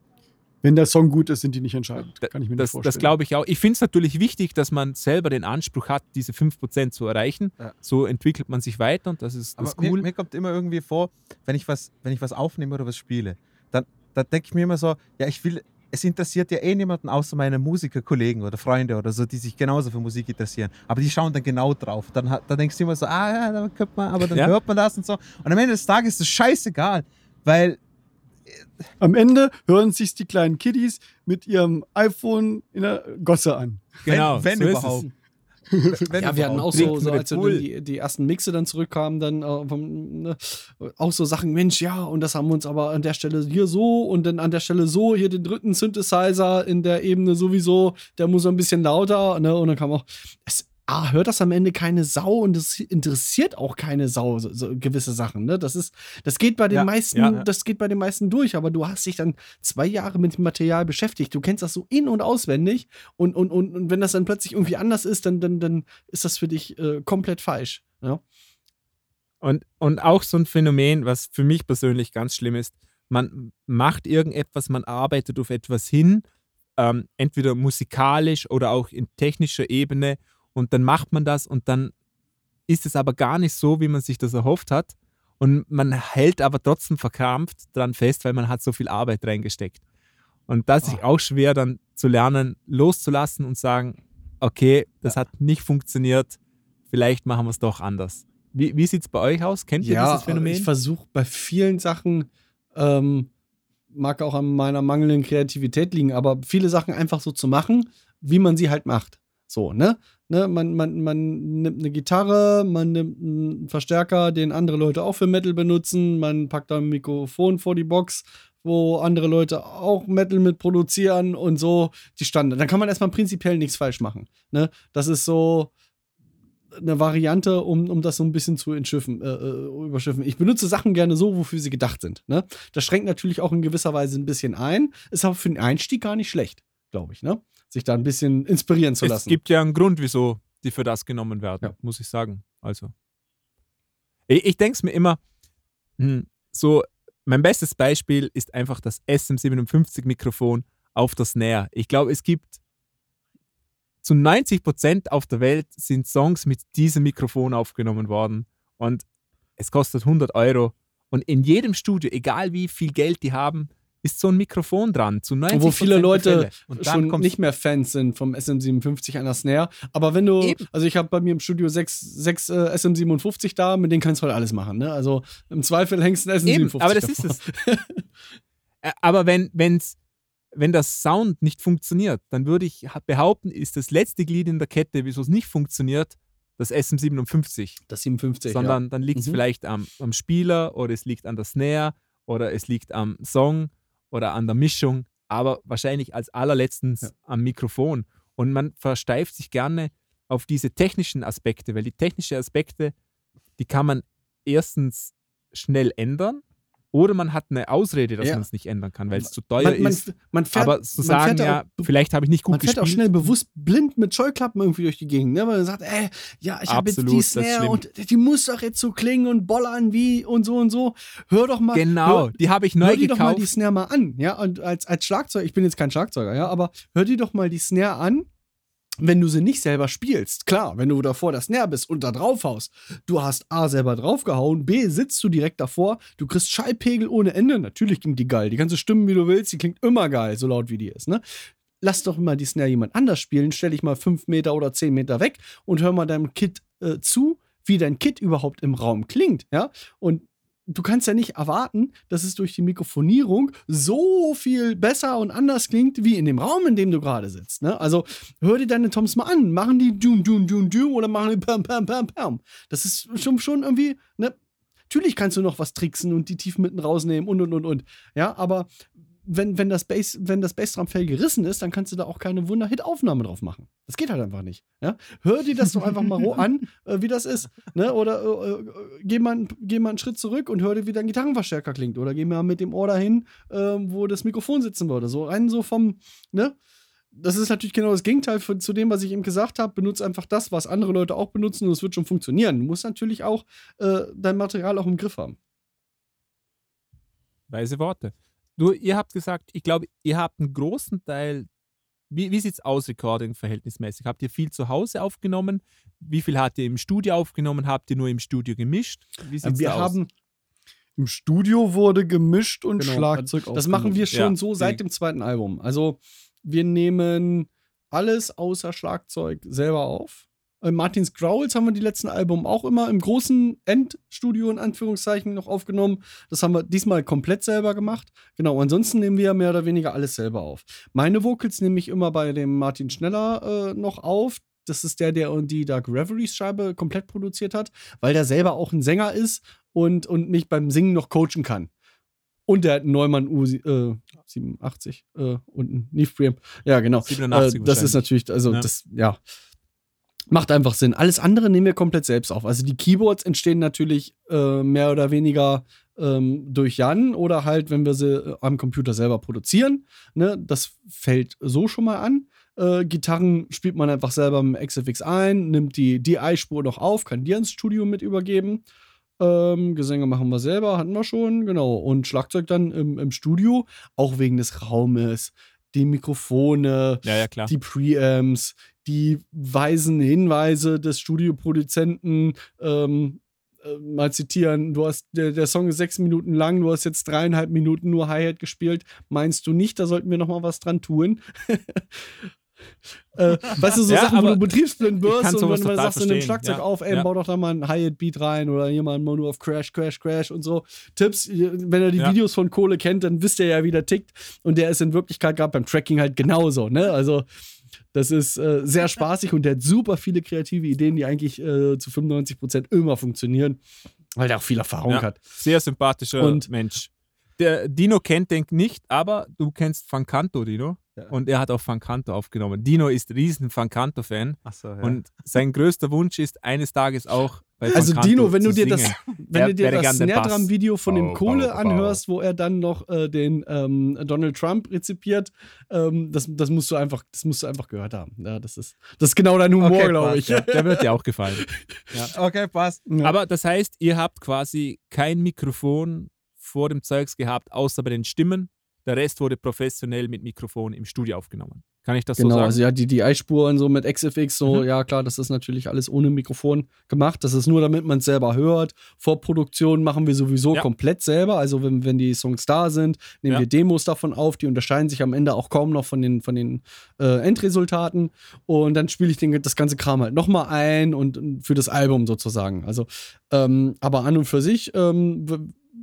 Wenn der Song gut ist, sind die nicht entscheidend. Kann ich mir Das, nicht vorstellen. das glaube ich auch. Ich finde es natürlich wichtig, dass man selber den Anspruch hat, diese 5% zu erreichen. Ja. So entwickelt man sich weiter und das ist, das Aber cool. mir, mir kommt immer irgendwie vor, wenn ich was, wenn ich was aufnehme oder was spiele, dann, dann denke ich mir immer so, ja, ich will, es interessiert ja eh niemanden außer meine Musikerkollegen oder Freunde oder so, die sich genauso für Musik interessieren. Aber die schauen dann genau drauf. Dann, dann denkst du immer so, ah ja, da könnte man, aber dann Ja. hört man das und so. Und am Ende des Tages ist es scheißegal, weil Am Ende hören sich die kleinen Kiddies mit ihrem iPhone in der Gosse an. genau, wenn, wenn so ist es. überhaupt. wenn ja, wir hatten auch so, so als Bull. die, die ersten Mixe dann zurückkamen, dann äh, vom, ne, auch so Sachen, Mensch, ja, und das haben wir uns aber an der Stelle hier so und dann an der Stelle so, hier den dritten Synthesizer in der Ebene sowieso, der muss so ein bisschen lauter, ne, und dann kam auch, es, A, hört das am Ende keine Sau und es interessiert auch keine Sau, so, so gewisse Sachen, ne, das ist, das geht bei den Ja, meisten, ja, ja. das geht bei den meisten durch, aber du hast dich dann zwei Jahre mit dem Material beschäftigt, du kennst das so in- und auswendig und, und, und, und wenn das dann plötzlich irgendwie anders ist, dann, dann, dann ist das für dich äh, komplett falsch. Ja? Und, und auch so ein Phänomen, was für mich persönlich ganz schlimm ist, man macht irgendetwas, man arbeitet auf etwas hin, ähm, entweder musikalisch oder auch in technischer Ebene und dann macht man das und dann ist es aber gar nicht so, wie man sich das erhofft hat und man hält aber trotzdem verkrampft dran fest, weil man hat so viel Arbeit reingesteckt. Und das ist auch schwer dann zu lernen, loszulassen und sagen, okay, das hat nicht funktioniert, vielleicht machen wir es doch anders. Wie, wie sieht es bei euch aus? Kennt ihr dieses Phänomen? ich versuche bei vielen Sachen, ähm, mag auch an meiner mangelnden Kreativität liegen, aber viele Sachen einfach so zu machen, wie man sie halt macht. So, ne? ne? Man, man, man nimmt eine Gitarre, man nimmt einen Verstärker, den andere Leute auch für Metal benutzen, man packt da ein Mikrofon vor die Box, wo andere Leute auch Metal mit produzieren und so die Standard. Dann kann man erstmal prinzipiell nichts falsch machen. Ne? Das ist so eine Variante, um, um das so ein bisschen zu entschiffen, äh, äh, überschiffen. Ich benutze Sachen gerne so, wofür sie gedacht sind. Ne? Das schränkt natürlich auch in gewisser Weise ein bisschen ein, ist aber für den Einstieg gar nicht schlecht, glaube ich. Ne? Sich da ein bisschen inspirieren zu es lassen. gibt ja einen Grund, wieso die für das genommen werden, Ja. muss ich sagen. Also, ich, ich denke es mir immer, hm, so, mein bestes Beispiel ist einfach das SM57-Mikrofon auf der Snare. Ich glaube, es gibt zu 90 Prozent auf der Welt sind Songs mit diesem Mikrofon aufgenommen worden und es kostet 100 Euro. Und in jedem Studio, egal wie viel Geld die haben, ist so ein Mikrofon dran. Zu 90 Und wo viele Leute schon nicht mehr Fans sind vom SM57 an der Snare. Aber wenn du, Eben. also ich habe bei mir im Studio sechs, sechs äh, SM57 da, mit denen kannst du halt alles machen. Ne? Also im Zweifel hängst du einen SM57 Eben, aber das ist davor. es. Ä- aber wenn, wenn's, wenn das Sound nicht funktioniert, dann würde ich ha- behaupten, ist das letzte Glied in der Kette, wieso es nicht funktioniert, das SM57. Das 57, Sondern dann liegt es Mhm. vielleicht am, am Spieler oder es liegt an der Snare oder es liegt am Song oder an der Mischung, aber wahrscheinlich als allerletztens Ja. am Mikrofon. Und man versteift sich gerne auf diese technischen Aspekte, weil die technischen Aspekte, die kann man erstens schnell ändern oder man hat eine Ausrede, dass Ja. man es nicht ändern kann, weil es zu ja. teuer Man, man, ist. man fährt, aber zu man sagen, fährt ja, auch be- vielleicht habe ich nicht gut man fährt gespielt. auch schnell bewusst blind mit Scheuklappen irgendwie durch die Gegend, ne? weil man sagt, ey, ja, ich habe jetzt die ist Snare und die muss doch jetzt so klingen und bollern wie und so und so. Hör doch mal. Genau, hör, die habe ich neu hör dir doch mal gekauft. die Snare mal an, ja, und als, als Schlagzeuger, ich bin jetzt kein Schlagzeuger, ja, aber hör dir doch mal die Snare an, wenn du sie nicht selber spielst. Klar, wenn du davor der Snare bist und da drauf haust, du hast A selber draufgehauen, B sitzt du direkt davor, du kriegst Schallpegel ohne Ende, natürlich klingt die geil, die kannst du stimmen, wie du willst, die klingt immer geil, so laut wie die ist, ne? Lass doch mal die Snare jemand anders spielen, stell dich mal fünf Meter oder zehn Meter weg und hör mal deinem Kit äh, zu, wie dein Kit überhaupt im Raum klingt, ja? Und du kannst ja nicht erwarten, dass es durch die Mikrofonierung so viel besser und anders klingt, wie in dem Raum, in dem du gerade sitzt. Ne? Also hör dir deine Toms mal an. Machen die Dum, Dum, Dum, Dum oder machen die Pam, Pam, Pam, Pam. Das ist schon, schon irgendwie, ne? Natürlich kannst du noch was tricksen und die Tiefen mitten rausnehmen und, und, und, und. Ja, aber wenn, wenn das Bass, wenn das Bassdrum-Fell gerissen ist, dann kannst du da auch keine Wunder-Hit-Aufnahme drauf machen. Das geht halt einfach nicht. Ja? Hör dir das doch einfach mal roh an, äh, wie das ist. Ne? Oder äh, äh, geh, mal, geh mal einen Schritt zurück und hör dir, wie dein Gitarrenverstärker klingt. Oder geh mal mit dem Ohr dahin, äh, wo das Mikrofon sitzen würde. So rein so vom, ne? das ist natürlich genau das Gegenteil von, zu dem, was ich eben gesagt habe. Benutze einfach das, was andere Leute auch benutzen und es wird schon funktionieren. Du musst natürlich auch äh, dein Material auch im Griff haben. Weise Worte. Du, ihr habt gesagt, ich glaube, ihr habt einen großen Teil. Wie, wie sieht es aus, Recording verhältnismäßig? Habt ihr viel zu Hause aufgenommen? Wie viel habt ihr im Studio aufgenommen? Habt ihr nur im Studio gemischt? Wie sieht's wir aus? haben Im Studio wurde gemischt und Genau, Schlagzeug Das machen wir schon Ja, so seit dem zweiten Album. Also wir nehmen alles außer Schlagzeug selber auf. Äh, Martins Growls haben wir die letzten Album auch immer im großen Endstudio in Anführungszeichen noch aufgenommen. Das haben wir diesmal komplett selber gemacht. Genau, ansonsten nehmen wir mehr oder weniger alles selber auf. Meine Vocals nehme ich immer bei dem Martin Schneller äh, noch auf. Das ist der, der die Dark Reveries Scheibe komplett produziert hat, weil der selber auch ein Sänger ist und, und mich beim Singen noch coachen kann. Und der hat einen Neumann U87 äh, und einen Neve. Ja, genau. 87 äh, das ist natürlich, also Ja. das, ja. Macht einfach Sinn. Alles andere nehmen wir komplett selbst auf. Also die Keyboards entstehen natürlich äh, mehr oder weniger ähm, durch Jan oder halt, wenn wir sie äh, am Computer selber produzieren. Ne? Das fällt so schon mal an. Äh, Gitarren spielt man einfach selber im XFX ein, nimmt die DI-Spur noch auf, kann die ins Studio mit übergeben. Ähm, Gesänge machen wir selber, hatten wir schon, genau. Und Schlagzeug dann im, im Studio, auch wegen des Raumes, die Mikrofone, Ja, ja, klar. die Preamps, die weisen Hinweise des Studioproduzenten. Ähm, äh, mal zitieren, du hast, der, der Song ist sechs Minuten lang, du hast jetzt dreieinhalb Minuten nur Hi-Hat gespielt. Meinst du nicht, da sollten wir noch mal was dran tun? äh, weißt du, so Ja, Sachen, wo du betriebsblind wirst und wenn du sagst in dem Schlagzeug ja. auf, ey, Ja. bau doch da mal ein Hi-Hat-Beat rein oder hier mal ein Mono auf Crash, Crash, Crash und so. Tipps, wenn ihr die. Videos von Kohle kennt, dann wisst ihr ja, wie der tickt. Und der ist in Wirklichkeit gerade beim Tracking halt genauso, ne? Also, das ist äh, sehr spaßig und der hat super viele kreative Ideen, die eigentlich äh, zu 95% immer funktionieren, weil der auch viel Erfahrung Ja. hat. Sehr sympathischer Und- Mensch. Der Dino kennt den nicht, aber du kennst Fancanto, Dino. Ja. Und er hat auch Fancanto aufgenommen. Dino ist riesen Fancanto-Fan. Achso, ja. Und sein größter Wunsch ist, eines Tages auch bei Also Fancanto Dino, wenn zu du dir das, wenn du dir das gern der Snare Bass. Drum Video von dem Bau, Kohle anhörst, wo er dann noch äh, den ähm, Donald Trump rezipiert, ähm, das, das musst du einfach, das musst du einfach gehört haben. Ja, das ist, das ist genau dein Humor, Okay, glaube ich. ja. Der wird dir auch gefallen. okay, passt. Ja. Aber das heißt, ihr habt quasi kein Mikrofon vor dem Zeugs gehabt, außer bei den Stimmen. Der Rest wurde professionell mit Mikrofon im Studio aufgenommen. Kann ich das Genau, so sagen? also ja, die DI-Spuren so mit XFX, so, Mhm. ja klar, das ist natürlich alles ohne Mikrofon gemacht. Das ist nur, damit man es selber hört. Vorproduktion machen wir sowieso Ja. komplett selber. Also wenn, wenn die Songs da sind, nehmen Ja. wir Demos davon auf. Die unterscheiden sich am Ende auch kaum noch von den, von den äh, Endresultaten. Und dann spiele ich den, das ganze Kram halt nochmal ein und, für das Album sozusagen. Also, ähm, aber an und für sich ähm,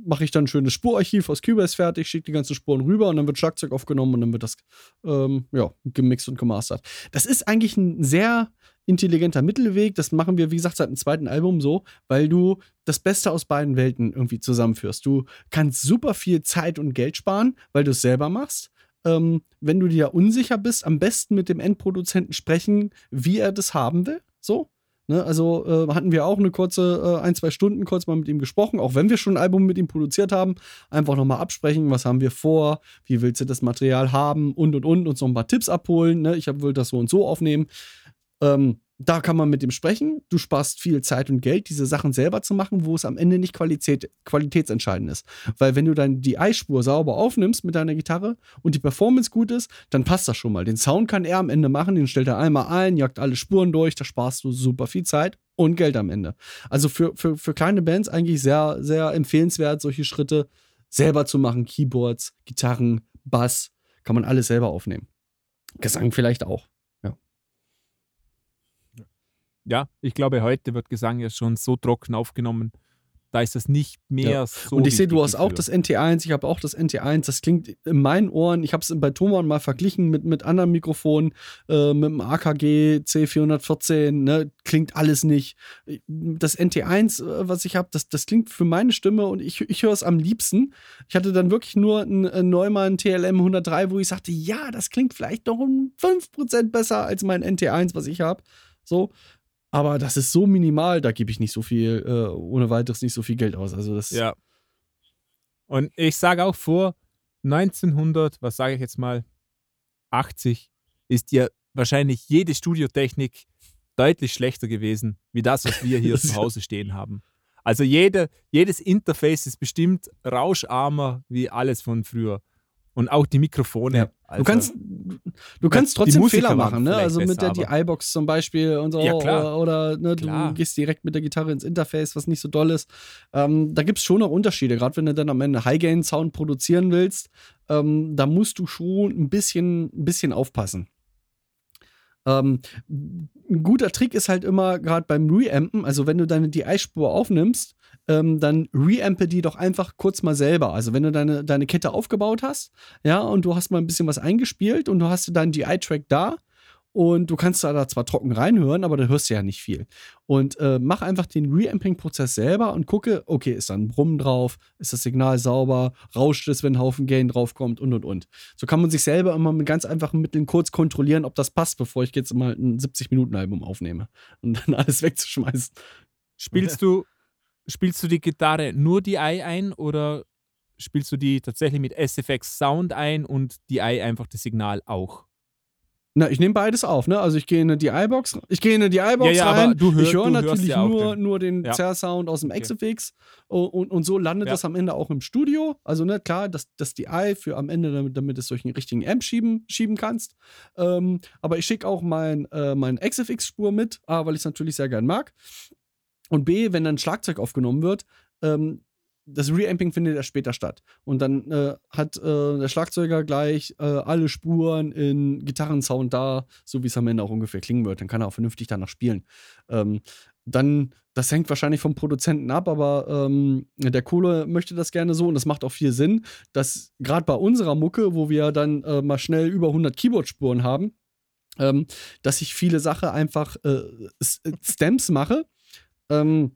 mache ich dann ein schönes Spurarchiv aus Cubase fertig, schicke die ganzen Spuren rüber und dann wird Schlagzeug aufgenommen und dann wird das ähm, ja, gemixt und gemastert. Das ist eigentlich ein sehr intelligenter Mittelweg. Das machen wir, wie gesagt, seit dem zweiten Album so, weil du das Beste aus beiden Welten irgendwie zusammenführst. Du kannst super viel Zeit und Geld sparen, weil du es selber machst. Ähm, wenn du dir unsicher bist, am besten mit dem Endproduzenten sprechen, wie er das haben will. So. Ne, also äh, hatten wir auch eine kurze, äh, ein, zwei Stunden kurz mal mit ihm gesprochen, auch wenn wir schon ein Album mit ihm produziert haben. Einfach nochmal absprechen, was haben wir vor, wie willst du das Material haben und und und, uns noch ein paar Tipps abholen. Ne? Ich hab, will das so und so aufnehmen. Ähm, da kann man mit ihm sprechen. Du sparst viel Zeit und Geld, diese Sachen selber zu machen, wo es am Ende nicht Qualität, qualitätsentscheidend ist. Weil wenn du dann die Ei-Spur sauber aufnimmst mit deiner Gitarre und die Performance gut ist, dann passt das schon mal. Den Sound kann er am Ende machen, den stellt er einmal ein, jagt alle Spuren durch, da sparst du super viel Zeit und Geld am Ende. Also für, für, für kleine Bands eigentlich sehr, sehr empfehlenswert, solche Schritte selber zu machen. Keyboards, Gitarren, Bass, kann man alles selber aufnehmen. Gesang vielleicht auch. Ja, ich glaube, heute wird Gesang ja schon so trocken aufgenommen. Da ist das nicht mehr Ja. so. und ich sehe, du hast auch das NT1, ich habe auch das NT1. Das klingt in meinen Ohren, ich habe es bei Thomann mal verglichen mit, mit anderen Mikrofonen, äh, mit dem AKG C414, ne, klingt alles nicht. Das NT1, äh, was ich habe, das, das klingt für meine Stimme und ich, ich höre es am liebsten. Ich hatte dann wirklich nur einen, einen Neumann TLM 103, wo ich sagte, ja, das klingt vielleicht noch um 5% besser als mein NT1, was ich habe. So. Aber das ist so minimal, da gebe ich nicht so viel, äh, ohne weiteres nicht so viel Geld aus. Also das Ja. Und ich sage auch vor 1900, was sage ich jetzt mal, 80, ist ja wahrscheinlich jede Studiotechnik deutlich schlechter gewesen, wie das, was wir hier zu Hause stehen haben. Also jede, jedes Interface ist bestimmt rauscharmer wie alles von früher. Und auch die Mikrofone. Ja. Also, du kannst, du kannst trotzdem Fehler machen, ne? Also mit der DI-Box zum Beispiel und so. Ja. Oder, oder ne, du gehst direkt mit der Gitarre ins Interface, was nicht so doll ist. Ähm, da gibt es schon noch Unterschiede, gerade wenn du dann am Ende High-Gain-Sound produzieren willst. Ähm, da musst du schon ein bisschen, ein bisschen aufpassen. Ähm, ein guter Trick ist halt immer, gerade beim Reampen, also wenn du deine DI-Spur aufnimmst, ähm, dann reampe die doch einfach kurz mal selber. Also wenn du deine, deine Kette aufgebaut hast, ja, und du hast mal ein bisschen was eingespielt und du hast deinen DI-Track da und du kannst da, zwar trocken reinhören, aber da hörst du ja nicht viel. Und äh, mach einfach den Reamping-Prozess selber und gucke, okay, ist da ein Brummen drauf, ist das Signal sauber, rauscht es, wenn ein Haufen Gain draufkommt und und und. So kann man sich selber immer mit ganz einfachen Mitteln kurz kontrollieren, ob das passt, bevor ich jetzt mal ein 70-Minuten-Album aufnehme und dann alles wegzuschmeißen. Spielst du, spielst du die Gitarre nur DI ein oder spielst du die tatsächlich mit SFX Sound ein und DI einfach das Signal auch? Na, ich nehme beides auf, ne? Also ich gehe in eine DI-Box, ich gehe in eine DI-Box Ja, ja, aber rein, du hör- ich höre natürlich ja nur, den- nur den Ja. Zerr-Sound aus dem Okay. XFX und, und, und so landet das am Ende auch im Studio. Also, ne, klar, das, das DI für am Ende, damit, damit du es durch einen richtigen Amp schieben, schieben kannst. Ähm, aber ich schicke auch mein, äh, mein XFX-Spur mit, A, weil ich es natürlich sehr gern mag. Und B, wenn dann Schlagzeug aufgenommen wird, ähm, das Reamping findet ja später statt. Und dann äh, hat äh, der Schlagzeuger gleich äh, alle Spuren in Gitarrensound da, so wie es am Ende auch ungefähr klingen wird. Dann kann er auch vernünftig danach spielen. Ähm, dann, das hängt wahrscheinlich vom Produzenten ab, aber ähm, der Kohle möchte das gerne so und das macht auch viel Sinn, dass gerade bei unserer Mucke, wo wir dann äh, mal schnell über 100 Keyboard-Spuren haben, ähm, dass ich viele Sachen einfach äh, Stems mache. Ähm,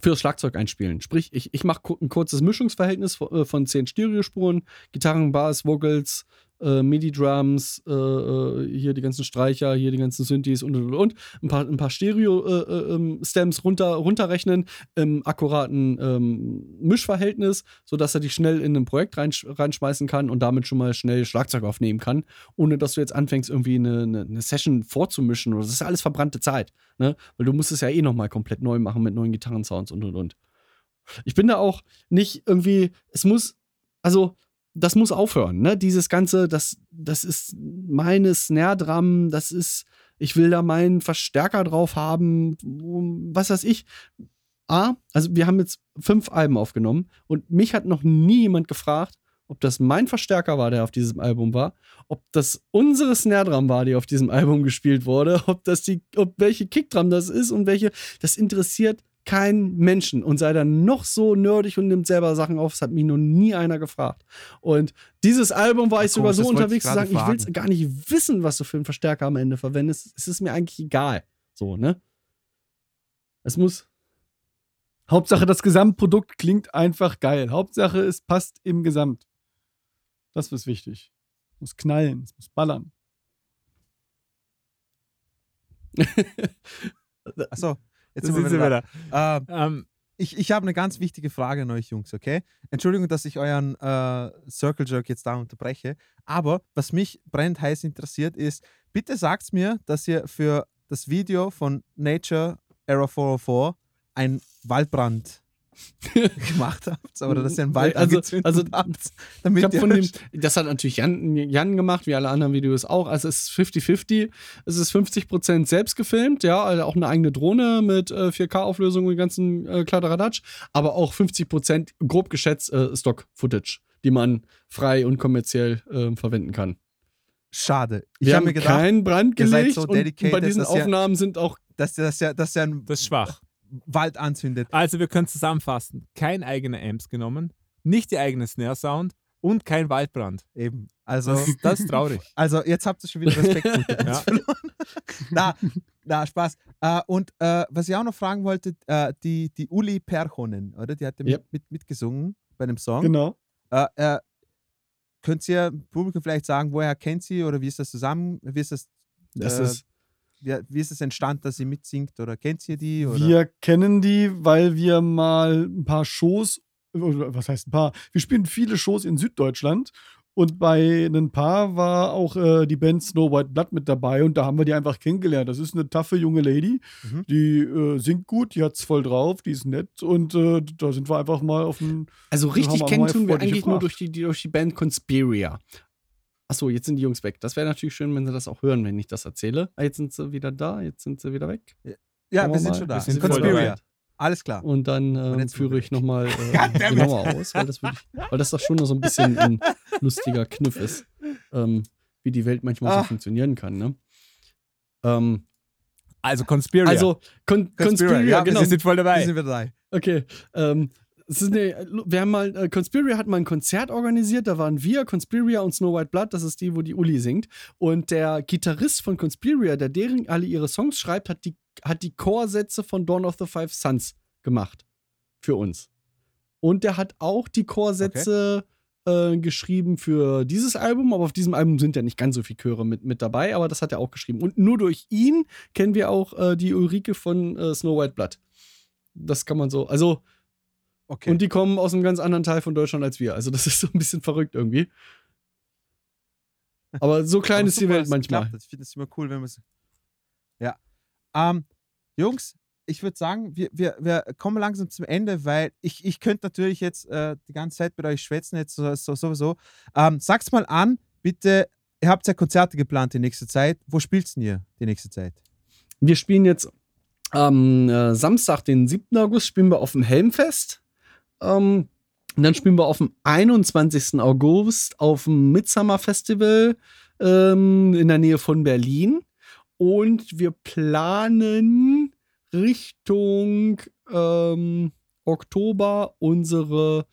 fürs Schlagzeug einspielen. Sprich, ich, ich mache ein kurzes Mischungsverhältnis von, äh, von zehn Stereospuren, Gitarren, Bass, Vocals, äh, MIDI-Drums, äh, äh, hier die ganzen Streicher, hier die ganzen Synthes und und und. Ein paar, ein paar Stereo-Stems runter, runterrechnen im akkuraten ähm, Mischverhältnis, sodass er die schnell in ein Projekt reinsch reinschmeißen kann und damit schon mal schnell Schlagzeug aufnehmen kann, ohne dass du jetzt anfängst, irgendwie eine, eine, eine Session vorzumischen. Das ist ja alles verbrannte Zeit, ne? Weil du musst es ja eh nochmal komplett neu machen mit neuen Gitarrensounds und und und. Ich bin da auch nicht irgendwie, es muss, also das muss aufhören, ne? Dieses Ganze, das, das ist meine Snare-Drum, das ist, ich will da meinen Verstärker drauf haben, was weiß ich. A, also wir haben jetzt fünf Alben aufgenommen und mich hat noch nie jemand gefragt, ob das mein Verstärker war, der auf diesem Album war, ob das unsere Snare-Drum war, die auf diesem Album gespielt wurde, ob das die, ob welche Kickdrum das ist und welche, das interessiert keinen Menschen und sei dann noch so nerdig und nimmt selber Sachen auf. Das hat mich noch nie einer gefragt. Und dieses Album war ich Ja, sogar so unterwegs zu sagen, ich will gar nicht wissen, was du für einen Verstärker am Ende verwendest. Es ist mir eigentlich egal. So, ne? Es muss. Hauptsache, das Gesamtprodukt klingt einfach geil. Hauptsache, es passt im Gesamt. Das ist wichtig. Es muss knallen, es muss ballern. Achso, jetzt Da sind wir sind wieder wir da. Ähm, Ähm, ich ich habe eine ganz wichtige Frage an euch Jungs, okay? Entschuldigung, dass ich euren äh, Circle Jerk jetzt da unterbreche, aber was mich brennend heiß interessiert ist, bitte sagt mir, dass ihr für das Video von Nature Era 404 einen Waldbrand gemacht habt oder dass ihr einen Wald Also- also, habt, damit Ich ihr von dem, das hat natürlich Jan, Jan gemacht, wie alle anderen Videos auch. Also es ist 50-50. Es ist 50% selbst gefilmt, ja, also auch eine eigene Drohne mit äh, 4K-Auflösung und ganzen äh, Kladderadatsch, aber auch 50% grob geschätzt äh, Stock-Footage, die man frei und kommerziell äh, verwenden kann. Schade. Ich Wir habe haben mir gedacht, keinen Brand ihr seid gelegt so und bei diesen Aufnahmen sind auch dass ihr, dass ihr einen das ist schwach. Wald anzündet. Also wir können zusammenfassen. Kein eigener Amps genommen, nicht die eigene Snare Sound und kein Waldbrand. Eben. Also, Das, das ist traurig. also jetzt habt ihr schon wieder Respekt Ja. verloren. na, na, Spaß. Äh, und äh, was ich auch noch fragen wollte, äh, die, die Uli Perchonen, oder? Die hat ja mit, Yep. mit, mitgesungen bei einem Song. Genau. Äh, äh, könnt ihr Publikum vielleicht sagen, woher kennt sie oder wie ist das zusammen? Wie ist das, das äh, ist wie, wie ist es entstanden, dass sie mitsingt oder kennt ihr die? Oder? Wir kennen die, weil wir mal ein paar Shows, oder was heißt ein paar? Wir spielen viele Shows in Süddeutschland Und bei ein paar war auch äh, die Band Snow White Blood mit dabei und da haben wir die einfach kennengelernt. Das ist eine taffe junge Lady, Mhm. die äh, singt gut, die hat's voll drauf, die ist nett und äh, da sind wir einfach mal auf den. Also richtig kennen tun wir eigentlich nur gefragt. durch die, die, durch die Band Conspiria. Achso, jetzt sind die Jungs weg. Das wäre natürlich schön, wenn sie das auch hören, wenn ich das erzähle. Ah, jetzt sind sie wieder da, jetzt sind sie wieder weg. Ja, wir wir sind mal. schon da. Wir sind Conspiria. Alles klar. Und dann ähm, jetzt führe ich nochmal äh, genauer aus, weil das, wirklich, weil das doch schon noch so ein bisschen ein lustiger Kniff ist, ähm, wie die Welt manchmal Ah. so funktionieren kann. Ne? Ähm, Also Conspiracy. Also, Con Conspira, Conspira, ja, genau. wir sind voll Wir dabei. sind wieder dabei. Okay. Ähm, eine, wir haben mal, äh, Conspiria hat mal ein Konzert organisiert, da waren wir, Conspiria und Snow White Blood, das ist die, wo die Uli singt. Und der Gitarrist von Conspiria, der deren alle ihre Songs schreibt, hat die, hat die Chorsätze von Dawn of the Five Suns gemacht. Für uns. Und der hat auch die Chorsätze äh, geschrieben für dieses Album, aber auf diesem Album sind ja nicht ganz so viele Chöre mit, mit dabei, aber das hat er auch geschrieben. Und nur durch ihn kennen wir auch äh, die Ulrike von äh, Snow White Blood. Das kann man so, also Okay. und die kommen aus einem ganz anderen Teil von Deutschland als wir. Also das ist so ein bisschen verrückt irgendwie. Aber so klein Aber ist die super, Welt manchmal. geklappt hat. Ich finde es immer cool, wenn wir es. Ja. Ähm, Jungs, ich würde sagen, wir, wir, wir kommen langsam zum Ende, weil ich, ich könnte natürlich jetzt äh, die ganze Zeit mit euch schwätzen, jetzt so, so, sowieso. Ähm, sag's mal an, bitte. Ihr habt ja Konzerte geplant die nächste Zeit. Wo spielst denn ihr die nächste Zeit? Wir spielen jetzt am äh, Samstag, den 7. August, spielen wir auf dem Helmfest. Ähm, und dann spielen wir auf dem 21. August auf dem Midsummer Festival ähm, in der Nähe von Berlin. Und wir planen Richtung ähm, Oktober unsere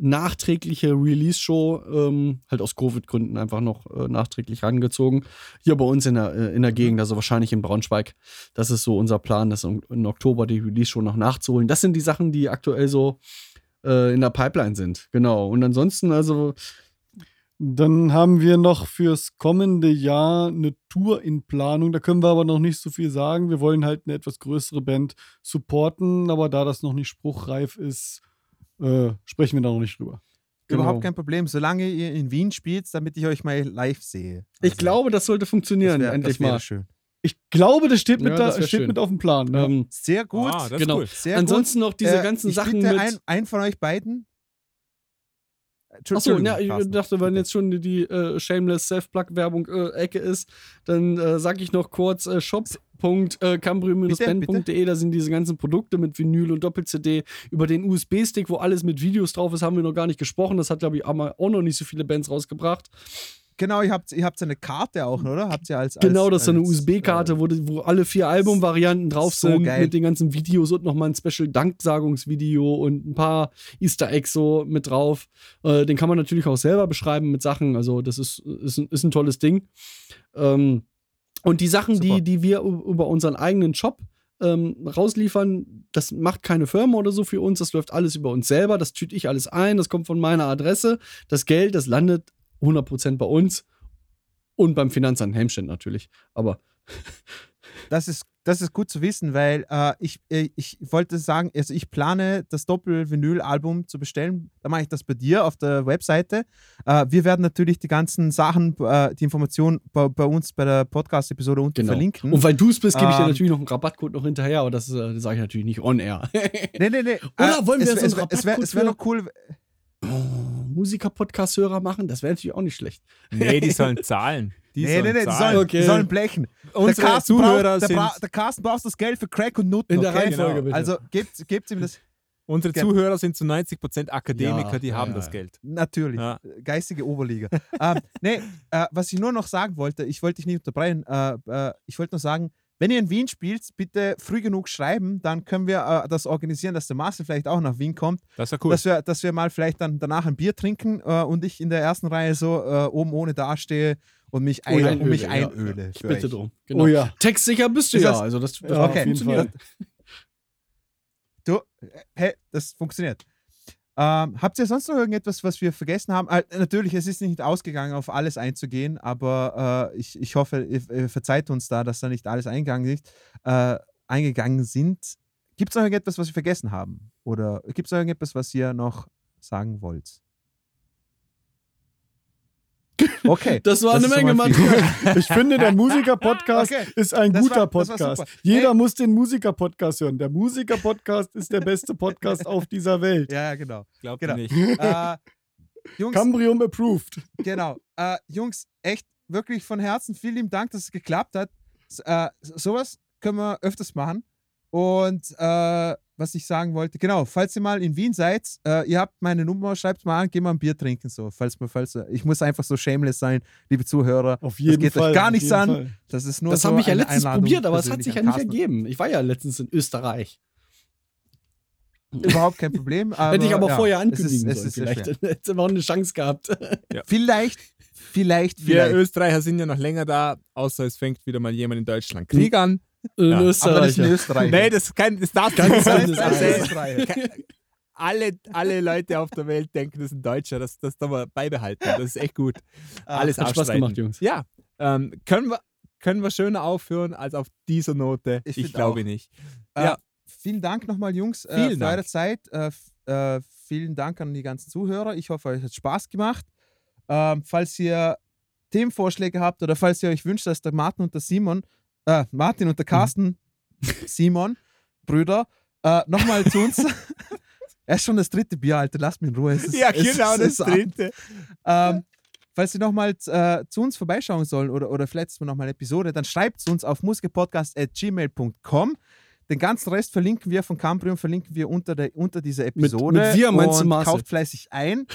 nachträgliche Release-Show, ähm, halt aus Covid-Gründen einfach noch äh, nachträglich rangezogen. Hier bei uns in der, äh, in der Gegend, also wahrscheinlich in Braunschweig. Das ist so unser Plan, das im, im Oktober die Release-Show noch nachzuholen. Das sind die Sachen, die aktuell so äh, in der Pipeline sind. Genau. Und ansonsten, also, Dann haben wir noch fürs kommende Jahr eine Tour in Planung. Da können wir aber noch nicht so viel sagen. Wir wollen halt eine etwas größere Band supporten, aber da das noch nicht spruchreif ist, äh, sprechen wir da noch nicht drüber. Genau. Überhaupt kein Problem, solange ihr in Wien spielt, damit ich euch mal live sehe. ich Also, glaube, das sollte das funktionieren, wär- endlich das mal. schön. Ich glaube, das steht mit, Ja, da, das steht schön. mit auf dem Plan. ne? Ähm, Sehr gut. Ah, das Genau. cool. sehr ansonsten noch gut. diese Äh, ganzen ich Sachen bitte mit. ein, ein von euch beiden. Achso, ja, ich Carsten. dachte, wenn jetzt schon die, die äh, Shameless Self-Plug-Werbung-Ecke ist, dann äh, sage ich noch kurz äh, shop.cambrio-band.de, da sind diese ganzen Produkte mit Vinyl und Doppel-CD. Über den USB-Stick, wo alles mit Videos drauf ist, haben wir noch gar nicht gesprochen. Das hat, glaube ich, auch noch nicht so viele Bands rausgebracht. Genau, ihr habt, ihr habt so eine Karte auch, oder? Habt ihr als, als Genau, das ist so eine USB-Karte, äh, wo, wo alle vier Albumvarianten drauf so sind, geil. mit den ganzen Videos und nochmal ein Special-Danksagungsvideo und ein paar Easter Eggs so mit drauf. Äh, den kann man natürlich auch selber beschreiben mit Sachen. Also, das ist, ist, ein, ist ein tolles Ding. Ähm, und die Sachen, Super. die, die wir über unseren eigenen Shop ähm, rausliefern, das macht keine Firma oder so für uns. Das läuft alles über uns selber. Das tüte ich alles ein. Das kommt von meiner Adresse. Das Geld, das landet 100% bei uns. Und beim Finanzamt Helmstedt natürlich. Aber Das ist, das ist gut zu wissen, weil äh, ich, äh, ich wollte sagen, also ich plane das Doppel-Vinyl-Album zu bestellen. Da mache ich das bei dir auf der Webseite. Äh, wir werden natürlich die ganzen Sachen, äh, die Informationen bei, bei uns bei der Podcast-Episode unten Genau. verlinken. Und weil du es bist, gebe ich dir Ähm, natürlich noch einen Rabattcode noch hinterher, aber das, äh, das sage ich natürlich nicht on air. nee, nee, nee. Oder wollen wir es, so einen es, wär- es wäre Rabattcode wär noch cool. oh, Musiker-Podcast-Hörer machen, das wäre natürlich auch nicht schlecht. Nee, die sollen zahlen. Die Nee, nee, nee, die zahlen. sollen, Okay. die sollen blechen. Unsere der, Carsten Zuhörer braucht, der, bra der Carsten braucht das Geld für Crack und Nutten. In der okay? Reihenfolge, Genau. bitte. Also gebt, gebt ihm das. unsere Zuhörer sind zu 90% Akademiker, Ja, die haben ja, das. Geld. Natürlich. Ja. Geistige Oberliga. ähm, nee, äh, was ich nur noch sagen wollte, ich wollte dich nicht unterbrechen, äh, äh, ich wollte nur sagen, wenn ihr in Wien spielt, bitte früh genug schreiben, dann können wir äh, das organisieren, dass der Marcel vielleicht auch nach Wien kommt, Das ist ja cool. dass, wir, dass wir mal vielleicht dann danach ein Bier trinken äh, und ich in der ersten Reihe so äh, oben ohne dastehe und mich, ein, ja, und mich einöle, ja. Ich bitte euch. drum. Genau. Oh ja. Textsicher bist du Ist ja. das- also das, das Ja, Okay. auf jeden funktioniert. Fall. Du, hey, das funktioniert. Ähm, habt ihr sonst noch irgendetwas, was wir vergessen haben? Äh, natürlich, es ist nicht ausgegangen, auf alles einzugehen, aber äh, ich, ich hoffe, ihr, ihr verzeiht uns da, dass da nicht alles eingegangen ist. Äh, eingegangen sind. Gibt es noch irgendetwas, was wir vergessen haben? Oder gibt es noch irgendetwas, was ihr noch sagen wollt? Okay. Das war Das eine Menge. Material. Ich finde, der Musiker-Podcast Okay. ist ein Das guter war- Podcast. Jeder Hey. muss den Musiker-Podcast hören. Der Musiker-Podcast ist der beste Podcast auf dieser Welt. Ja, ja, genau. Glaubt Genau. nicht. äh, Jungs, Cambrium approved. genau. Äh, Jungs, echt wirklich von Herzen vielen lieben Dank, dass es geklappt hat. S äh, sowas können wir öfters machen. Und äh, was ich sagen wollte, genau, falls ihr mal in Wien seid, äh, ihr habt meine Nummer, schreibt mal an, gehen wir ein Bier trinken. So, falls mir, falls, ich muss einfach so shameless sein, liebe Zuhörer. Auf jeden geht euch Fall. gar auf nichts an. Fall. Das ist nur Das so habe ich ja letztens Einladung probiert, aber es hat sich ja nicht ergeben. Ich war ja letztens in Österreich. Überhaupt kein Problem. Hätte ich aber ja, vorher es ankündigen ist, es sollen. ist sehr Vielleicht schwer. hätte man auch eine Chance gehabt. Vielleicht, vielleicht, Wir vielleicht. Österreicher sind ja noch länger da, außer es fängt wieder mal jemand in Deutschland Krieg an. In Ja, Österreich. aber das ist in ja. Österreich. Nee, das, kein, das darf Ganz nicht sein. anderes Also, Eis. Österreich. alle, alle Leute auf der Welt denken, das ist ein Deutscher. Das, das darf man beibehalten. Das ist echt gut. Alles Hat Spaß gemacht, Jungs. Ja, ähm, können, wir, können wir schöner aufhören als auf dieser Note? Ich Ich, glaube auch. nicht. Äh, Ja. Vielen Dank nochmal, Jungs, äh, Vielen für Dank. eure Zeit. Äh, äh, vielen Dank an die ganzen Zuhörer. Ich hoffe, euch hat Spaß gemacht. Ähm, falls ihr Themenvorschläge habt oder falls ihr euch wünscht, dass der Martin und der Simon, äh, Martin und der Carsten, Simon, Brüder, äh, nochmal zu uns. er ist schon das dritte Bier, Alter. Lasst mich in Ruhe. Ist, Ja, ist- genau, das ist Abend. dritte. Ähm, falls ihr nochmal äh, zu uns vorbeischauen sollen oder, oder vielleicht nochmal eine Episode, dann schreibt es uns auf musikerpodcast.gmail.com. Den ganzen Rest verlinken wir von Cambrium, verlinken wir unter, der, unter dieser Episode. mit wir meinst du und Marcel? kauft fleißig ein.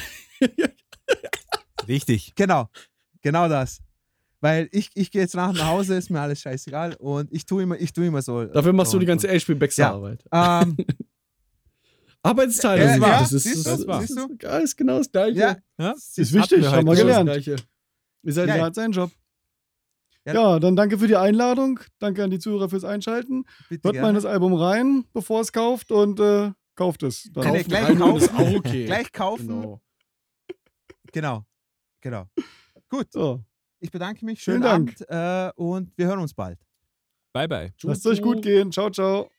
Richtig. Genau, genau das. Weil ich, ich gehe jetzt nach nach Hause, ist mir alles scheißegal und ich tue immer, ich tue immer so. Dafür machst so du die und ganze Ashby-Baxter-Arbeit. so. Ähm, Arbeitsteilung. Ja, ja, ja, das ist, siehst das, du, das siehst ist, ja, ist genau das Gleiche. ja, Ja? Ist wichtig, haben wir gelernt. Das Gleiche. Ihr seid. Er hat seinen Job. Ja. Ja, dann danke für die Einladung. Danke an die Zuhörer fürs Einschalten. bitte Hört mal in gerne. das Album rein, bevor es kauft und äh, kauft es. Dann. Ich gleich kaufen. ist auch okay. Gleich kaufen. Genau. Genau. Genau. Gut, So, ich bedanke mich. Vielen Schönen Dank. Abend äh, und wir hören uns bald. Bye, bye. lasst euch gut gehen. Ciao, ciao.